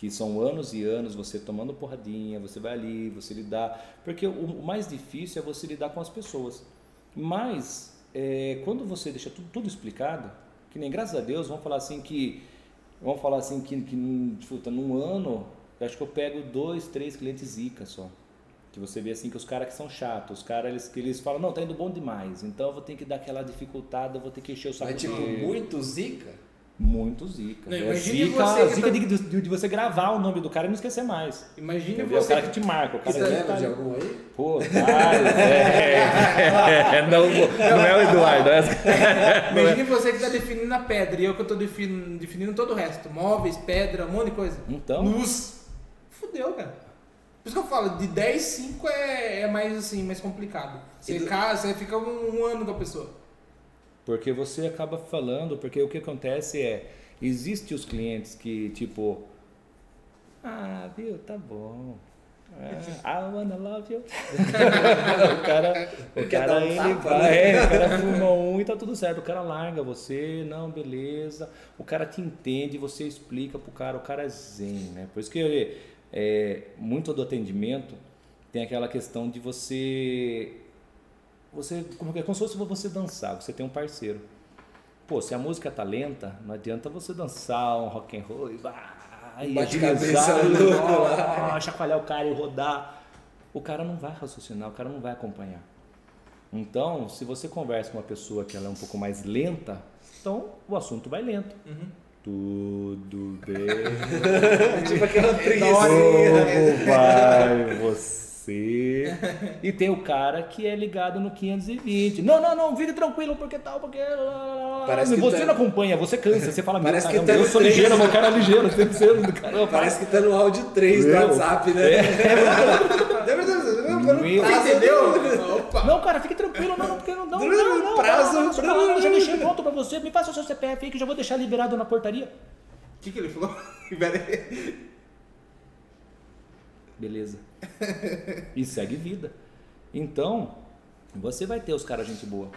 que são anos e anos você tomando porradinha, você vai ali, você lidar. Porque o, mais difícil é você lidar com as pessoas. Mas, é, quando você deixa tudo, tudo, explicado, que nem graças a Deus, vamos falar assim que. Vamos falar assim que, que puta, num ano Eu acho que eu pego dois, três clientes zica só. Que você vê assim que os caras que são chatos, os caras eles, que eles falam, não, tá indo bom demais, então eu vou ter que dar aquela dificultada, eu vou ter que encher o saco Mas tipo, dele. muito zica? Muito zica. Não, é zica, você que zica tá- de, de- de você gravar o nome do cara e não esquecer mais. Imagine Entendeu? O você. cara que te marca, o cara Você que lembra tá- de algum aí? Pô, vários, é, é, não, não é o Eduardo. é- Imagine você que tá definindo a pedra e eu que eu tô definindo, definindo todo o resto. Móveis, pedra, um monte de coisa. Então. Luz. Fudeu, cara. Por isso que eu falo, de 10, 5 é, é mais assim, mais complicado. Você do- casa, você fica um, um ano com a pessoa. Porque você acaba falando, porque o que acontece é, existe os clientes que, tipo, ah, viu, tá bom. Ah, I wanna love you. o cara, o cara um ele vai, né? é, o cara fuma um e tá tudo certo. O cara larga você, não, beleza. O cara te entende, você explica pro cara, o cara é zen, né? Por isso que é, muito do atendimento tem aquela questão de você você como é como se fosse você dançar, você tem um parceiro. Pô, se a música tá lenta, não adianta você dançar um rock and roll e vai Um bate-cabeça louco lá. ah, chacoalhar o cara e rodar. O cara não vai raciocinar, o cara não vai acompanhar. Então, se você conversa com uma pessoa que ela é um pouco mais lenta, então o assunto vai lento. Tudo bem. tipo aquela trilha assim. Como vai você? E tem o cara que é ligado no 520. Não, não, não, fique tranquilo, porque tal, porque. Parece que você tá- não acompanha, você cansa, você fala, meu Parece que caramba, tá eu sou trem. ligeiro, meu cara é ligeiro, você precisa do caramba. Parece que tá no áudio 3 do Meu. WhatsApp, né? Meu. Você entendeu? Opa! Não, cara, fique tranquilo, não, porque não, não, não, não, Prazo. não, não, não, não, eu já deixei pronto pra você, me passa o seu CPF aí que eu já vou deixar liberado na portaria. O que, que ele falou? Beleza. E segue vida. Então, você vai ter os caras gente boa.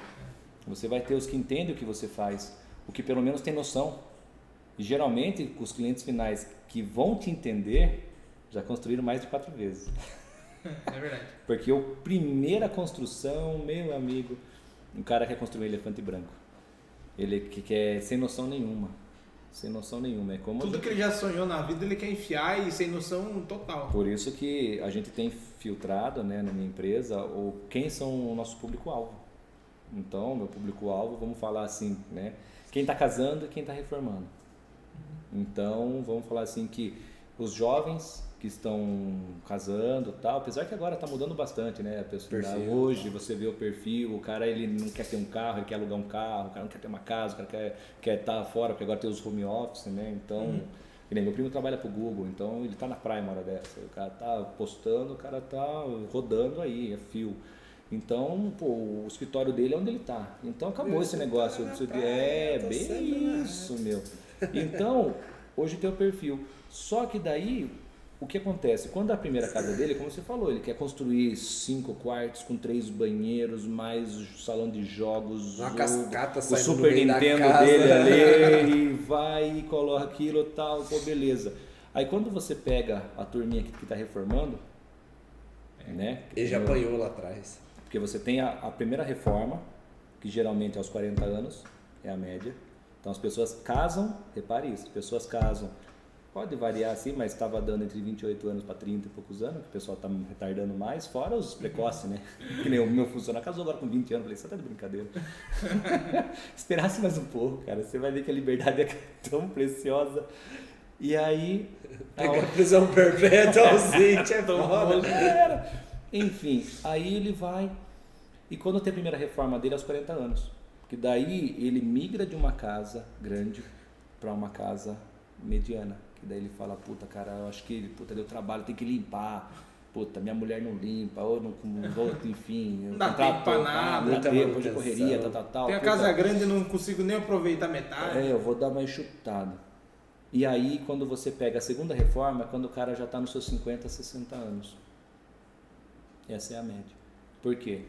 Você vai ter os que entendem o que você faz, o que pelo menos tem noção. E geralmente, os clientes finais que vão te entender já construíram mais de quatro vezes. É verdade. Porque a primeira construção, meu amigo, um cara quer construir um elefante branco. Ele que quer sem noção nenhuma. Sem noção nenhuma. É como Tudo que ele já sonhou na vida ele quer enfiar e sem noção total. Por isso que a gente tem filtrado né, na minha empresa o, quem são o nosso público-alvo. Então, meu público-alvo, vamos falar assim, né? Quem está casando e quem está reformando. Então, vamos falar assim que os jovens que estão casando tal, apesar que agora está mudando bastante, né? A pessoa, Perfil. hoje você vê o perfil, o cara ele não quer ter um carro, ele quer alugar um carro, o cara não quer ter uma casa, o cara quer quer estar fora, porque agora tem os home office, né? Então, que nem meu primo trabalha pro Google, então ele tá na praia uma hora dessa, o cara tá postando, o cara tá rodando aí, é fio. Então, pô, o escritório dele é onde ele tá. Então acabou esse negócio. Isso- praia, é, bem isso, meu. Então, hoje tem o perfil. Só que daí, o que acontece? Quando a primeira casa dele, como você falou, ele quer construir cinco quartos com três banheiros, mais o salão de jogos, Uma o- cascata o Super Nintendo dele ali, e vai e coloca aquilo e tal, pô, beleza. Aí quando você pega a turminha que, que tá reformando, né? Ele já apanhou lá atrás. porque você tem a, a primeira reforma, que geralmente é aos 40 anos, é a média. Então as pessoas casam, repare isso, as pessoas casam, pode variar assim, mas estava dando entre 28 anos para 30 e poucos anos, que o pessoal está retardando mais, fora os precoces, né? Que nem o meu funcionário casou agora com 20 anos, falei, você tá de brincadeira. Esperasse mais um pouco, cara, você vai ver que a liberdade é tão preciosa. E aí... a Pegar prisão perpétua ausente é foda. já era. Enfim, aí ele vai. E quando tem a primeira reforma dele, aos 40 anos. Que daí ele migra de uma casa grande para uma casa mediana. Que daí ele fala: puta, cara, eu acho que puta, deu trabalho, tem que limpar. Puta, minha mulher não limpa, ou não, não vou, enfim. Não dá tempo pra nada, Não dá tempo de correria, tal, tal, tal. Tem a puta. casa grande e não consigo nem aproveitar metade. É, eu vou dar uma enxutada. E aí, quando você pega a segunda reforma, é quando o cara já está nos seus 50, 60 anos. Essa é a média. Por quê?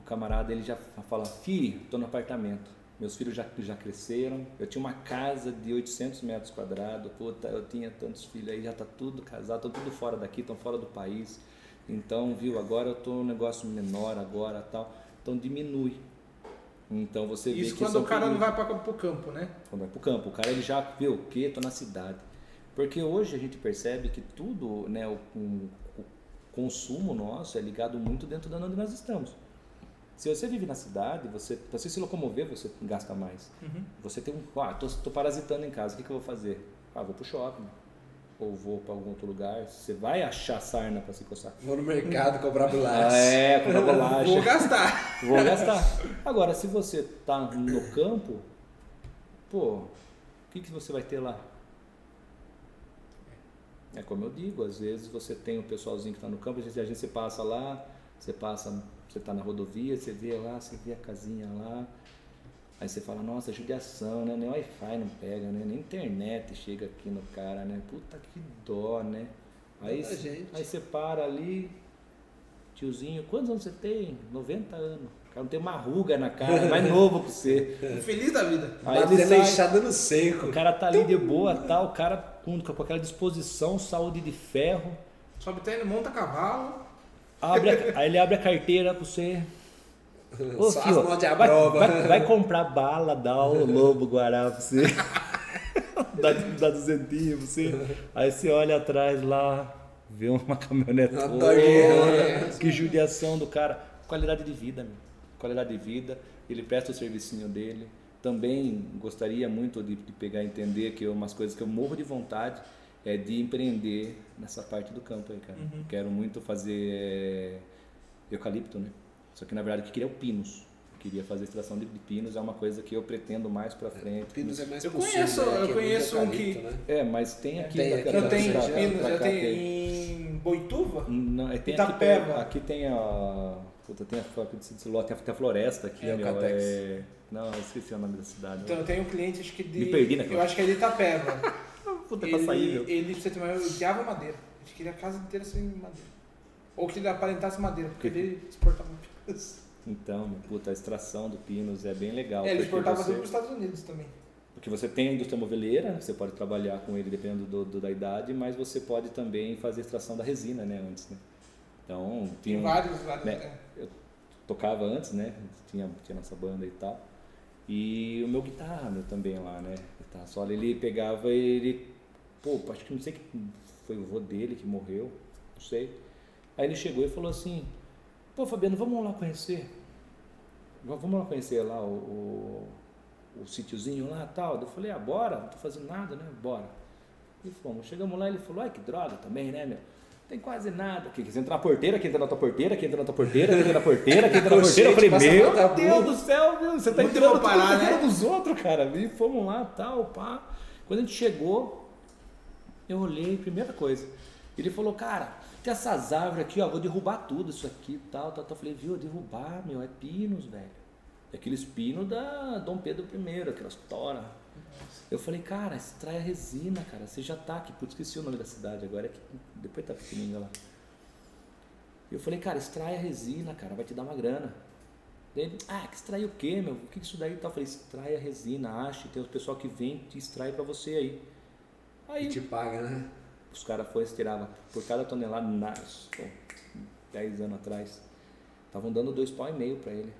O camarada ele já fala: Fi, tô no apartamento. Meus filhos já, já cresceram. Eu tinha uma casa de 800 metros quadrados. Puta, eu tinha tantos filhos aí, já tá tudo casado, estão tudo fora daqui, estão fora do país. Então, viu, agora eu tô num negócio menor agora tal. Então diminui. Então você vê Isso quando o cara não vai para pro campo, né? quando vai pro campo. O cara ele já viu o quê? Tô na cidade. Porque hoje a gente percebe que tudo, né, o, o consumo nosso é ligado muito dentro da onde nós estamos. Se você vive na cidade, você, para você se locomover, você gasta mais. Uhum. Você tem um. Ah, tô, tô parasitando em casa, o que, que eu vou fazer? Ah, vou pro shopping. Ou vou para algum outro lugar. Você vai achar sarna para se coçar. Vou no mercado comprar bolacha. É, comprar bolacha. Vou gastar. Vou gastar. Agora, se você tá no campo, pô, o que, que você vai ter lá? É como eu digo, às vezes você tem o pessoalzinho que está no campo, às vezes a gente passa lá, você passa, você está na rodovia, você vê lá, você vê a casinha lá, aí você fala, nossa, judiação, né? Nem Wi-Fi não pega, né? Nem internet chega aqui no cara, né? Puta que dó, né? Aí, aí você para ali, tiozinho, quantos anos você tem? 90 anos. O cara não tem uma ruga na cara, é mais novo que você. Feliz da vida. Aí Batendo sai- enxada no seco. O cara tá ali de boa, tal, o cara com, com aquela disposição, saúde de ferro. Sobe tênis, monta cavalo. Abre a- aí ele abre a carteira pra você. Ô, Só filho, as de vai, vai- vai comprar bala, dá o lobo guará pra você. dá, dá duzentinho pra você. Aí você olha atrás lá, vê uma caminhonete. Toyota. que judiação do cara. Qualidade de vida, meu. Qualidade de vida. Ele presta o servicinho dele. Também gostaria muito de, de pegar e entender que umas coisas que eu morro de vontade é de empreender nessa parte do campo aí, cara. Quero muito fazer é, eucalipto, né? Só que na verdade o que eu queria é o pinus. Eu queria fazer extração de, de pinos, é uma coisa que eu pretendo mais pra frente. Pinos é mais Eu possível, conheço- né? eu Que é conheço um que- né? É, mas tem aqui. Tem aqui Eu tenho pra- já- pinos, pra eu tenho tem. em Boituva. Não, é, tem Itapeva. Aqui, aqui tem a. Puta, tem a, tem a, tem a floresta aqui, É, meu. É, não, eu esqueci o nome da cidade. Então eu tenho um cliente, acho que de. Me perdi naquela. Eu acho que é de Itapeva. Ele, pra sair, ele, pra você ter uma ideia, eu odiava madeira. A gente queria a casa inteira sem madeira. Ou que ele aparentasse madeira, porque ele exportava pinos. Então, puta, a extração do pinos é bem legal. É, ele exportava você- tudo para os Estados Unidos também. Porque você tem a indústria moveleira, você pode trabalhar com ele dependendo do, do- da idade, mas você pode também fazer extração da resina, né, antes, né? Então, tinha Tem vários, vários. né, é. eu tocava antes, né? Tinha, tinha nossa banda e tal. E o meu guitarra também lá, né? Guitarra solo, ele pegava e ele. Pô, acho que não sei que foi o vô dele que morreu, não sei. Aí ele chegou e falou assim: Pô, Fabiano, vamos lá conhecer. Va- Vamos lá conhecer lá o, o, o sítiozinho lá tal. Eu falei: Ah, bora, não tô fazendo nada, né? Bora. E fomos. Chegamos lá ele falou: Ai, que droga também, né, meu? Tem quase nada. Que, que você entra na porteira, que entra na tua porteira, que entra na tua porteira, que entra na porteira, que entra na porteira. Eu falei, meu Deus do céu, meu, você tá Muito entrando parar, na né? vida dos outros, cara. E fomos lá, tal, pá. Quando a gente chegou, eu olhei, primeira coisa. Ele falou, cara, tem essas árvores aqui, ó, vou derrubar tudo isso aqui, tal, tal, tal. Eu falei, viu, derrubar, meu, é pinos, velho. É aqueles pinos da Dom Pedro I, aquelas tora. Eu falei, cara, extrai a resina, cara. Você já tá aqui. Putz, esqueci o nome da cidade agora. É que depois tá pequenininho lá. Eu falei, cara, extrai a resina, cara, vai te dar uma grana. Ele, ah, que extrai o quê, meu? O que isso daí tá? Eu falei, extrai a resina, ache, tem o pessoal que vem te extrai pra você aí. Aí E te paga, né? os caras foram e tiravam por cada tonelada, na- pô, 10 anos atrás, estavam dando dois pau e meio pra ele.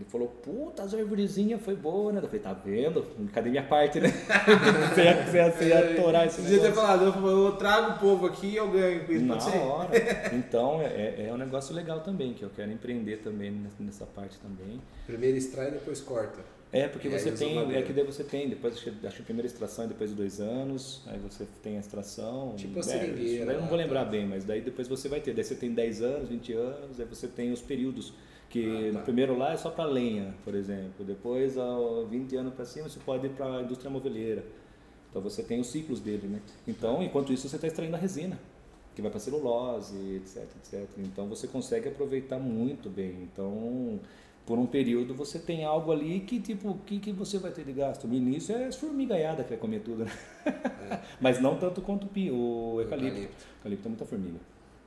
Ele falou, puta, as arvorezinhas foi boa, né? Eu falei, tá vendo? Cadê minha parte, né? você, ia, você, ia, você ia atorar esse ter negócio. falado, eu, eu trago o povo aqui e eu ganho com isso. Na Pode ser? hora. Então, é, é um negócio legal também, que eu quero empreender também nessa- parte também. Primeiro extrai, depois corta. É, porque E aí você tem, é que daí você tem, depois acho que a primeira extração é depois de dois anos, aí você tem a extração. Tipo a é, seringueira isso daí eu não vou lembrar tá. bem, mas daí depois você vai ter. Daí você tem 10 anos, 20 anos, aí você tem os períodos. Que Ah, tá. no primeiro lá é só para lenha, por exemplo. Depois, aos 20 anos para cima, você pode ir para a indústria moveleira. Então você tem os ciclos dele, né? Então, enquanto isso, você está extraindo a resina, que vai para celulose, etc, etc. Então você consegue aproveitar muito bem. Então, por um período você tem algo ali que tipo, o que, que você vai ter de gasto? No início é as formigaiadas que vai comer tudo, né? Mas não tanto quanto o o eucalipto. eucalipto. O eucalipto é muita formiga.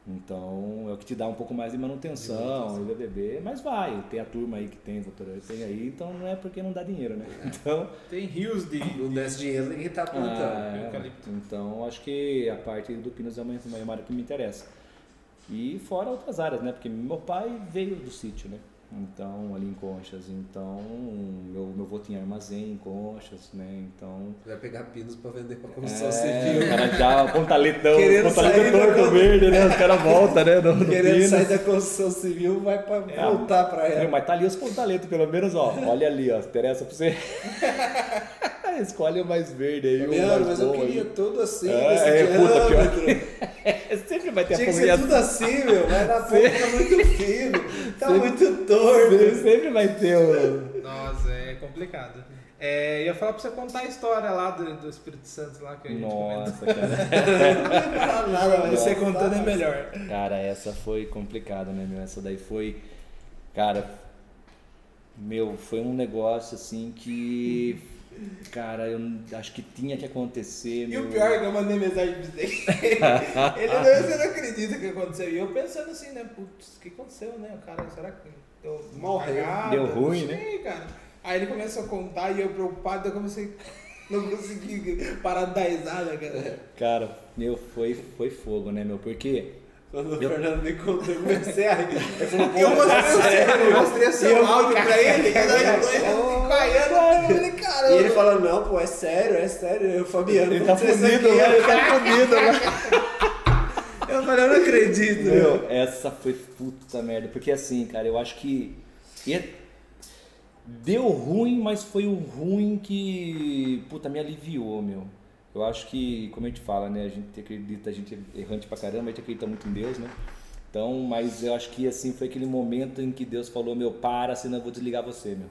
Então é o que te dá um pouco mais de manutenção, De bebê, mas vai, tem a turma aí que tem, doutora, tem aí, então não é porque não dá dinheiro, né? Então, Tem rios de. Não desce dinheiro, ninguém tá plantando. ah, é, então acho que a parte do Pinos é uma, uma área que me interessa. E fora outras áreas, né? Porque meu pai veio do sítio, né? Então, ali em Conchas. Então, meu, meu avô tinha armazém em Conchas, né? Então. Vai pegar pinos pra vender pra construção É, civil. o cara já, pontaletão, Querendo pontaletão torto do- verde, né? Os caras voltam, né? No, no Querendo Pinos. sair da construção civil, vai pra É, voltar pra É, ela. mas tá ali os pontaletos, pelo menos, ó. Olha ali, ó. Interessa pra você. Escolhe o mais verde aí. o Fabiano, mais mas eu bom queria aí. tudo assim, É, é, puta, pior. Sempre vai ter Tinha a que ser tudo assim, meu. Vai dar ponta, tá muito fino. Tá muito torto. Sempre, sempre vai ter o. Nossa, é complicado. É, ia falar pra você contar a história lá do, do Espírito Santo lá que a gente comentou. Nossa, cara. Não vai falar nada, mas Você contando é melhor. Cara, essa foi complicada, né, meu? Essa daí foi. Cara, meu, foi um negócio assim que. Cara, eu acho que tinha que acontecer. E meu. o pior é que eu mandei mensagem pra você. Ele não, você não acredita que aconteceu. E eu pensando assim, né? Putz, o que aconteceu, né? O cara, será que deu Morreu. Deu ruim, né? sei, cara. Aí ele começou a contar e eu preocupado, eu comecei. Não consegui parar de dar risada, cara. Cara, meu, foi, foi fogo, né, meu? Porque. Quando o Fernando me contou, eu comecei a rir. Ele falou, pô, Eu mostrei, é o seu, eu mostrei o seu eu- áudio pra ele, e assim, caiando. Eu falei, caramba. E ele falou, não, pô, é sério, é sério. Eu, Fabiano, Ele tá fudido ó. ele tá fudido lá. Eu falei, eu não acredito. Meu, essa foi puta merda. Porque assim, cara, eu acho que. e- Deu ruim, mas foi um ruim que. Puta, me aliviou, meu. Eu acho que, como a gente fala, né? A gente acredita, a gente é errante pra caramba, a gente acredita muito em Deus, né? Então, mas eu acho que assim foi aquele momento em que Deus falou, meu, para, senão eu vou desligar você, meu.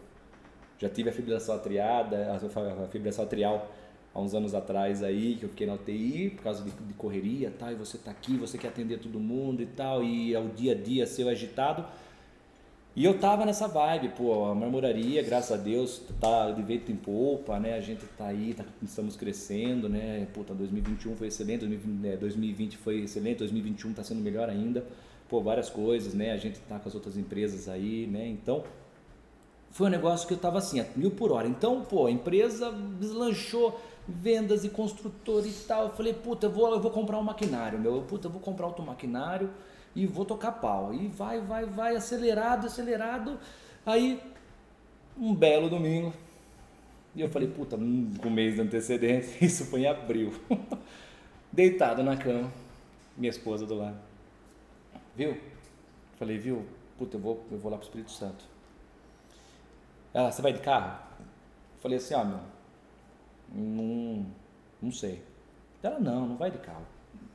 Já tive a fibrilação atriada, a fibrilação atrial há uns anos atrás aí, que eu fiquei na UTI por causa de, de correria, tal, e você tá aqui, você quer atender todo mundo e tal, e é o dia a dia seu agitado. E eu tava nessa vibe, pô, a marmoraria, graças a Deus, tá de vento em polpa, né? A gente tá aí, tá, estamos crescendo, né? Puta, 2021 foi excelente, 2020, né, 2020 foi excelente, 2021 tá sendo melhor ainda. Pô, várias coisas, né? A gente tá com as outras empresas aí, né? Então, foi um negócio que eu tava assim, a mil por hora. Então, pô, a empresa deslanchou vendas e construtor e tal. Eu falei, puta, eu vou, eu vou comprar um maquinário, meu. Puta, eu vou comprar outro maquinário e vou tocar pau. E vai, vai, vai, acelerado, acelerado. Aí, um belo domingo. E eu falei, puta, hum, com um mês de antecedência, isso foi em abril. Deitado na cama, minha esposa do lado. Viu? Falei, viu? Puta, eu vou, eu vou lá pro Espírito Santo. Ela, você vai de carro? Falei assim, ó, meu, não, não sei. Ela, não, não vai de carro.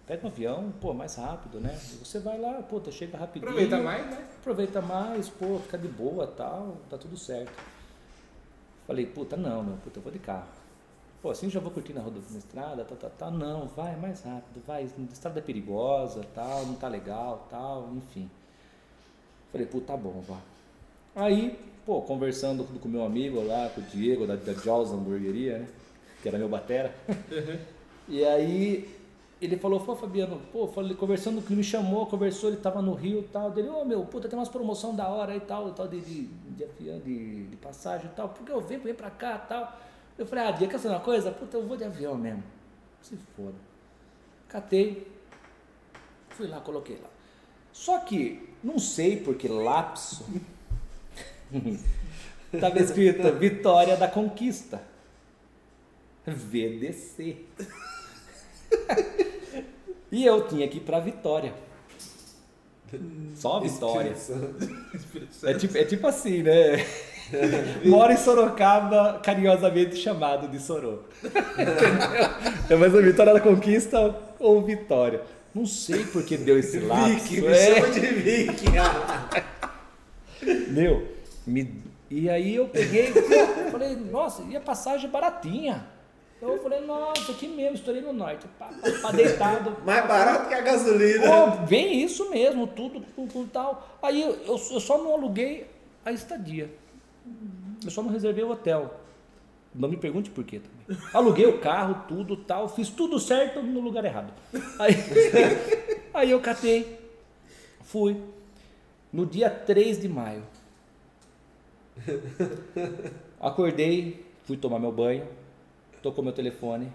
Pega um avião, pô, mais rápido, né? Você vai lá, pô, tá, chega rapidinho. Aproveita mais, né? Aproveita mais, pô, fica de boa, tal, tá tudo certo. Falei, puta, não, meu, puta, eu vou de carro. Pô, assim já vou curtir na roda na estrada, tá, tá, tá. Não, vai mais rápido, vai. A estrada é perigosa, tal, não tá legal, tal, enfim. Falei, puta, tá bom, vá. Aí, pô, conversando com o meu amigo lá, com o Diego, da, da Jaws Hamburgueria, né? Que era meu batera. E aí ele falou, pô, Fabiano, pô, falei, conversando ele me chamou, conversou, ele tava no Rio e tal. Dele, ô meu, puta, tem umas promoção da hora e tal, tal de, de, de de, passagem e tal. Porque eu venho, venho pra cá e tal. Eu falei, ah, Diego, quer saber uma coisa? Puta, eu vou de avião mesmo. Se foda. Catei, fui lá, coloquei lá. Só que, não sei porque lapso, tava escrito Vitória da Conquista. VDC. e eu tinha que ir pra Vitória. Só Vitória. É tipo, é tipo assim, né? Moro em Sorocaba, carinhosamente chamado de Sorô. É mais a Vitória da Conquista ou Vitória. Não sei por que deu esse lapso. Viking, me É. chama de Viking. Ah, Meu, me- e aí eu peguei, falei, nossa, e a passagem baratinha. Então eu falei, nossa, aqui mesmo, estourei no norte, pá, pá, pá, deitado. Mais barato que a gasolina. Pô, vem isso mesmo, tudo, tudo, tudo tal. Aí eu, eu, eu só não aluguei a estadia. Eu só não reservei o hotel. Não me pergunte por quê também. Aluguei o carro, tudo tal, fiz tudo certo no lugar errado. Aí, aí eu catei, fui. No dia 3 de maio. Acordei, fui tomar meu banho, tocou meu telefone.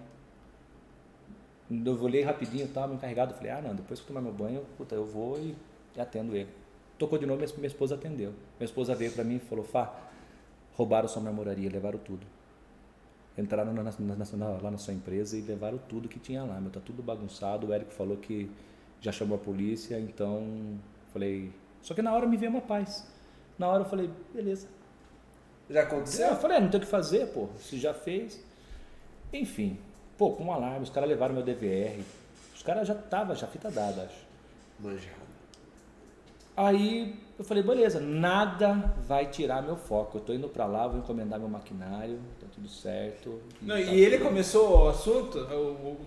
Eu olhei rapidinho, tava encarregado. Falei, ah, não, depois que eu tomar meu banho, puta, eu vou e, atendo ele. tocou de novo, minha, minha esposa atendeu. Minha esposa veio para mim e falou: Fá, roubaram sua marmoraria, levaram tudo. Entraram na, na, na, lá na sua empresa e levaram tudo que tinha lá, meu, tá tudo bagunçado. O Érico falou que já chamou a polícia, então falei. Só que na hora me veio uma paz. Na hora eu falei, beleza. Já aconteceu? Eu falei, é, não tem o que fazer, pô. Se já fez. Enfim, pô, com um alarme, os caras levaram meu DVR. Os caras já tava, já fita dada, acho. Manjado. Aí eu falei, beleza, nada vai tirar meu foco. Eu tô indo para lá, vou encomendar meu maquinário, tá tudo certo. E, Não, tá e ele começou o assunto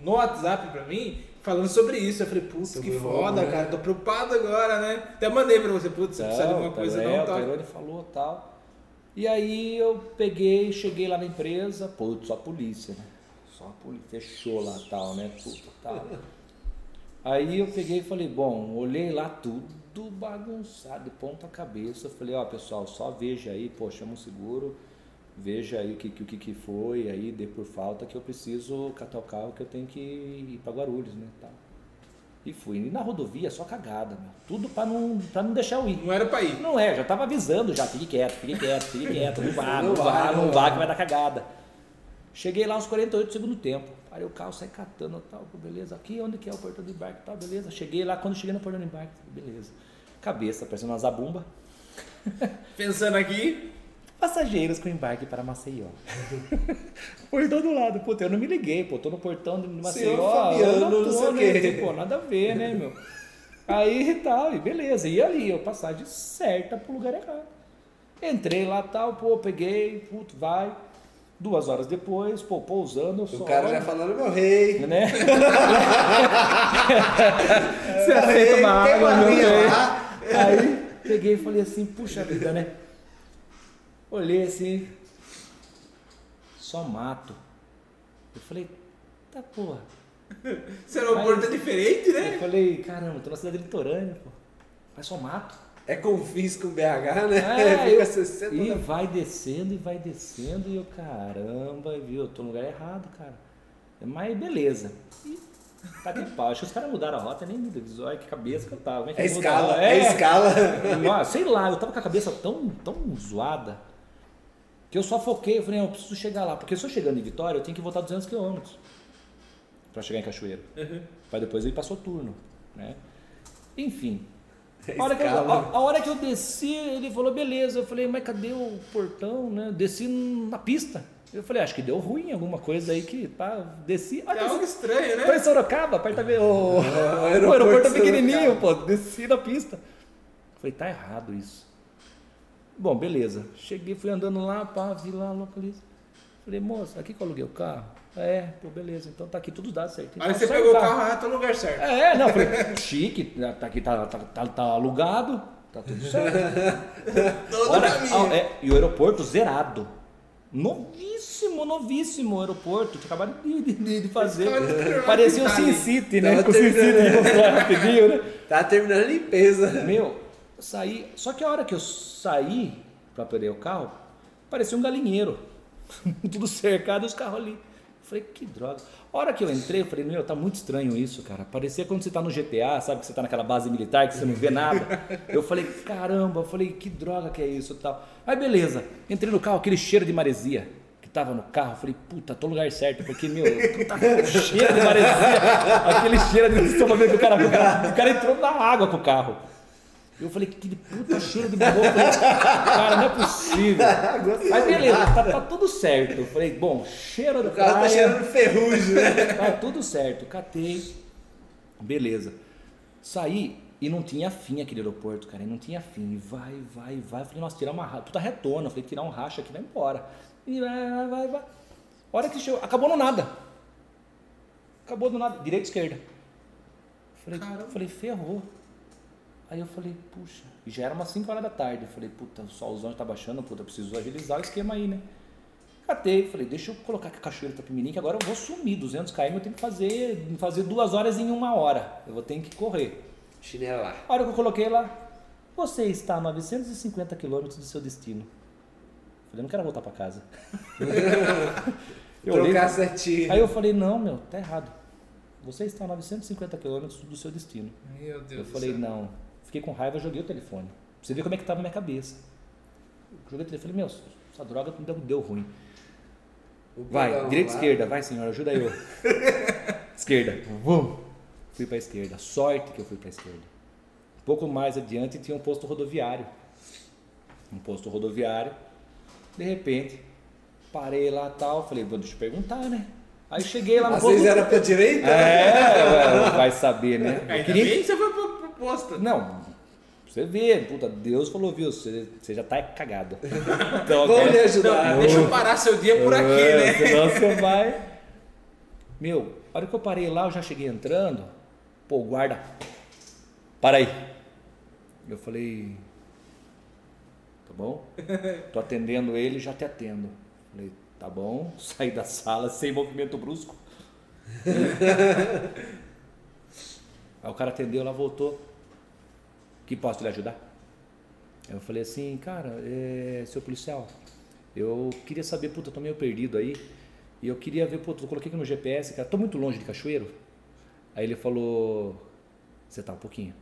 no WhatsApp para mim, falando sobre isso. Eu falei, putz, que foda, né? cara, tô preocupado agora, né? Até mandei para você, putz, se precisar de alguma tá, coisa, é, não, tá. Ele falou tal. E aí eu peguei, cheguei lá na empresa, putz, só a polícia, né? Só a polícia, fechou lá tal, né? Puta, tal. Aí eu peguei e falei, bom, olhei lá tudo tudo bagunçado, de ponta cabeça. Eu falei, ó, oh, pessoal, só veja aí, pô, chama um seguro, veja aí o que, o que, que foi, aí dê por falta que eu preciso catar o carro que eu tenho que ir para Guarulhos, né? Tá. E fui. E na rodovia, só cagada, meu. Tudo para não, pra não deixar eu ir. Não era para ir. Não é, já tava avisando já, fique quieto, fique quieto, fique quieto, não vá, não, não vá, não vá, que vai dar cagada. Cheguei lá aos 48 do segundo tempo. Parei o carro, saí catando tal, beleza. Aqui onde que é o portão de embarque, tal, beleza. Cheguei lá, quando cheguei no portão de embarque, beleza. Cabeça, parecendo uma zabumba. Pensando aqui. Passageiros com embarque para Maceió. portão do lado. Puta, eu não me liguei, pô. Tô no portão de Maceió. Senhor Fabiano, não, tô, não sei né? o quê. Pô, nada a ver, né, meu? Aí e tal, e beleza. E ali, eu passagem certa pro lugar errado. Entrei lá tal, pô, peguei, puto, vai. Duas horas depois, pô, pousando, eu só. O cara já falando, meu rei. Né? Você aceita uma água, meu rei. Aí peguei e falei assim, puxa vida, né? Olhei assim, só mato. Eu falei, tá porra. Esse aeroporto é diferente, né? Eu falei, caramba, tô na cidade litorânea, pô. Mas só mato. É confisco BH, né? É, Fica 60 e vai descendo e vai descendo e eu, caramba, viu? Eu tô no lugar errado, cara. Mas beleza. E tá de pau. Acho que os caras mudaram a rota, nem me. Ai, que cabeça que eu tava. É, é escala, é, é escala. sei lá, eu tava com a cabeça tão, tão zoada que eu só foquei. Eu falei, eu preciso chegar lá. Porque se eu chegando em Vitória, eu tenho que voltar 200 km para chegar em Cachoeiro. Uhum. Para depois ir para Soturno, né? Enfim, a hora, eu, a, a hora, que eu, desci, ele falou, beleza. Eu falei, mas cadê o portão, né? Desci na pista. Eu falei, acho que deu ruim alguma coisa aí que tá, desci. Ah, é algo estranho, né? Foi em Sorocaba, apartamento, o, o, o aeroporto, pequenininho, pô, desci na pista. Eu falei, tá errado isso. Bom, beleza. Cheguei, fui andando lá, pá, vi lá, localiza. Falei, moça, aqui que eu aluguei o carro. É, pô, beleza, então tá aqui tudo dado certinho. Aí você pegou o carro, ah, tá no lugar certo. É, não, falei, chique, tá aqui, tá, tá, tá, tá alugado, tá tudo certo. Todo Olha, caminho. É, e o aeroporto zerado. Novíssimo, novíssimo aeroporto. Que acabaram de, de, de fazer. Parecia o Sin City, né? Com o Sin City rapidinho, né? Tá terminando a limpeza. Meu, saí. Só que a hora que eu saí pra perder o carro, parecia um galinheiro. Tudo cercado e os carros ali. Falei, que droga. A hora que eu entrei, eu falei, meu, tá muito estranho isso, cara. Parecia quando você tá no GTA, sabe? Que você tá naquela base militar, que você não vê nada. Eu falei, caramba, eu falei, que droga que é isso e tal. Aí beleza, entrei no carro, aquele cheiro de maresia que tava no carro. Eu falei, puta, tô no lugar certo, porque, meu, puta, cheiro de maresia. aquele cheiro de. Ver que o cara, o cara, o cara entrou na água com o carro. Eu falei, que puta cheiro de boca. Cara, não é possível. Aí beleza, tá, tá, tudo certo. Eu falei, bom, cheiro da O carro tá cheirando ferrugem, né? Tá tudo certo. Catei. Beleza. Saí e não tinha fim aquele aeroporto, cara. E não tinha fim. Vai, vai, vai. Eu falei, nossa, tirar uma racha. Puta retona. Eu falei, tirar um racha aqui, vai embora. E vai, vai, vai, vai. Hora que chegou, acabou no nada. Acabou do nada. Direita e esquerda. Falei, falei, ferrou. Aí eu falei, puxa, e já era umas 5 horas da tarde. Eu falei, puta, o solzão tá baixando, puta, preciso agilizar o esquema aí, né? Catei, falei, deixa eu colocar aqui a cachoeira Tapimirim, que agora eu vou sumir. 200 km eu tenho que fazer, fazer duas horas em uma hora. Eu vou ter que correr. Chinelar. A hora que eu coloquei lá, você está a 950 quilômetros do seu destino. Falei, não quero voltar para casa. eu Trocar certinho. Aí eu falei, não, meu, tá errado. Você está a 950 quilômetros do seu destino. Meu Deus Eu falei, céu. não Fiquei com raiva, joguei o telefone. você vê como é que tava a minha cabeça. Joguei o telefone, meu, essa droga deu, deu ruim. Vai, direita, esquerda, vai senhor, ajuda eu. esquerda, vum. Fui para esquerda, sorte que eu fui para esquerda. Um pouco mais adiante tinha um posto rodoviário. Um posto rodoviário. De repente, parei lá tal, falei, vou deixa eu perguntar, né? Aí cheguei lá no posto. Vocês eram pra direita? É, vai saber, né? Ainda queria... bem que você foi pro posto. Não, você vê, puta, Deus falou, viu, você, você já tá cagado. Então, Vamos lhe ajudar. Não, deixa eu parar seu dia por aqui, né? Senão você vai. Meu, a hora que eu parei lá, eu já cheguei entrando. Pô, guarda. Para aí. Eu falei. Tá bom? Tô atendendo ele, já te atendo. Falei, tá bom. Saí da sala sem movimento brusco. aí o cara atendeu, lá voltou que posso lhe ajudar? Eu falei assim, cara, é, seu policial, eu queria saber, puta, eu tô meio perdido aí, e eu queria ver, puta, eu coloquei aqui no GPS, cara, tô muito longe de Cachoeiro. Aí ele falou, você tá um pouquinho.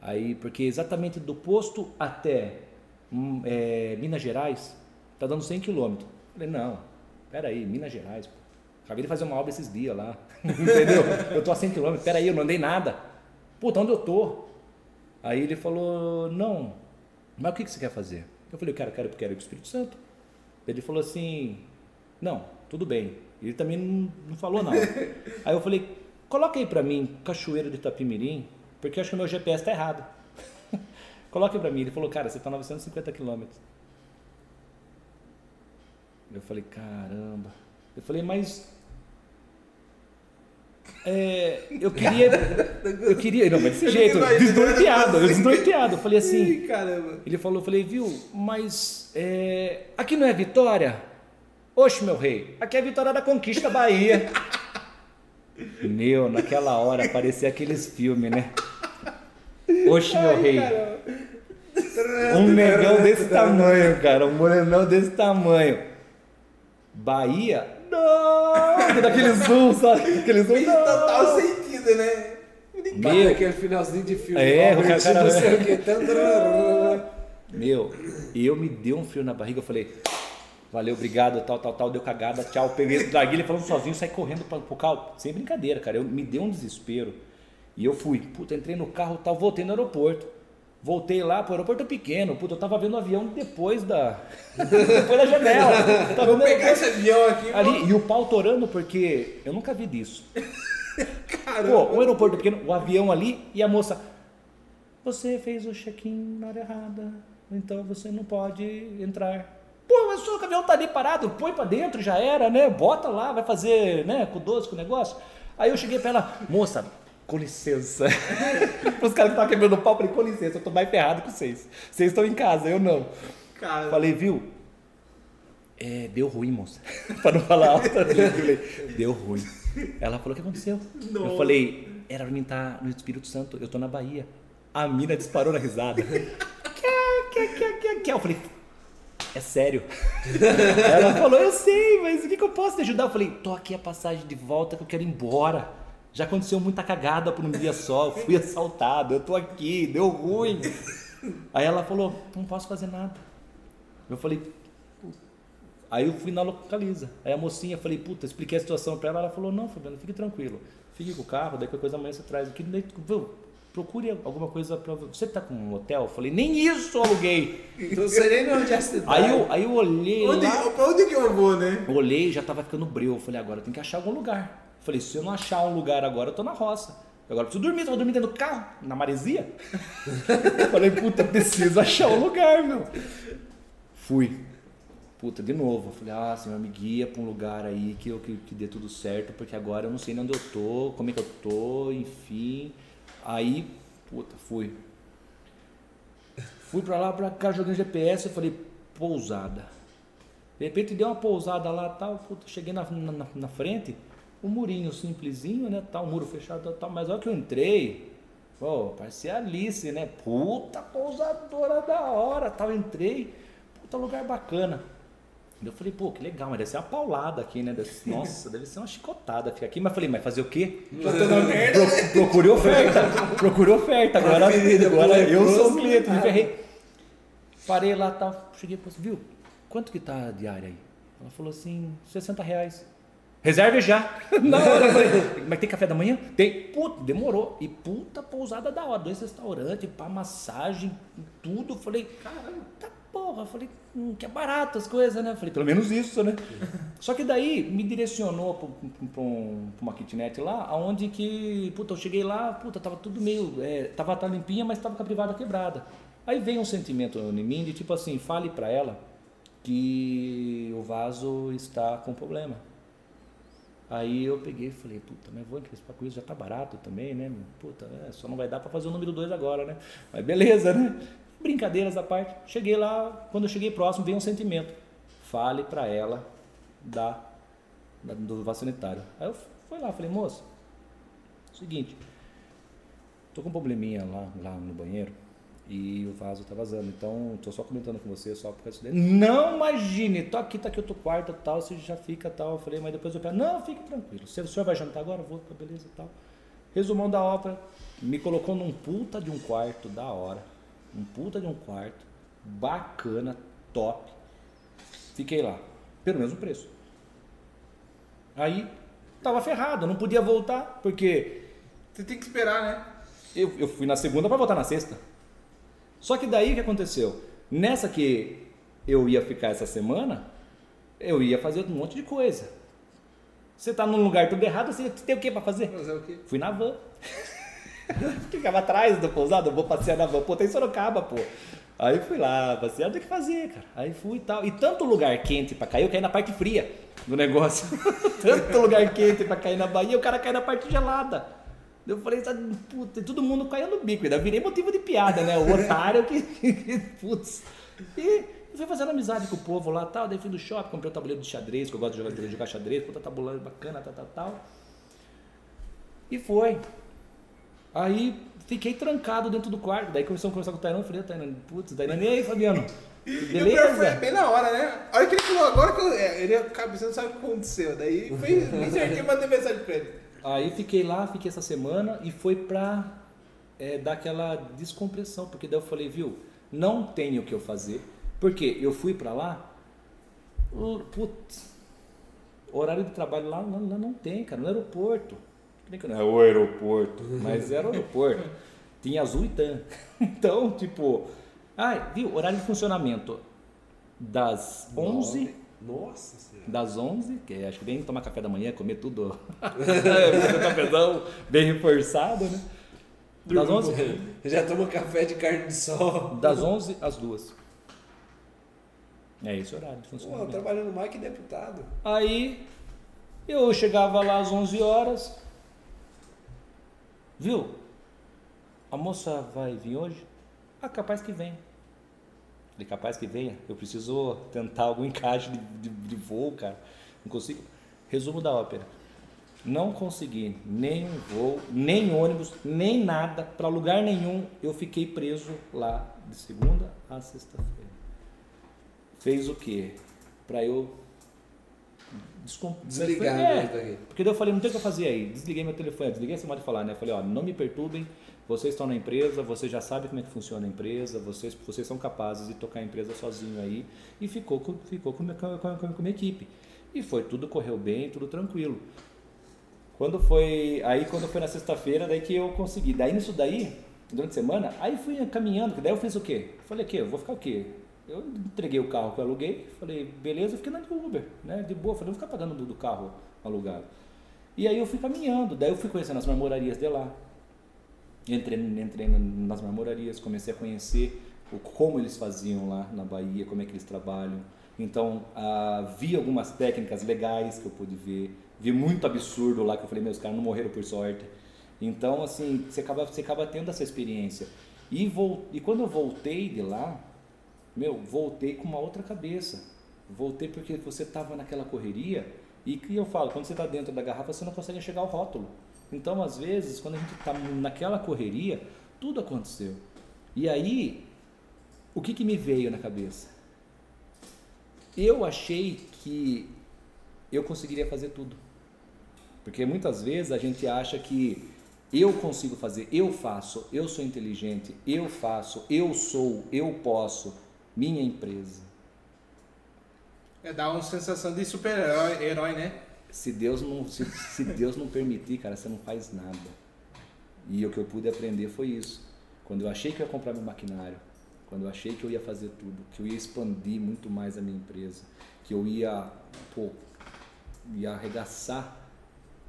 Aí, porque exatamente do posto até hum, é, Minas Gerais, tá dando 100 quilômetros. Falei, não, peraí, Minas Gerais, pô. Acabei de fazer uma obra esses dias lá, entendeu? Eu tô a 100 quilômetros, peraí, eu não andei nada. Puta, onde eu tô? Aí ele falou, não, mas o que, que você quer fazer? Eu falei, cara, eu quero, quero ir para o Espírito Santo. Ele falou assim, não, tudo bem. Ele também não, não falou nada. aí eu falei, coloca aí para mim, Cachoeira de Itapimirim, porque eu acho que o meu GPS está errado. coloca aí para mim. Ele falou, cara, você está 950 quilômetros. Eu falei, caramba. Eu falei, mas é, eu queria. Eu queria. Não, mas desse jeito, desnorteado, eu desnorteado. Eu falei assim. Ele falou, eu falei, viu, mas é, aqui não é Vitória? Oxe, meu rei, aqui é Vitória da Conquista Bahia. Meu, naquela hora parecia aqueles filmes, né? Oxe, meu Ai, rei. Caramba. Um negão desse tamanho, cara. Um morenão desse tamanho. Bahia não! Daquele zoom, sabe? Aquele zoom. Fez total sentido, né? Meu, aquele finalzinho de filme. É, o cara, cara, não sei o que. Meu, e eu me deu um frio na barriga, eu falei, valeu, obrigado, tal, tal, tal, deu cagada, tchau, peguei, larguei ele falando sozinho, saí correndo para o carro, sem brincadeira, cara, eu, me deu um desespero. E eu fui, puta, entrei no carro, tal, voltei no aeroporto. Voltei lá pro aeroporto pequeno, puta, eu tava vendo o avião depois da. depois da janela. Tava vou pegar esse avião aqui. Ali, e o pau torando, porque eu nunca vi disso. Caramba. Pô, o aeroporto pequeno, o avião ali e a moça. Você fez o check-in na hora errada, então você não pode entrar. Pô, mas o avião tá ali parado, põe pra dentro, já era, né? Bota lá, vai fazer, né, com doce, com o negócio. Aí eu cheguei pra ela, moça, com licença. Os caras que estavam quebrando o pau, falei, com licença, eu tô mais ferrado que vocês. Vocês estão em casa, eu não. Cara. Falei, viu? É, deu ruim, moça. pra não falar alto. falei, deu ruim. Ela falou, o que aconteceu? Não. Eu falei, era pra mim estar no Espírito Santo, eu tô na Bahia. A mina disparou na risada. Eu falei, é sério. Ela falou, eu sei, mas o que, que eu posso te ajudar? Eu falei, tô aqui a passagem de volta que eu quero ir embora. Já aconteceu muita cagada por um dia só, fui assaltado, eu tô aqui, deu ruim. Aí ela falou, não posso fazer nada. Eu falei, aí eu fui na localiza. Aí a mocinha, falei, puta, expliquei a situação para ela, ela falou, não, Fabiano, fique tranquilo. Fique com o carro, daí qualquer coisa amanhã você traz aqui. Procure alguma coisa para você. tá com um hotel? Eu falei, nem isso eu aluguei. Não sei nem onde é a cidade. Aí eu, aí eu olhei. Onde, lá, pra onde que eu vou, né? Eu olhei já tava ficando breu. Eu falei, agora tem que achar algum lugar. Falei, se eu não achar um lugar agora, eu tô na roça. Agora preciso dormir, tô dormindo dentro do carro, na maresia. Falei, puta, preciso achar um lugar, meu. Fui. Puta, de novo. Falei, ah, senhor, me guia pra um lugar aí que, eu, que, que dê tudo certo, porque agora eu não sei nem onde eu tô, como é que eu tô, enfim. Aí, puta, fui. Fui pra lá, pra cá, jogando GPS, eu falei, pousada. De repente deu uma pousada lá tal, puta, cheguei na, na, na frente, um murinho simplesinho, né? Tá, um muro fechado, tal, mas olha que eu entrei, pô, parecia Alice, né? Puta pousadora da hora, tal, entrei, puta lugar bacana. Eu falei, pô, que legal, mas deve ser uma paulada aqui, né? Deve, nossa, deve ser uma chicotada ficar aqui. Mas falei, mas fazer o quê? Pro, procure oferta, procure oferta. Agora, agora eu sou o cliente, me ferrei. Parei lá, tal, cheguei e viu, quanto que tá a diária aí? Ela falou assim, 60 reais. Reserve já. Na hora, mas tem café da manhã? Tem. Puta, demorou. E puta pousada da hora. Dois restaurantes, pra massagem, tudo. Falei, caramba, tá porra. Falei, hum, que é barato as coisas, né? Falei, pelo menos isso, né? Só que daí me direcionou pra, uma kitnet lá, onde que, puta, eu cheguei lá, puta, tava tudo meio. É, tava, tava limpinha, mas tava com a privada quebrada. Aí vem um sentimento em mim de tipo assim, fale pra ela que o vaso está com problema Aí eu peguei e falei, puta, mas vou encrespar com isso, já tá barato também, né? Puta, é, só não vai dar para fazer o número 2 agora, né? Mas beleza, né? Brincadeiras à parte. Cheguei lá, quando eu cheguei próximo, veio um sentimento. Fale para ela da, da, do vacinitário. Aí eu fui lá, falei, moça, seguinte, tô com um probleminha lá, lá no banheiro e o vaso tá vazando. Então, tô só comentando com você, só por causa disso. Não imagine, tô aqui, tá aqui outro quarto tal, você já fica tal. Eu falei, mas depois eu pego, não, fique tranquilo. Se o senhor vai jantar agora, vou, beleza tal. Resumão da ópera, me colocou num puta de um quarto da hora. Um puta de um quarto, bacana, top. Fiquei lá, pelo mesmo preço. Aí, tava ferrado, não podia voltar, porque. Você tem que esperar, né? Eu, eu fui na segunda para voltar na sexta. Só que daí o que aconteceu? Nessa que eu ia ficar essa semana, eu ia fazer um monte de coisa. Você está num lugar tudo errado, você tem o que para fazer? Fazer o quê? Fui na van. Ficava atrás do pousado, eu vou passear na van. Pô, tem Sorocaba, pô. Aí fui lá, passear, tem que fazer, cara. Aí fui e tal. E tanto lugar quente para cair, eu caí na parte fria do negócio. tanto lugar quente para cair na Bahia, o cara cai na parte gelada. Eu falei, puta, todo mundo caiu no bico. Ainda virei motivo de piada, né? O otário que, putz. E fui fazendo amizade com o povo lá tal. Daí fui do shopping, comprei um tabuleiro de xadrez, que eu gosto de jogar, de jogar xadrez, puta tabuleiro bacana, tal, tal, tal. E foi. Aí fiquei trancado dentro do quarto. Daí começou a conversar com o Tainan. Falei, Tainan, putz, Tainan, e aí, Fabiano? Beleza? foi bem na hora, né? A hora que ele falou, agora que eu. É, ele acabou, você não sabe o que aconteceu. Daí foi certinho, eu mandei mensagem pra ele. Aí fiquei lá, fiquei essa semana e foi pra é, dar aquela descompressão, porque daí eu falei, viu, não tenho o que eu fazer, porque eu fui pra lá, putz, horário de trabalho lá, lá, lá não tem, cara, no aeroporto. Não é o aeroporto, mas era o aeroporto. Tinha azul e tan. Então, tipo, ah, viu, horário de funcionamento das 11 nossa senhora. Das 11, que acho que vem tomar café da manhã, comer tudo. um cafezão bem reforçado, né? Das 11. Já toma café de carne de sol. Das 11 às 2. É esse horário de funcionamento. Pô, trabalhando mais que deputado. Aí eu chegava lá às 11 horas. Viu? A moça vai vir hoje? Ah, capaz que vem. Falei, capaz que venha. Eu preciso tentar algum encaixe de, de, de voo, cara. Não consigo. Resumo da ópera. Não consegui nem voo, nem ônibus, nem nada, para lugar nenhum. Eu fiquei preso lá de segunda a sexta-feira. Fez o quê? Para eu desligar. É, porque daí eu falei, não tem o que eu fazer aí. Desliguei meu telefone, desliguei essa modo de falar, né? Falei, ó, não me perturbem, vocês estão na empresa, vocês já sabem como é que funciona a empresa, vocês, vocês são capazes de tocar a empresa sozinho aí. E ficou, com, ficou com, com, com, com a minha equipe. E foi, tudo correu bem, tudo tranquilo. Quando foi, aí quando foi na sexta-feira, daí que eu consegui. Daí nisso daí, durante a semana, aí fui caminhando, daí eu fiz o quê? Falei, que eu vou ficar o quê? Eu entreguei o carro que eu aluguei, falei, beleza, fiquei na Uber, né? De boa, falei, não vou ficar pagando do, do carro alugado. E aí eu fui caminhando, daí eu fui conhecendo as marmorarias de lá, Entrei, entrei nas marmorarias, comecei a conhecer o, como eles faziam lá na Bahia, como é que eles trabalham. Então, ah, vi algumas técnicas legais que eu pude ver. Vi muito absurdo lá que eu falei, meus caras não morreram por sorte. Então, assim, você acaba, você acaba tendo essa experiência. E, vou, e quando eu voltei de lá, meu, voltei com uma outra cabeça. Voltei porque você estava naquela correria e que eu falo, quando você está dentro da garrafa, você não consegue enxergar o rótulo. Então, às vezes, quando a gente está naquela correria, tudo aconteceu. E aí, o que, que me veio na cabeça? Eu achei que eu conseguiria fazer tudo. Porque muitas vezes a gente acha que eu consigo fazer, eu faço, eu sou inteligente, eu faço, eu sou, eu posso. minha empresa. É dar uma sensação de super-herói, herói, né? Se Deus, não, se, se Deus não permitir, cara, você não faz nada. E o que eu pude aprender foi isso. Quando eu achei que eu ia comprar meu maquinário, quando eu achei que eu ia fazer tudo, que eu ia expandir muito mais a minha empresa, que eu ia, pô, ia arregaçar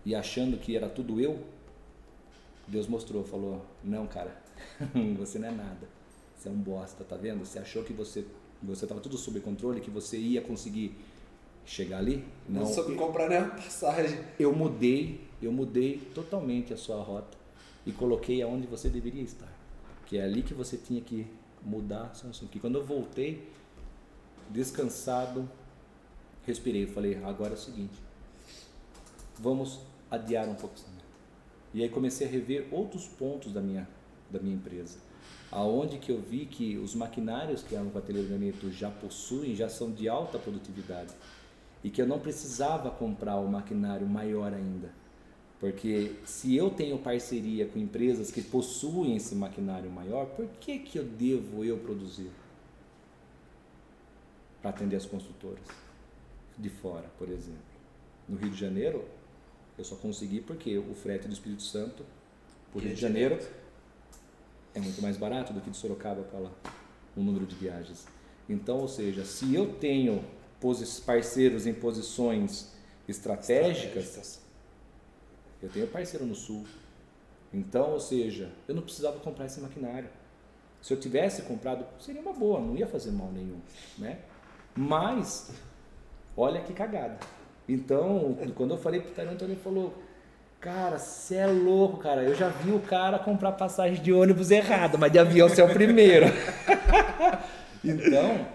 e achando que era tudo eu, Deus mostrou, falou: "Não, cara, você não é nada. Você é um bosta, tá vendo? Você achou que você você estava tudo sob controle, que você ia conseguir chegar ali? Não, não soube comprar nem a passagem. Eu mudei, eu mudei totalmente a sua rota e coloquei aonde você deveria estar. Que é ali que você tinha que mudar seu assunto. Que quando eu voltei, descansado, respirei, falei, agora é o seguinte, vamos adiar um pouco essa meta. E aí comecei a rever outros pontos da minha, da minha empresa. Aonde que eu vi que os maquinários que a Organito já possuem, já são de alta produtividade. E que eu não precisava comprar o maquinário maior ainda porque se eu tenho parceria com empresas que possuem esse maquinário maior, por que, que eu devo eu produzir? Para atender as construtoras de fora, por exemplo. No Rio de Janeiro, eu só consegui porque o frete do Espírito Santo para o Rio de Janeiro é muito mais barato do que de Sorocaba para lá, o número de viagens. Então, ou seja, se eu tenho parceiros em posições estratégicas, estratégicas eu tenho parceiro no sul. Então, ou seja, eu não precisava comprar esse maquinário. Se eu tivesse comprado, seria uma boa, não ia fazer mal nenhum, né? Mas, olha que cagada. Então, quando eu falei pro Tarantino, ele falou, cara, você é louco, cara. Eu já vi o cara comprar passagem de ônibus errado, mas de avião você é o primeiro. então,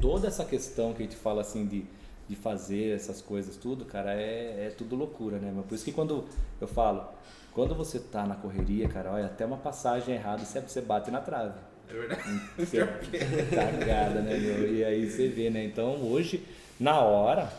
toda essa questão que a gente fala assim de de fazer essas coisas tudo, cara, é, é tudo loucura, né? Mas por isso que quando eu falo, quando você tá na correria, cara, olha, até uma passagem errada você, você bate na trave. É verdade. Você cagada, né, meu? E aí você vê, né? Então hoje, na hora,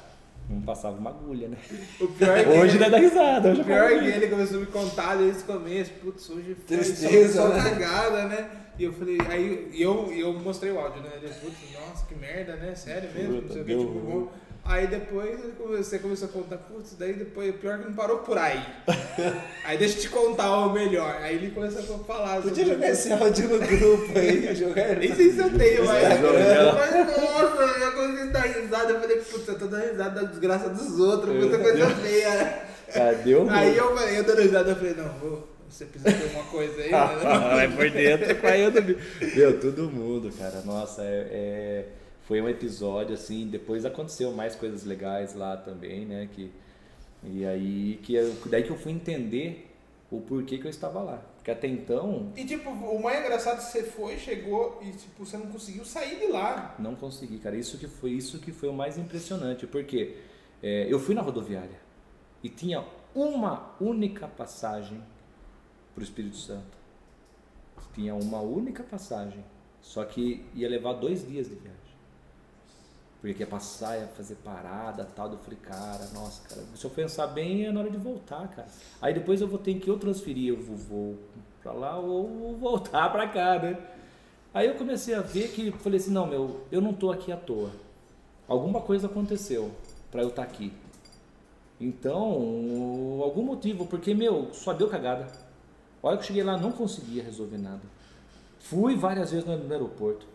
não passava uma agulha, né? O pior é hoje ele, não é da risada. Hoje o pior é que ele começou a me contar desde o começo. Putz, hoje foi Tristeza, só, só né? cagada, né? E eu falei, aí eu, eu mostrei o áudio, né? Ele, putz, nossa, que merda, né? Sério mesmo? Puta, não sei o que, tipo, Aí depois você começou a contar, putz, daí depois, pior que não parou por aí. aí deixa eu te contar o melhor. Aí ele começou a falar. Podia jogar esse áudio no grupo aí, jogar. Nem sei se eu tenho, mas. Mas nossa, eu comecei a dar risada. Eu falei, putz, eu tô dando risada da desgraça dos outros, muita coisa feia. Cadê o Aí eu, eu dando risada, eu falei, não, vou. Você precisa ter uma coisa aí, né? Vai por dentro com a Meu, todo mundo, cara. Nossa, é... é foi um episódio assim, depois aconteceu mais coisas legais lá também, né, que e aí que eu, daí que eu fui entender o porquê que eu estava lá. Porque até então. E tipo, o mais engraçado é que você foi, chegou e tipo, você não conseguiu sair de lá. Não consegui, cara. Isso que foi isso que foi o mais impressionante, porque é, eu fui na rodoviária e tinha uma única passagem para o Espírito Santo. Tinha uma única passagem, só que ia levar dois dias de viagem porque ia passar, ia fazer parada tal. Eu falei, cara, nossa, cara, se eu pensar bem é na hora de voltar, cara. Aí depois eu vou ter que ou transferir, vou, vou pra lá ou voltar pra cá, né? Aí eu comecei a ver que, falei assim, não, meu, eu não tô aqui à toa. Alguma coisa aconteceu para eu estar tá aqui. Então, algum motivo, porque, meu, só deu cagada. Olha que eu cheguei lá, não conseguia resolver nada. Fui várias vezes no aeroporto.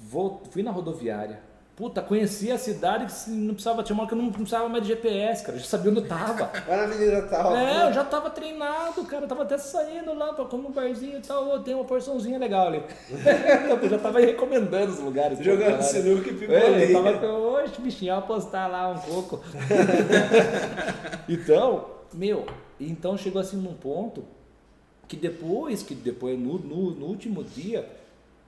Vou, fui na rodoviária Puta, conhecia a cidade que não precisava, tinha uma que eu não precisava mais de GPS, cara, eu já sabia onde eu tava. Vai na avenida tal. É, eu já tava treinado, cara, eu tava até saindo lá pra comer um barzinho e tal, tem uma porçãozinha legal ali. eu já tava recomendando os lugares. Jogando sinuca e picolé. Eu tava, hoje, bichinho, apostar lá um pouco. então, meu, então chegou assim num ponto que depois, que depois, no, no, no último dia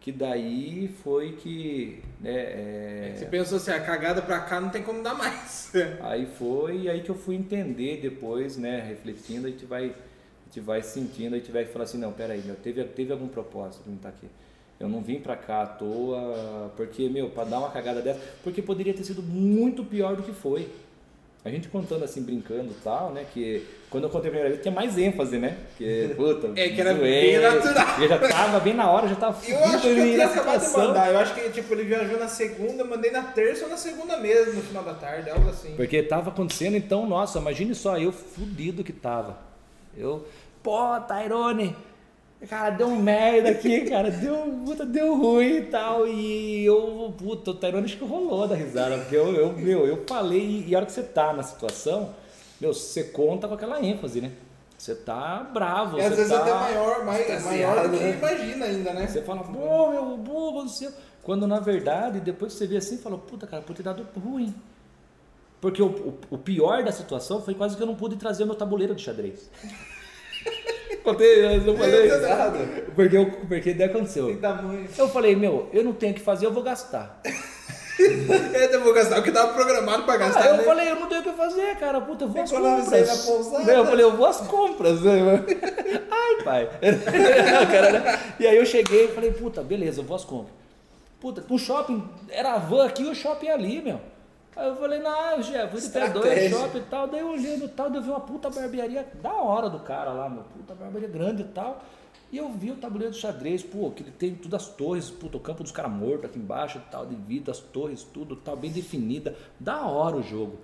que daí foi que. Né, é... Você pensou assim, a cagada pra cá não tem como dar mais. aí foi aí que eu fui entender depois, né, refletindo, a gente vai, a gente vai sentindo, a gente vai falar assim, não, peraí, meu, teve, teve algum propósito de estar aqui. Eu não vim pra cá à toa, porque, meu, pra dar uma cagada dessa, porque poderia ter sido muito pior do que foi. A gente contando assim, brincando e tal, né? Que quando eu contei a primeira vez, tinha mais ênfase, né? Que, puta, é, que era bem natural. Eu já tava bem na hora, já tava Eu acho que eu tinha acabado de mandar. Eu acho que, tipo, ele viajou na segunda, mandei na terça ou na segunda mesmo, no final da tarde, algo assim. Porque tava acontecendo, então, nossa, imagine só, eu fudido que tava. Eu, pô, Tyrone, Cara, deu um merda aqui, cara. Deu, puta, deu ruim e tal. E eu, puta, o Tyrone acho que rolou da risada. Porque eu, eu, meu, eu falei, e a hora que você tá na situação, meu, você conta com aquela ênfase, né? Você tá bravo. E às vezes tá, até maior, mais, tá maior do que né? imagina ainda, né? Você fala, pô, meu bobo do céu. Quando na verdade, depois que você vê assim, fala, puta, cara, pode ter dado ruim. Porque o, o, o pior da situação foi quase que eu não pude trazer meu tabuleiro de xadrez. Contei, eu não falei. É, porque, eu, porque daí aconteceu. Eu falei, meu, eu não tenho o que fazer, eu vou gastar. eu vou gastar o que tava programado pra gastar. Ah, eu né? falei, eu não tenho o que fazer, cara. Puta, eu vou às compras. eu falei, eu vou às compras. Né? Ai, pai. e aí eu cheguei e falei, puta, beleza, eu vou às compras. Puta, o shopping, era a van aqui e o shopping ali, meu. Aí eu falei, não, já fui de pé dois, shopping e tal. Daí eu olhando e tal, daí eu vi uma puta barbearia da hora do cara lá, meu. Puta barbearia grande e tal. E eu vi o tabuleiro do xadrez, pô, que ele tem tudo as torres, puta, o campo dos caras mortos aqui embaixo e tal, de vida, as torres, tudo tal, bem definida. Da hora o jogo.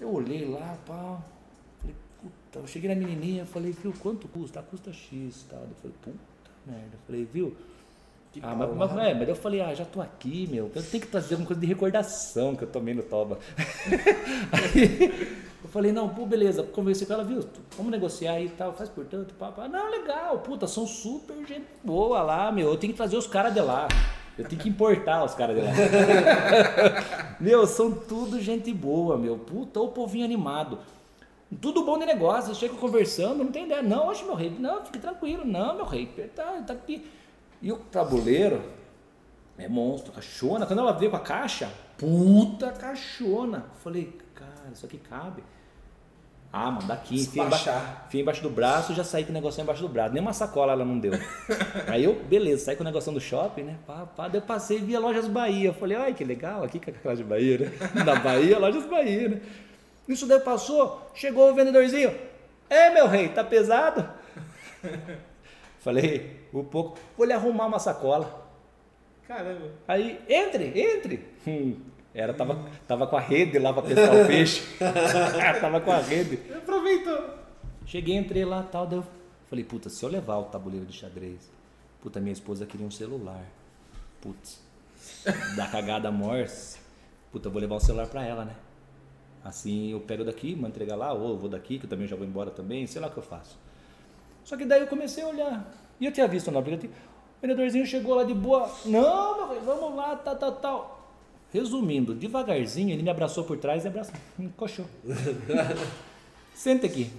Eu olhei lá, pá. Falei, puta, eu cheguei na menininha, falei, viu, quanto custa? Ah, custa X, tal. Eu falei, puta merda. Eu falei, viu? Que ah, mas, mas, é, mas eu falei, ah, já tô aqui, meu. Eu tenho que trazer alguma coisa de recordação que eu tomei no Toba. Aí eu falei, não, pô, beleza. Conversei com ela, viu? Vamos negociar aí e tal, faz por tanto, papai. Não, legal, puta, são super gente boa lá, meu. Eu tenho que trazer os caras de lá. Eu tenho que importar os caras de lá. meu, são tudo gente boa, meu. Puta, o povinho animado. Tudo bom de negócio, chega conversando, não tem ideia. Não, hoje meu rei, não, fique tranquilo, não, meu rei, tá, tá aqui. E o tabuleiro é monstro, cachona. Quando ela veio com a caixa, puta cachona. Falei, cara, isso aqui cabe. Ah, mano, daqui, enfia embaixo, enfia embaixo do braço, já saí com o negócio embaixo do braço. Nem uma sacola ela não deu. Aí eu, beleza, saí com o negócio do shopping, né? Pá, pá, daí eu passei e vi a Lojas Bahia. Eu falei, ai, que legal, aqui com a Loja Bahia, né? Na Bahia, Lojas Bahia, né? Isso daí passou, chegou o vendedorzinho. É, meu rei, tá pesado? Falei, um pouco, vou lhe arrumar uma sacola. Caramba. Aí, entre, entre. Hum, era, tava, tava com a rede lá para pescar o peixe. tava com a rede. Aproveitou. Cheguei, entrei lá tal, daí eu falei, puta, se eu levar o tabuleiro de xadrez, puta, minha esposa queria um celular. Putz, da cagada morse, puta, eu vou levar o celular para ela, né? Assim eu pego daqui, mando entregar lá, ou eu vou daqui, que eu também já vou embora também, sei lá o que eu faço. Só que daí eu comecei a olhar. E eu tinha visto no aplicativo. O vendedorzinho chegou lá de boa. Não, meu filho, vamos lá, tal, tal, tal. Resumindo, devagarzinho, ele me abraçou por trás e abraçou, me encoxou. Senta aqui.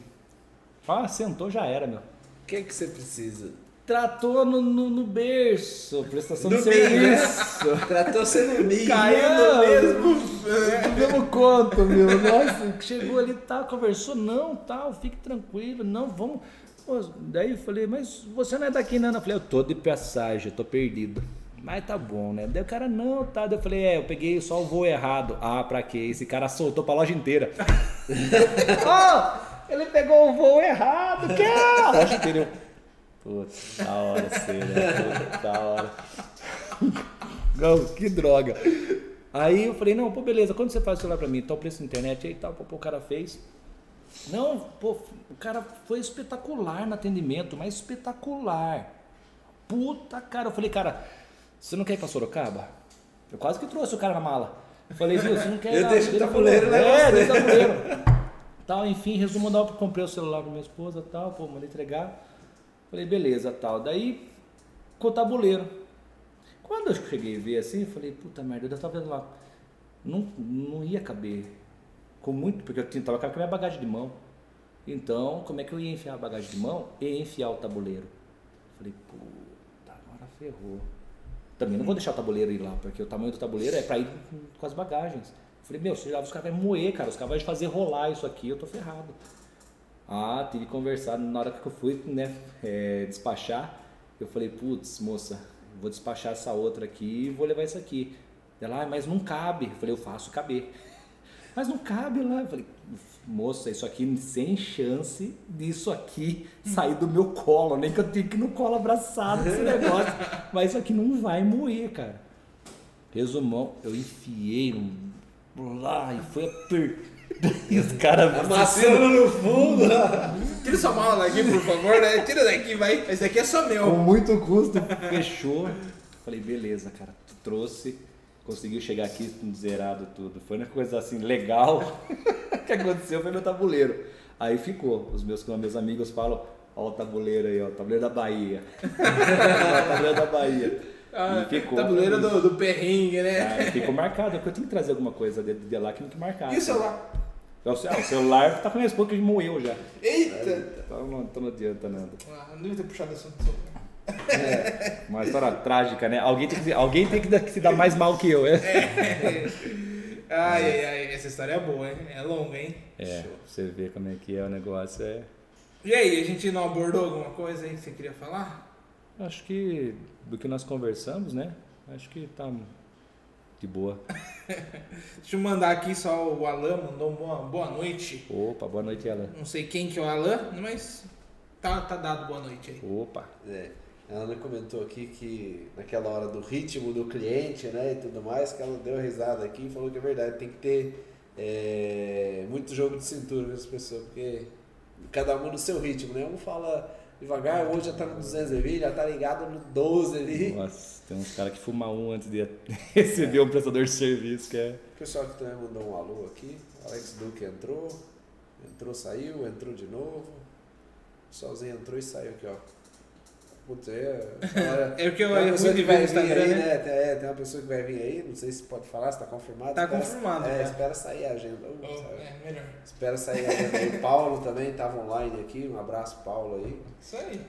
Ah, sentou, já era, meu. O que é que você precisa? Tratou no, no, no berço, prestação no de serviço. Tratou você no ninho. Caiu no mesmo. No mesmo conto, meu. Nossa, chegou ali, tal, conversou, não, tal, fique tranquilo, não, vamos daí eu falei, mas você não é daqui não? Eu falei, eu tô de passagem, tô perdido. Mas tá bom, né? Daí o cara, não, tá. Daí eu falei, é, eu peguei só o voo errado. Ah, pra quê? Esse cara soltou pra loja inteira. oh, ele pegou o voo errado, que é? A loja inteira. Putz, da hora, cena. da hora. Não, que droga. Aí eu falei, não, pô, beleza, quando você faz o celular pra mim? Tá o preço da internet aí e tal, pô, o cara fez. Não, pô, o cara foi espetacular no atendimento, mas espetacular. Puta, cara. Eu falei, cara, você não quer ir pra Sorocaba? Eu quase que trouxe o cara na mala. Eu falei, viu, você não quer ir Eu deixo o tabuleiro, né? É, deixa o tabuleiro. tal, enfim, resumo da comprei o celular pra minha esposa, tal, pô, mandei entregar. Falei, beleza, tal. Daí, com o tabuleiro. Quando eu cheguei a ver assim, eu falei, puta merda, eu tava vendo lá. Não, não ia caber com muito, porque eu estava com a minha bagagem de mão. Então, como é que eu ia enfiar a bagagem de mão e enfiar o tabuleiro? Falei, puta, agora ferrou. Também não vou deixar o tabuleiro ir lá, porque o tamanho do tabuleiro é para ir com as bagagens. Falei, meu, os caras vão moer, cara, os caras vão fazer rolar isso aqui, eu tô ferrado. Ah, tive que conversar na hora que eu fui né, é, despachar. Eu falei, putz, moça, vou despachar essa outra aqui e vou levar isso aqui. Ela, ah, mas não cabe. Eu falei, eu faço caber. Mas não cabe lá. Eu falei, moça, isso aqui sem chance disso aqui sair do meu colo, nem que eu tenha que ir no colo abraçado esse negócio. Mas isso aqui não vai moer, cara. Resumão, eu enfiei um lá e foi apertando. E os caras Amassando no fundo. Tira sua mala daqui, por favor, né? Tira daqui, vai. Esse daqui é só com meu. muito custo, fechou. Falei, beleza, cara, tu trouxe, conseguiu chegar aqui zerado tudo. Foi uma coisa assim legal. que aconteceu foi meu tabuleiro. Aí ficou. Os meus, meus amigos falam, ó o tabuleiro aí, ó, o tabuleiro da Bahia. o tabuleiro da Bahia. Ah, ficou. tabuleiro do, do perrengue, né? Ah, ficou marcado, porque eu tinha que trazer alguma coisa de, de lá que não que marcar. E o celular? Ah, o celular tá com a minha esposa que moeu já. Eita! Então não, então não adianta nada. Ah, não devia ter puxado assunto do celular. É, uma história trágica, né? Alguém tem que, alguém tem que se dar mais mal que eu, é? Ai, ai, ai, essa história é boa, hein? É longa, hein? É, você vê como é que é o negócio. É... E aí, a gente não abordou alguma coisa aí que você queria falar? Acho que do que nós conversamos, né? Acho que tá de boa. Deixa eu mandar aqui só o Alan, mandou uma boa noite. Opa, boa noite, ela. Não sei quem que é o Alan, mas tá, tá dado boa noite aí. Opa. É, a Ana comentou aqui que naquela hora do ritmo do cliente, né, e tudo mais, que ela deu risada aqui e falou que é verdade, tem que ter é, muito jogo de cintura com as pessoas, porque cada um no seu ritmo, né? Um fala devagar, hoje já tá no 220, já tá ligado no 12 ali. Nossa, tem uns caras que fumam um antes de receber um prestador de serviço, que é. O pessoal que também mandou um alô aqui, Alex Duque entrou, entrou, saiu, entrou de novo, sozinho entrou e saiu aqui, ó. Putz, é. olha, É o que eu uma pessoa que vai no vir Instagram, aí, né? né? Tem, é, tem uma pessoa que vai vir aí, não sei se pode falar, se tá confirmado. Tá Espera- confirmado, É, já. espera sair a agenda. Uh, Oh, sabe? é, melhor. Espera sair a agenda. O Paulo também estava online aqui, um abraço, Paulo aí. Isso aí.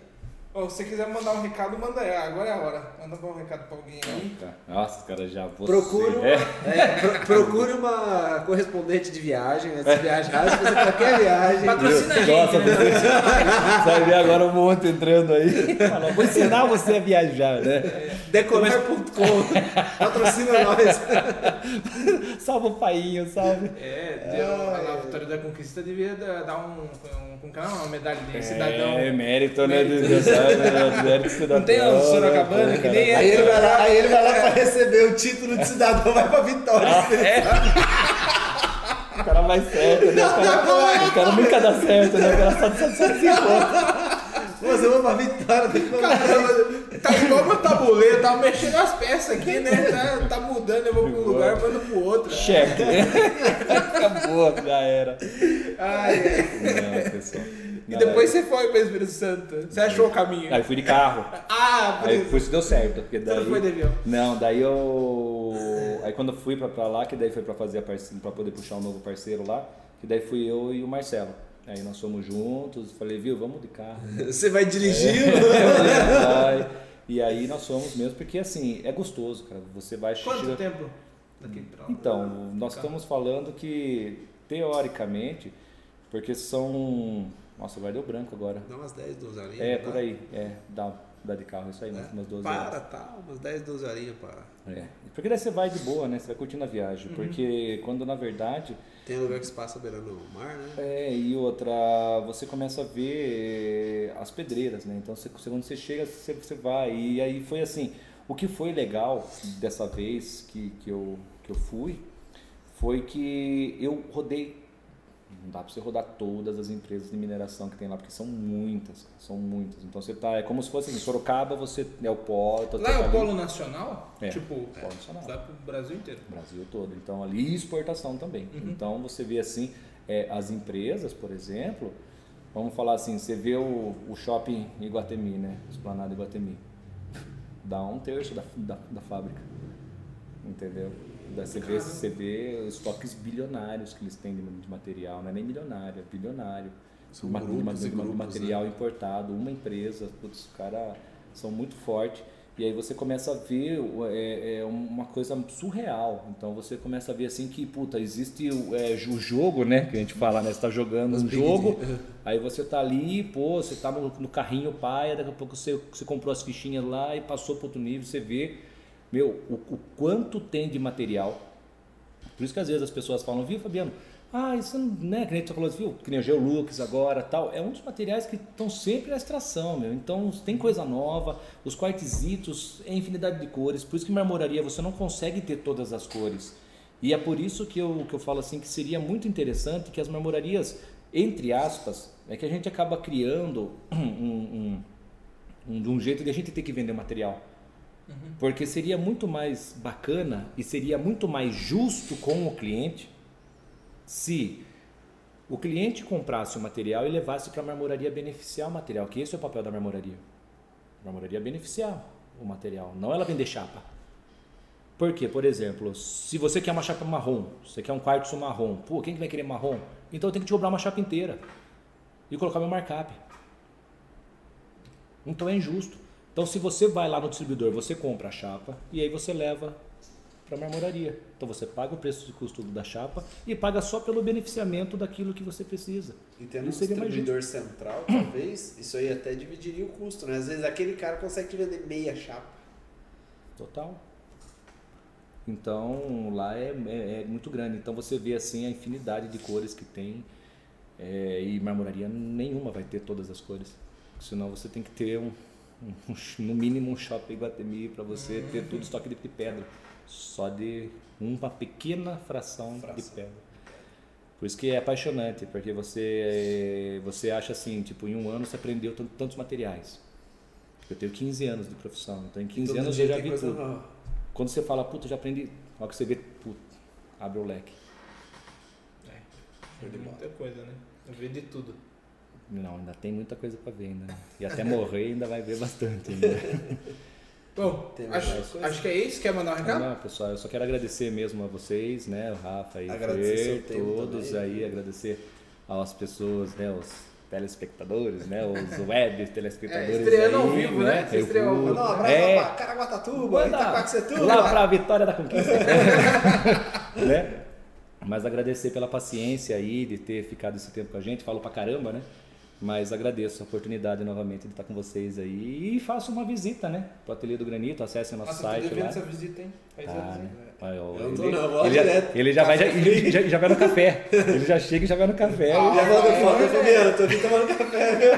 Ô, se você quiser mandar um recado, manda aí. Agora é a hora. Manda um recado pra alguém aí. Nossa, os caras já você, Procure uma, é. é, pro- procure uma correspondente de viagem, antes de viajar, se fazer qualquer viagem. Patrocina a gente, Nossa, né? você vai ver agora um monte entrando aí. Fala, vou ensinar você a viajar, né? Decorar.com, patrocina nós. Salva o painho, salve. É, deu, a Vitória da Conquista devia dar dar um, um, um canal, uma medalha de cidadão. É, mérito, né? De, de, de, mérito cidadão. Não tem o Sorocabana, que nem é. Aí ele vai lá, aí ele vai lá pra receber o título de cidadão, vai pra Vitória. O cara vai certo, né? O cara, o cara nunca dá certo, né? O cara só, só, só se encontra. Você vai pra Vitória, tem que tá igual meu tabuleiro, tá mexendo as peças aqui, né? Tá, tá mudando, eu vou pra um lugar, mando pro outro. Cheque. Acabou, já era. Ai, ai. Não, pessoal. E depois você foi pra Espírito Santo. Você achou o caminho? Aí fui de carro. Ah, por Aí isso. por isso deu certo. Porque Você daí... não foi de avião. Não, daí eu. Aí quando eu fui pra, pra lá, que daí foi pra fazer a parceria, pra poder puxar um novo parceiro lá, que daí fui eu e o Marcelo. Aí nós fomos juntos, falei, viu, vamos de carro. Você vai dirigindo? Vai. E aí nós fomos mesmo, porque assim, é gostoso, cara. Você vai Quanto chega- tempo? Daqui pra. Então, nós estamos falando que, teoricamente, porque são. Nossa, vai deu branco agora. Dá umas 10, 12 horinhas. É, tá? por aí. É, dá, dá de carro, isso aí, umas umas 12 horas. Para, tá, umas 10, 12 horinhas para. É. Porque daí você vai de boa, né? Você vai curtindo a viagem. Uhum. Porque quando na verdade. Tem lugar que se passa beirando o mar, né? É, e outra, você começa a ver as pedreiras, né? Então você, quando você chega, você, você vai. E aí foi assim. O que foi legal dessa vez que, que, eu, que eu fui foi que eu rodei. Não dá pra você rodar todas as empresas de mineração que tem lá, porque são muitas, são muitas. Então você tá. É como se fosse assim, Sorocaba, você é o polo. tá- Lá é o ali- polo nacional? É, Tipo, polo nacional. vai pro Brasil inteiro. Brasil todo. Então ali e exportação também. Então você vê assim, é, as empresas, por exemplo, vamos falar assim, você vê o, o shopping Iguatemi, né? Esplanada Iguatemi. Dá um terço da, da, da fábrica. Entendeu? Daí você vê, você vê os estoques bilionários que eles têm de, material, não é nem milionário, é bilionário. São Ma- de ma- grupos e de ma- grupos, material importado, uma empresa, putz, os caras são muito fortes. E aí você começa a ver é, é uma coisa surreal. Então você começa a ver assim que, puta, existe o, é, o jogo, né? Que a gente fala, né? Você tá jogando Os um jogo, de- aí você tá ali, pô, você tá no, no carrinho pai, daqui a pouco você, você comprou as fichinhas lá e passou para outro nível, você vê, meu, o, o quanto tem de material Por isso que às vezes as pessoas falam, viu, Fabiano? Ah, isso né? Que nem tu falou, viu? Que nem o Geolux agora tal. É um dos materiais que estão sempre na extração, meu. Então tem coisa nova, os quartzitos é infinidade de cores. Por isso que marmoraria você não consegue ter todas as cores. E é por isso que eu, que eu falo assim que seria muito interessante que as marmorarias, entre aspas, é que a gente acaba criando um, um, um, um jeito de a gente ter que vender material. Uhum. Porque seria muito mais bacana e seria muito mais justo com o cliente se o cliente comprasse o material e levasse para a marmoraria beneficiar o material, que esse é o papel da marmoraria. A marmoraria beneficiar o material, não ela vender chapa. Por quê? Por exemplo, se você quer uma chapa marrom, você quer um quartzo marrom, pô, quem que vai querer marrom? Então eu tenho que te cobrar uma chapa inteira e colocar meu markup. Então é injusto. Então se você vai lá no distribuidor, você compra a chapa e aí você leva para a marmoraria. Então você paga o preço de custo da chapa e paga só pelo beneficiamento daquilo que você precisa. E tendo um distribuidor central, talvez, isso aí até dividiria o custo, né? Às vezes aquele cara consegue te vender meia chapa. Total. Então lá é, é, é, muito grande. Então você vê assim a infinidade de cores que tem é, e marmoraria nenhuma vai ter todas as cores. Senão você tem que ter um, um no mínimo um shopping Guatemi para você uhum. ter tudo estoque de pedra só de uma pequena fração, fração, de pedra. Por isso que é apaixonante, porque você você acha assim, tipo, em um ano você aprendeu tantos materiais. Eu tenho 15 anos de profissão, então em 15 anos eu já vi tudo. Nova. Quando você fala, puta, já aprendi, olha que você vê, puta, abre o leque. É, muita coisa, né? Eu vi de tudo. Não, ainda tem muita coisa para ver ainda. E até morrer ainda vai ver bastante. Ainda. Bom, acho, acho que é isso. Quer mandar um recado? Não, pessoal, eu só quero agradecer mesmo a vocês, né? O Rafa e o todos também, aí, né? agradecer às pessoas, né? Os telespectadores, né? Os web telespectadores. É, estreando aí, ao vivo, né? né? Estreou ao vivo. Um abraço é, pra Caraguatatuba, Itaquaquecetuba. Lá pra Vitória da Conquista. né? Mas agradecer pela paciência aí de ter ficado esse tempo com a gente. Falo pra caramba, né? Mas agradeço a oportunidade novamente de estar com vocês aí e faço uma visita, né? Pro Ateliê do Granito, acesse nosso Nossa, site lá. essa visita, hein? Faz tá, né? Pai, ó, eu ele, não, ele, já, ele já vai já, ele já, já vai no café. Ele já chega e já vai no café. Ah, já manda foto, Fabiano, tô aqui tomando café, viu?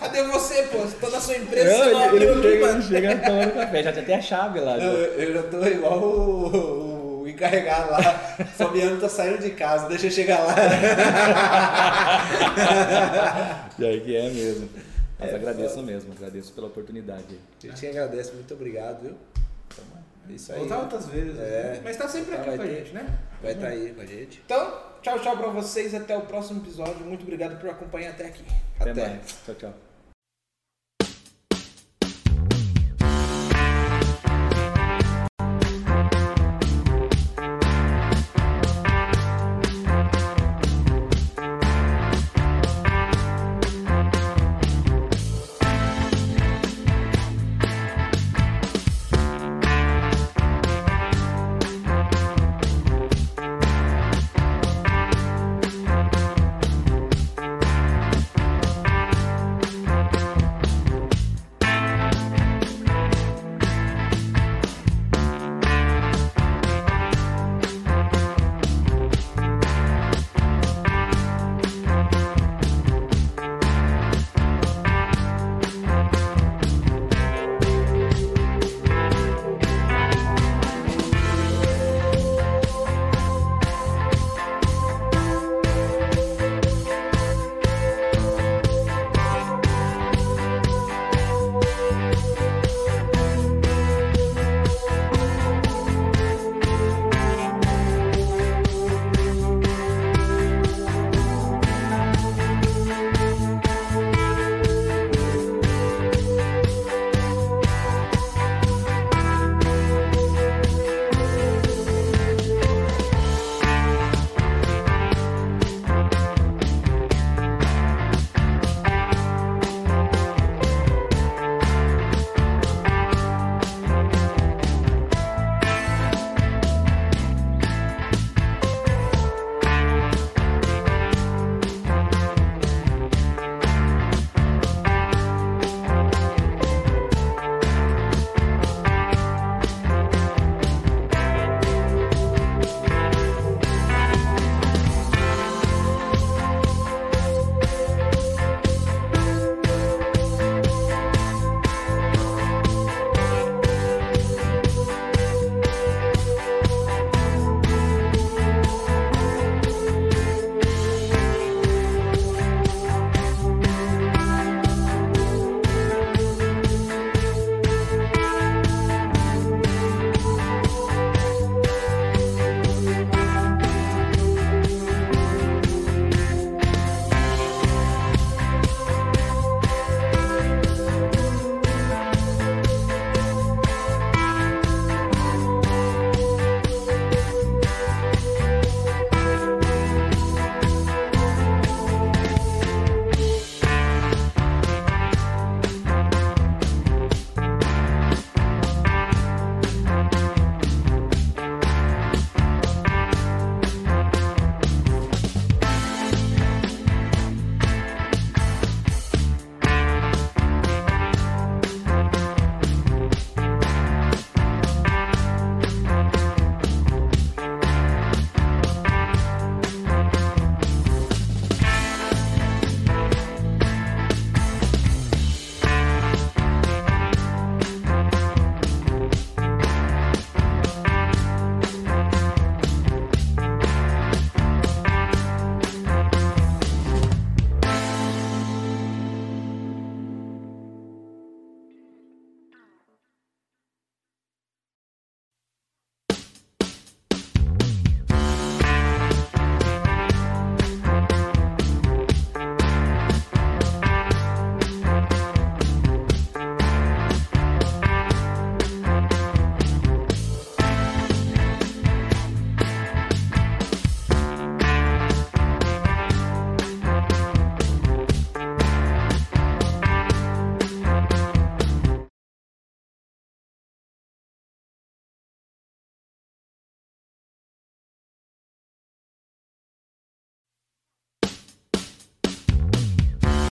Cadê você, pô? Toda a sua empresa, não, você ele, ele, chega, ele chega tomando café, já tem até a chave lá. Não, eu, eu já tô igual o encarregado lá. Fabiano tá saindo de casa, deixa eu chegar lá. e aí que é mesmo. Mas é, agradeço foda. mesmo, agradeço pela oportunidade. A gente agradece, muito obrigado, viu? É isso aí. Voltar outras vezes. É. Né? Mas tá sempre aqui com a gente, né? Vai estar tá aí com a gente. Então, tchau, tchau pra vocês. Até o próximo episódio. Muito obrigado por acompanhar até aqui. Até, até. mais. Tchau, tchau.